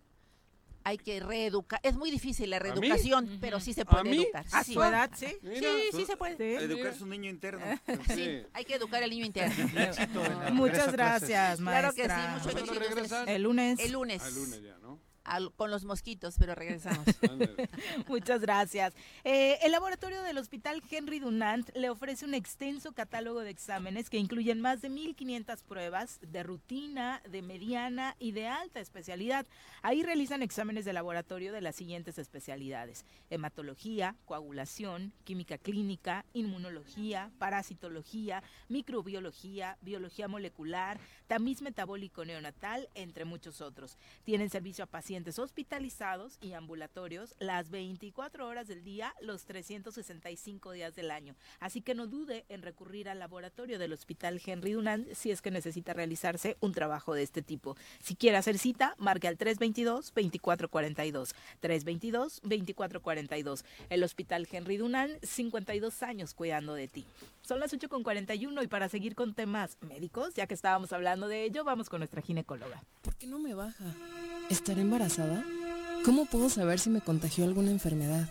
hay que reeducar. Es muy difícil la reeducación, pero sí se
¿A
puede
mí?
educar.
A
sí.
su edad, sí.
Mira,
Sí, sí se puede.
Sí.
Educar su niño interno.
Sí, hay que educar al niño interno.
El
Muchas gracias,
Claro que sí,
maestra.
mucho.
El lunes.
El lunes.
Al lunes ya, ¿no?
Al- con los mosquitos, pero regresamos.
Muchas gracias. Eh, el laboratorio del Hospital Henry Dunant le ofrece un extenso catálogo de exámenes que incluyen más de 1.500 pruebas de rutina, de mediana y de alta especialidad. Ahí realizan exámenes de laboratorio de las siguientes especialidades. Hematología, coagulación, química clínica, inmunología, parasitología, microbiología, biología molecular, tamiz metabólico neonatal, entre muchos otros. Tienen servicio a pacientes hospitalizados y ambulatorios las 24 horas del día, los 365 días del año. Así que no dude en recurrir al laboratorio del Hospital Henry Dunant si es que necesita realizarse un trabajo de este tipo. Si quiere hacer cita, marque al 322-2442. 322-2442. El Hospital Henry Dunant, 52 años cuidando de ti. Son las 8.41 y para seguir con temas médicos, ya que estábamos hablando de ello, vamos con nuestra ginecóloga.
¿Por qué no me baja? ¿Estaré embarazada? ¿Cómo puedo saber si me contagió alguna enfermedad?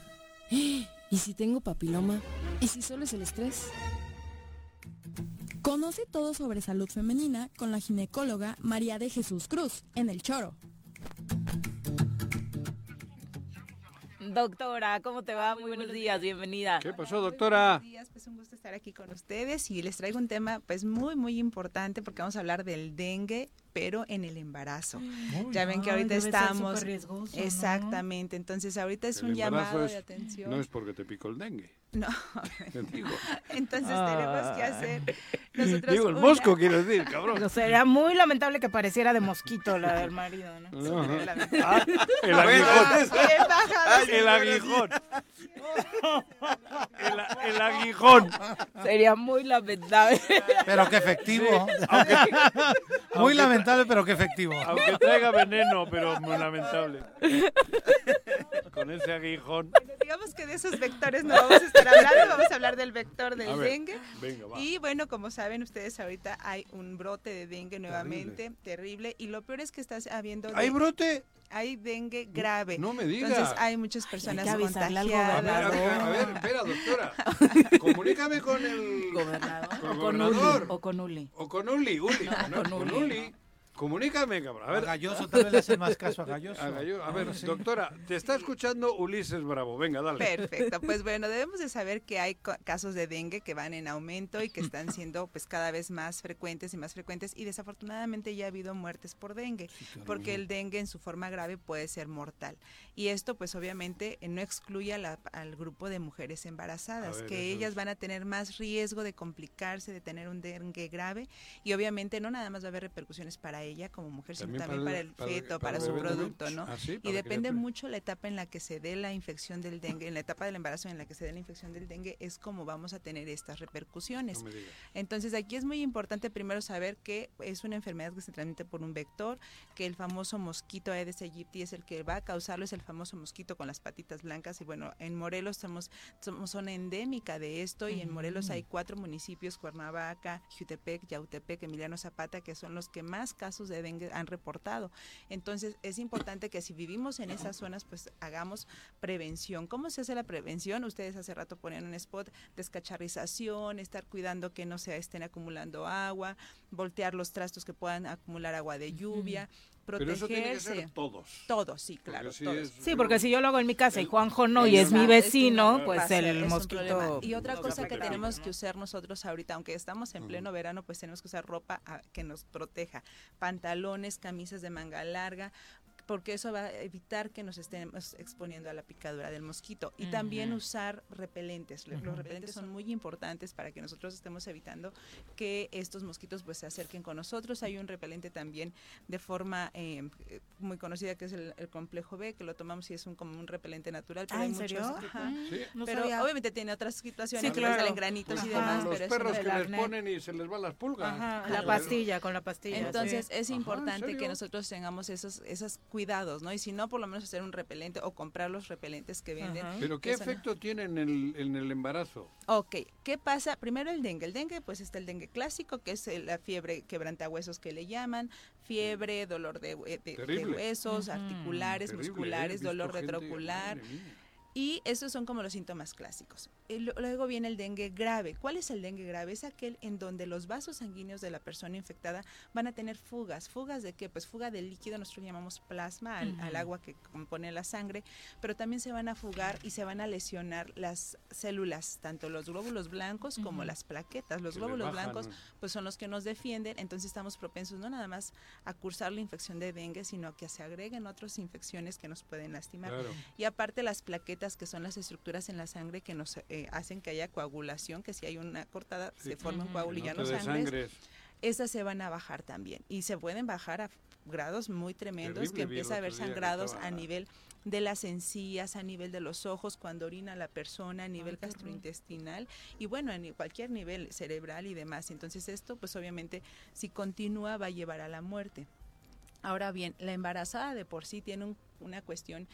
¿Y si tengo papiloma? ¿Y si solo es el estrés?
Conoce todo sobre salud femenina con la ginecóloga María de Jesús Cruz en El Choro.
Doctora, ¿cómo te va? Muy buenos días, bienvenida.
¿Qué pasó, doctora?
Buenos días, pues un gusto estar aquí con ustedes y les traigo un tema pues muy muy importante porque vamos a hablar del dengue pero en el embarazo. ya ven que ahorita estamos
súper riesgoso, ¿no?
exactamente, entonces ahorita es
El
un llamado
es-
de atención.
No es porque te picó el dengue.
No.
Digo.
Entonces tenemos que hacer nosotros
Digo, el
una-
mosco, quiero decir, cabrón.
Sería muy lamentable que pareciera de mosquito la del marido, ¿no? Ah,
el aguijón. El aguijón. El, aguijón.
Sería muy lamentable.
Pero qué efectivo.
Sí, aunque-
Muy
aunque-
lamentable, pero qué efectivo.
Aunque traiga veneno, pero muy lamentable. Con ese aguijón.
Digamos que de esos vectores no vamos a estar hablando, vamos a hablar del vector del
A ver,
dengue.
venga, va.
Y bueno, como saben ustedes, ahorita hay un brote de dengue nuevamente, terrible, y lo peor es que está habiendo...
¿Hay
de-
brote?
Hay dengue grave.
No me diga.
Entonces hay muchas personas
que avisarle al
contagiadas.
A ver, a ver, espera, doctora. Comunícame con el
gobernador.
Con
O con
gobernador.
Uli. O con Uli.
O con Uli, Uli. No,
con
con
Uli.
Comunícame, cabrón. A ver.
A Galloso tal vez le hacen más caso a Galloso.
A, ver,
Ah, sí.
doctora, te está escuchando Ulises Bravo. Venga, dale.
Perfecto, pues bueno, debemos de saber que hay casos de dengue que van en aumento y que están siendo pues cada vez más frecuentes y más frecuentes y desafortunadamente ya ha habido muertes por dengue, porque el dengue en su forma grave puede ser mortal. Y esto pues obviamente eh, no excluye a la- al grupo de mujeres embarazadas,
ver,
que
eso
ellas
es.
van a tener más riesgo de complicarse, de tener un dengue grave y obviamente no nada más va a haber repercusiones para ella como mujer, sino
También
también
para
para
el-
el
para el-
feto,
para
su
también.
producto, ¿no?
Ah, sí,
y depende mucho la etapa en la que se dé la infección del dengue, en la etapa del embarazo en la que se dé la infección del dengue es como vamos a tener estas repercusiones.
No me digas.
Entonces aquí es muy importante primero saber que es una enfermedad que se transmite por un vector, que el famoso mosquito Aedes aegypti es el que va a causarlo, es el famoso mosquito con las patitas blancas y bueno, en Morelos somos, somos zona endémica de esto y en Morelos hay cuatro municipios, Cuernavaca, Jutepec, Yautepec, Emiliano Zapata, que son los que más casos de dengue han reportado. Entonces es importante que si vivimos en esas zonas, pues hagamos prevención. ¿Cómo se hace la prevención? Ustedes hace rato ponían un spot, descacharrización, estar cuidando que no se estén acumulando agua, voltear los trastos que puedan acumular agua de lluvia.
Pero eso tiene que
protegerse.
ser todos.
Todos, sí, claro.
sí
todos.
es-
Sí, porque si yo lo hago en mi casa y Juanjo no, y es mi vecino, pues
ser-
el mosquito.
Y otra cosa que tenemos que usar nosotros ahorita, aunque estamos en pleno verano, pues tenemos que usar ropa ah, que nos proteja. Pantalones, camisas de manga larga, porque eso va a evitar que nos estemos exponiendo a la picadura del mosquito. Y también usar repelentes. Le- Los repelentes son muy importantes para que nosotros estemos evitando que estos mosquitos pues se acerquen con nosotros. Hay un repelente también de forma eh, eh, muy conocida que es el, el complejo B, que lo tomamos y es un, como un repelente natural. Pero
Ah,
hay
¿en
muchos-
serio?
ajá.
Sí. no
pero
sabía.
obviamente tiene otras situaciones,
Sí,
que
claro.
salen granitos y demás.
Los
pero
perros que les ponen y se les van las pulgas.
Ajá, la pastilla, con la pastilla.
Entonces
sí.
es
Ajá, ¿en
importante que nosotros tengamos esos, esos cuidados, ¿no? Y si no, por lo menos hacer un repelente o comprar los repelentes que venden.
Pero ¿qué efecto tiene en el, en el embarazo?
Ok, ¿qué pasa? Primero el dengue. El dengue, pues está el dengue clásico, que es el- la fiebre quebrantahuesos que le llaman, fiebre, dolor de, hue- de- huesos, articulares,
Terrible, ¿eh?
Musculares, dolor
gente-
retrocular. Y esos son como los síntomas clásicos. Y luego viene el dengue grave. ¿Cuál es el dengue grave? Es aquel en donde los vasos sanguíneos de la persona infectada van a tener fugas. ¿Fugas de qué? Pues fuga del líquido, nosotros llamamos plasma, al, agua que compone la sangre, pero también se van a fugar y se van a lesionar las células, tanto los glóbulos blancos como las plaquetas. Los
Que
glóbulos
bajan,
blancos
¿no?
pues son los que nos defienden, entonces estamos propensos no nada más a cursar la infección de dengue, sino a que se agreguen otras infecciones que nos pueden lastimar.
Claro.
Y aparte las plaquetas, que son las estructuras en la sangre que nos eh, hacen que haya coagulación, que si hay una cortada
Sí.
se forma un
Ujú.
coágulo y
Que
ya
no
sangres. Esas se van a bajar también y se pueden bajar a grados muy tremendos
Terrible,
que empieza a haber sangrados a nivel de las encías, a nivel de los ojos, cuando orina la persona, a nivel gastrointestinal y bueno, en cualquier nivel cerebral y demás. Entonces esto pues obviamente si continúa va a llevar a la muerte. Ahora bien, la embarazada de por sí tiene un- una cuestión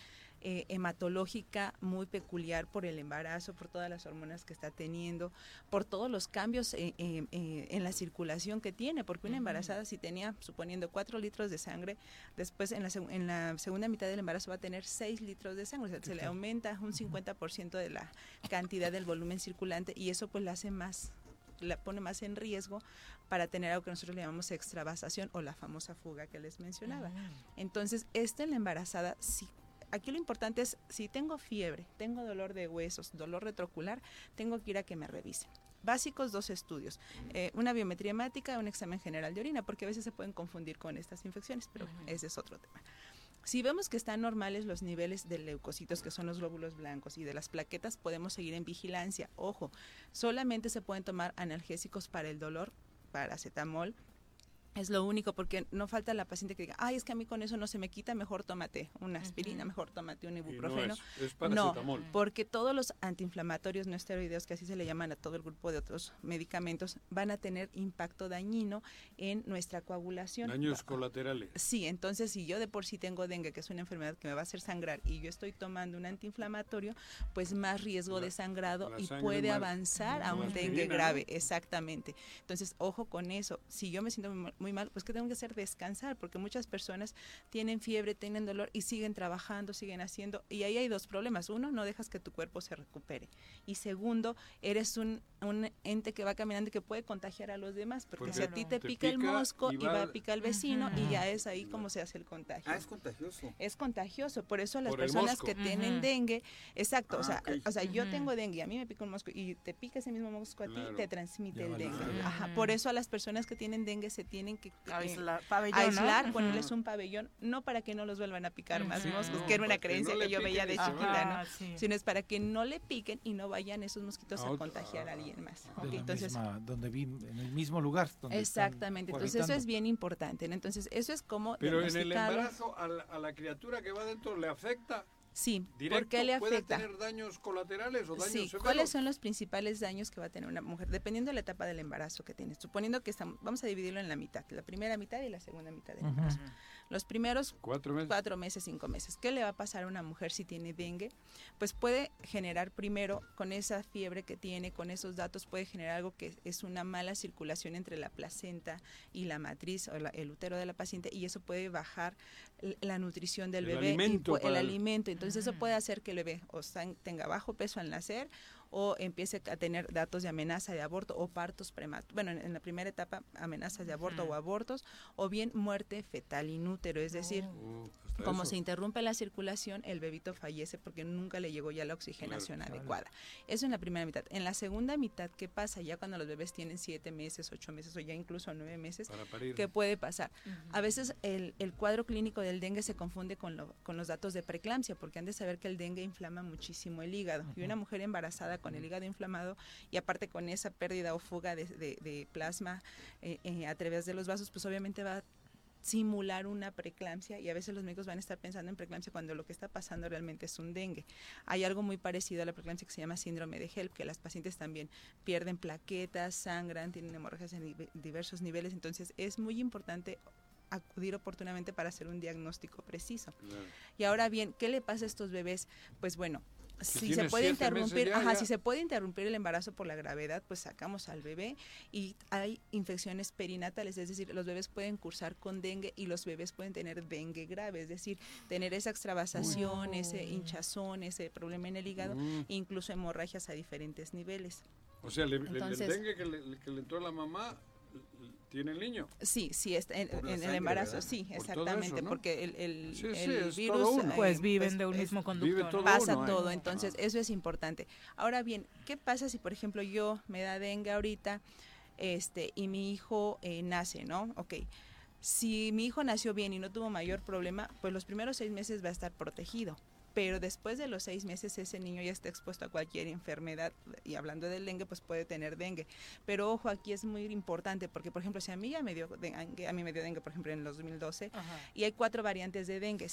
eh, hematológica muy peculiar por el embarazo, por todas las hormonas que está teniendo, por todos los cambios eh, eh, en la circulación que tiene, porque una embarazada si tenía, suponiendo, 4 litros de sangre, después en la, seg- en la segunda mitad del embarazo va a tener 6 litros de sangre, o sea, se le aumenta un 50% de la cantidad del volumen circulante y eso pues la hace más la pone más en riesgo para tener algo que nosotros le llamamos extravasación o la famosa fuga que les mencionaba. Entonces, esta en la embarazada, sí, aquí lo importante es, si tengo fiebre, tengo dolor de huesos, dolor retrocular, tengo que ir a que me revisen. Básicos, dos estudios, eh, una biometría hemática, un examen general de orina, porque a veces se pueden confundir con estas infecciones, pero ese es otro tema. Si vemos que están normales los niveles de leucocitos, que son los glóbulos blancos, y de las plaquetas, podemos seguir en vigilancia. Ojo, solamente se pueden tomar analgésicos para el dolor, paracetamol. Es lo único, porque no falta la paciente que diga, ay, es que a mí con eso no se me quita, mejor tómate una aspirina, mejor tómate un ibuprofeno.
es- es
no,
paracetamol.
porque todos los antiinflamatorios no esteroideos, que así se le llaman a todo el grupo de otros medicamentos, van a tener impacto dañino en nuestra coagulación.
Daños colaterales.
Sí, entonces si yo de por sí tengo dengue, que es una enfermedad que me va a hacer sangrar, y yo estoy tomando un antiinflamatorio, pues más riesgo de sangrado y puede avanzar a un dengue
¿no?
grave, exactamente. Entonces, ojo con eso. Si yo me siento muy muy mal, pues que tengo que hacer descansar, porque muchas personas tienen fiebre, tienen dolor y siguen trabajando, siguen haciendo, y ahí hay dos problemas. Uno, no dejas que tu cuerpo se recupere. Y segundo, eres un, un ente que va caminando y que puede contagiar a los demás, porque,
Porque
si a ti te,
te
pica, el mosco
y
y
va-
a picar al vecino y ya es ahí como se hace el contagio.
Ah, es contagioso.
Es contagioso, por eso las
Por
personas que tienen dengue, exacto, o
Ah,
sea,
ok.
o sea, yo tengo dengue, a mí me pica un mosco y te pica ese mismo mosco a ti, te transmite
Ya
el
vale
dengue. Ajá, por eso a las personas que tienen dengue se tienen que
Aislar- pabellón, ¿no?
aislar, ponerles un pabellón, no para que no los vuelvan a picar más moscos,
No,
que era una creencia
no
que, yo veía de chiquita. ¿no?
Ah, sí.
Sino es para que no le piquen y no vayan esos mosquitos a, contagiar a alguien más.
De
Ok,
la
entonces,
misma- donde vi, en el mismo lugar. Donde
Exactamente, entonces eso es bien importante. Entonces, eso es como
Pero en el embarazo a la, a la criatura que va dentro le afecta.
Sí,
Directo,
¿por qué le
¿Puede
afecta?
tener daños colaterales o daños
Sí,
severos?
¿cuáles son los principales daños que va a tener una mujer? Dependiendo de la etapa del embarazo que tiene. Suponiendo que estamos, vamos a dividirlo en la mitad, la primera mitad y la segunda mitad del embarazo. Los primeros
Cuatro meses.
cuatro meses, cinco meses. ¿Qué le va a pasar a una mujer si tiene dengue? Pues puede generar primero, con esa fiebre que tiene, con esos datos, puede generar algo que es una mala circulación entre la placenta y la matriz o la- el útero de la paciente y eso puede bajar la nutrición del
El
bebé, y
alimento
pu- el alimento. Entonces eso puede hacer que el bebé o tenga bajo peso al nacer o empiece a tener datos de amenaza de aborto o partos prematuros. Bueno, en, en la primera etapa amenazas de aborto o abortos o bien muerte fetal inútero, es decir,
Uh, hasta
como
eso.
se interrumpe la circulación, el bebito fallece porque nunca le llegó ya la oxigenación
Claro.
adecuada. Eso en la primera mitad. En la segunda mitad, ¿qué pasa? Ya cuando los bebés tienen siete meses, ocho meses o ya incluso nueve meses,
Para parir.
¿qué puede pasar? A veces el, el cuadro clínico del dengue se confunde con, lo- con los datos de preeclampsia, porque han de saber que el dengue inflama muchísimo el hígado. Y una mujer embarazada con el hígado inflamado y aparte con esa pérdida o fuga de, de- de plasma eh, eh, a través de los vasos, pues obviamente va a simular una preeclampsia y a veces los médicos van a estar pensando en preeclampsia cuando lo que está pasando realmente es un dengue. Hay algo muy parecido a la preeclampsia que se llama síndrome de HELP, que las pacientes también pierden plaquetas, sangran, tienen hemorragias en diversos niveles, entonces es muy importante acudir oportunamente para hacer un diagnóstico preciso. Y ahora bien, ¿qué le pasa a estos bebés? Pues bueno, si se puede interrumpir,
ya,
ajá,
ya.
si se puede interrumpir el embarazo por la gravedad, pues sacamos al bebé y hay infecciones perinatales, es decir, los bebés pueden cursar con dengue y los bebés pueden tener dengue grave, es decir, tener esa extravasación, ese hinchazón, ese problema en el hígado,
Mm.
incluso hemorragias a diferentes niveles.
O sea, le- le-
Entonces-
el dengue que le, que le entró a la mamá, tiene el niño.
Sí, sí, está en,
Por la
en el embarazo,
¿verdad?
sí,
Por
exactamente,
eso, ¿no?
porque el, el,
Sí, sí,
el virus
uno.
Pues viven de un mismo conducto,
Vive
¿no?
todo
pasa
uno, ¿eh?
todo, entonces eso es importante. Ahora bien, ¿qué pasa si por ejemplo yo me da dengue ahorita este y mi hijo eh, nace, ¿no? Ok. Si mi hijo nació bien y no tuvo mayor problema, pues los primeros seis meses va a estar protegido. Pero después de los seis meses ese niño ya está expuesto a cualquier enfermedad y hablando del dengue pues puede tener dengue. Pero ojo, aquí es muy importante porque por ejemplo si a mí ya me dio dengue, a mí me dio dengue por ejemplo en el 2012 y hay cuatro variantes de dengue,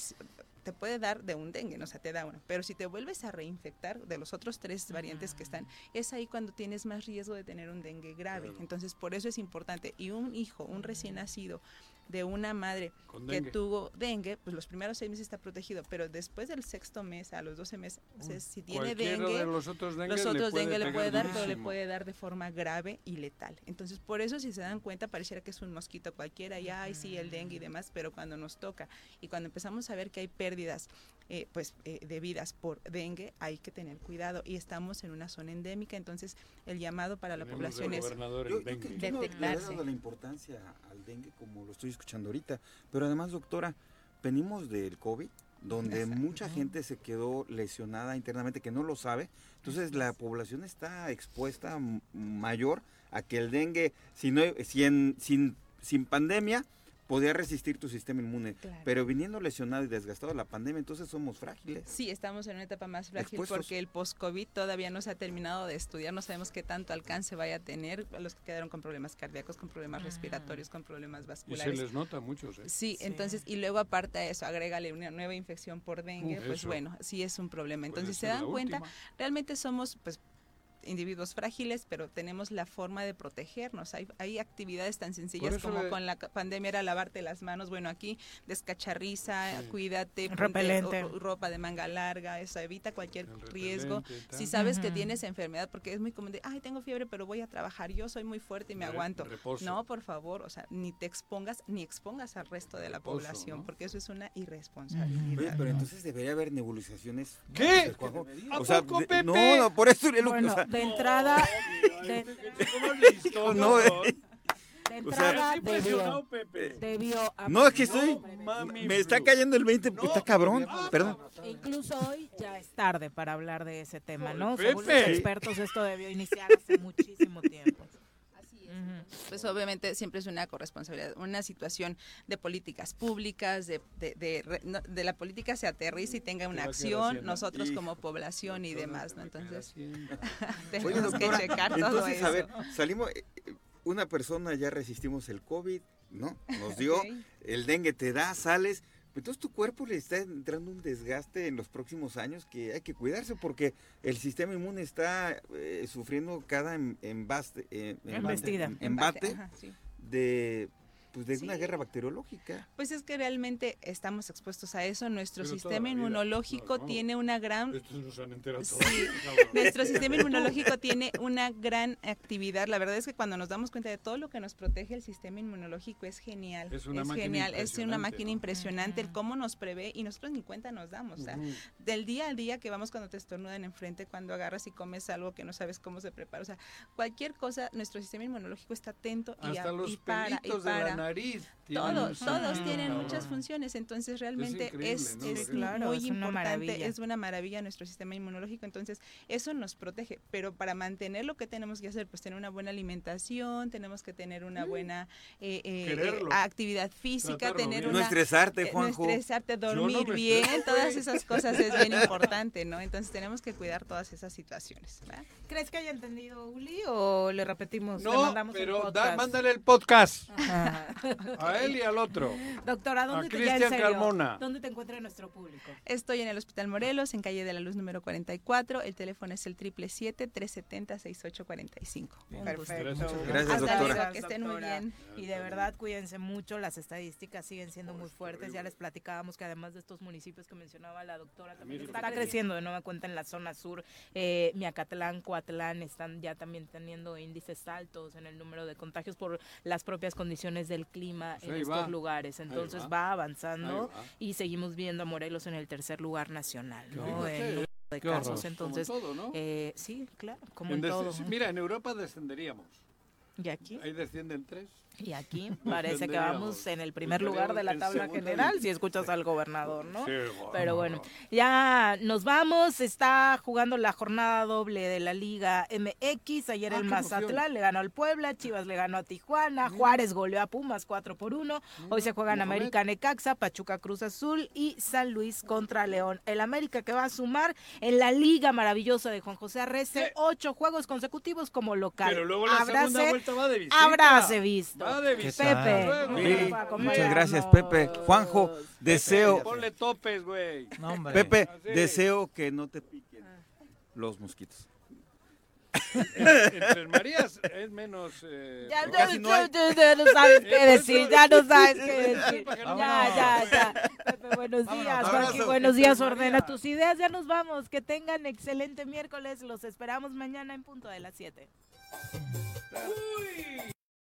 te puede dar de un dengue, no o sea, te da uno. Pero si te vuelves a reinfectar de los otros tres variantes que están, es ahí cuando tienes más riesgo de tener un dengue grave. Entonces por eso es importante. Y un hijo, un recién nacido, de una madre que
dengue.
tuvo dengue, pues los primeros seis meses está protegido, pero después del sexto mes, a los 12 meses, si tiene dengue,
de los otros dengues
los
le
otros
puede
dengue le puede dar, pero le puede dar de forma grave y letal. Entonces, por eso si se dan cuenta, pareciera que es un mosquito cualquiera y, ay, sí, el dengue y demás, pero cuando nos toca y cuando empezamos a ver que hay pérdidas eh, pues eh, de vidas por dengue, hay que tener cuidado y estamos en una zona endémica, entonces el llamado para la
Tenemos
población es
Yo, yo
dengue.
no
detectarse.
dado la importancia al dengue como lo estoy escuchando ahorita. Pero además, doctora, venimos del COVID, donde mucha gente se quedó lesionada internamente que no lo sabe. Entonces la población está expuesta m- mayor a que el dengue, si no, si en- sin, sin pandemia, podía resistir tu sistema inmune.
Claro.
Pero viniendo lesionado y desgastado la pandemia, entonces somos frágiles.
Sí, estamos en una etapa más frágil
Expuestos.
porque el post-COVID todavía no se ha terminado de estudiar, no sabemos qué tanto alcance vaya a tener a los que quedaron con problemas cardíacos, con problemas respiratorios, con problemas
Y se
vasculares.
les nota a muchos, ¿eh?
Sí, entonces, y luego aparte a eso, agrégale una nueva infección por dengue, pues
eso.
bueno, sí es un problema. Entonces, se dan cuenta,
última.
realmente somos, pues, individuos frágiles, pero tenemos la forma de protegernos. Hay, hay actividades tan sencillas como con la pandemia era lavarte las manos. Bueno, aquí descacharriza,
Sí.
cuídate,
Repelente.
o ropa de manga larga, eso evita cualquier riesgo. Si sabes que tienes enfermedad, porque es muy común de, ay, tengo fiebre, pero voy a trabajar, yo soy muy fuerte y me
Re-
aguanto.
reposo.
No, por favor, o sea, ni te expongas, ni expongas al resto de la
Reposo,
población,
¿no?
porque eso es una
Oye,
irresponsabilidad.
pero entonces debería haber nebulizaciones.
¿Qué? ¿A
O sea,
poco,
de-
Pepe?
no, no, por eso es lo que-
Bueno,
o sea,
de entrada, de,
no,
de
O sea,
entrada debió,
No, es que estoy.
mami,
me está cayendo el 20. está cabrón. Perdón.
Incluso hoy ya es tarde para hablar de ese tema, ¿no? Según los expertos, esto debió iniciar hace muchísimo tiempo.
Pues obviamente siempre es una corresponsabilidad, una situación de políticas públicas, de, de, de, de la política se aterriza y tenga una acción, nosotros
Hijo,
como población y demás, ¿no? Entonces tenemos
Oye, doctora,
que checar todo
entonces,
eso.
a ver, salimos. eh, Una persona ya resistimos el COVID, ¿no? Nos dio. El dengue te da, sales. Entonces tu cuerpo le está entrando un desgaste en los próximos años que hay que cuidarse porque el sistema inmune está eh, sufriendo cada em- embaste, eh, em- embate
Ajá, sí.
de, pues, de una guerra bacteriológica.
Pues es que realmente estamos expuestos a eso. Nuestro
Pero
sistema inmunológico
No, no.
tiene una gran
Estos nos han enterado
Sí.
todos. cabrón.
Nuestro sistema inmunológico tiene una gran actividad. La verdad es que cuando nos damos cuenta de todo lo que nos protege el sistema inmunológico es genial.
Es una máquina
genial, es una máquina
¿no?
impresionante el cómo nos prevé y nosotros ni cuenta nos damos. O sea,
Ujú.
del día al día que vamos cuando te estornudan enfrente, cuando agarras y comes algo que no sabes cómo se prepara. O sea, cualquier cosa, nuestro sistema inmunológico está atento y,
Hasta
a-
los
y para y
pelitos de la. Nariz.
Todos,
sentido,
tienen
cabrón.
muchas funciones, entonces realmente es,
¿no?
es
Lo que-
Claro,
muy
es
importante,
maravilla.
es una maravilla nuestro sistema inmunológico, entonces eso nos protege, pero para mantener lo que tenemos que hacer, pues tener una buena alimentación, tenemos que tener una buena eh, eh, eh, actividad física,
Tratarlo
tener
bien.
una...
No estresarte,
eh,
Juanjo.
No estresarte, dormir bien, todas esas cosas es bien importante, ¿no? Entonces tenemos que cuidar todas esas situaciones. ¿verdad?
¿Crees que haya entendido Uli o le repetimos? le
No,
mandamos el
pero da-
podcast?
mándale el podcast
Ajá.
A él y al otro.
Doctora, ¿dónde
A
te,
Cristian
serio,
Carmona.
¿dónde te encuentra nuestro público?
Estoy en el Hospital Morelos, en calle de la Luz número 44. El teléfono es el 777-370-6845.
Gracias,
Gracias,
Hasta
doctora.
luego, que estén muy bien.
Y de verdad, cuídense mucho. Las estadísticas siguen siendo muy fuertes. Ya les platicábamos que además de estos municipios que mencionaba la doctora, también está creciendo de nueva cuenta en la zona sur. Eh, Miacatlán, Coatlán están ya también teniendo índices altos en el número de contagios por las propias condiciones del clima
Pues
en estos
va.
lugares. Entonces
va.
va avanzando
va.
y seguimos viendo a Morelos en el tercer lugar nacional, ¿no? En de
qué
casos.
horror.
Entonces,
Como todo, ¿no?
eh, sí, claro, como
En
en todo.
Mira, en Europa descenderíamos.
Y aquí,
Ahí descienden tres.
Y aquí parece que vamos en el primer lugar de la tabla general, si escuchas al gobernador, ¿no?
Sí,
Pero bueno, ya nos vamos. Está jugando la jornada doble de la Liga MX. Ayer
Ah,
el Mazatlán le ganó al Puebla, Chivas le ganó a Tijuana, Juárez goleó a Pumas 4 por 1. Hoy se juegan. América Necaxa, Pachuca Cruz Azul y San Luis contra León. El América que va a sumar en la Liga maravillosa de Juan José Arrece, ocho juegos consecutivos como local.
Pero luego la segunda vuelta va de visita.
Habráse visto.
Va de
¿Qué
visita.
Pepe,
Sí,
por
muchas gracias. Pepe. Juanjo, deseo,
Ponle topes, güey.
Pepe,
Así.
deseo que no te piquen los mosquitos.
En Tres Marías es menos... eh,
Ya, no, no,
hay.
no, no, sabes qué decir, ya no sabes qué decir. Ya, ya, ya. Pepe, buenos días, buenos días, ordena tus ideas, ya nos vamos. Que tengan excelente miércoles, los esperamos mañana en punto de las 7.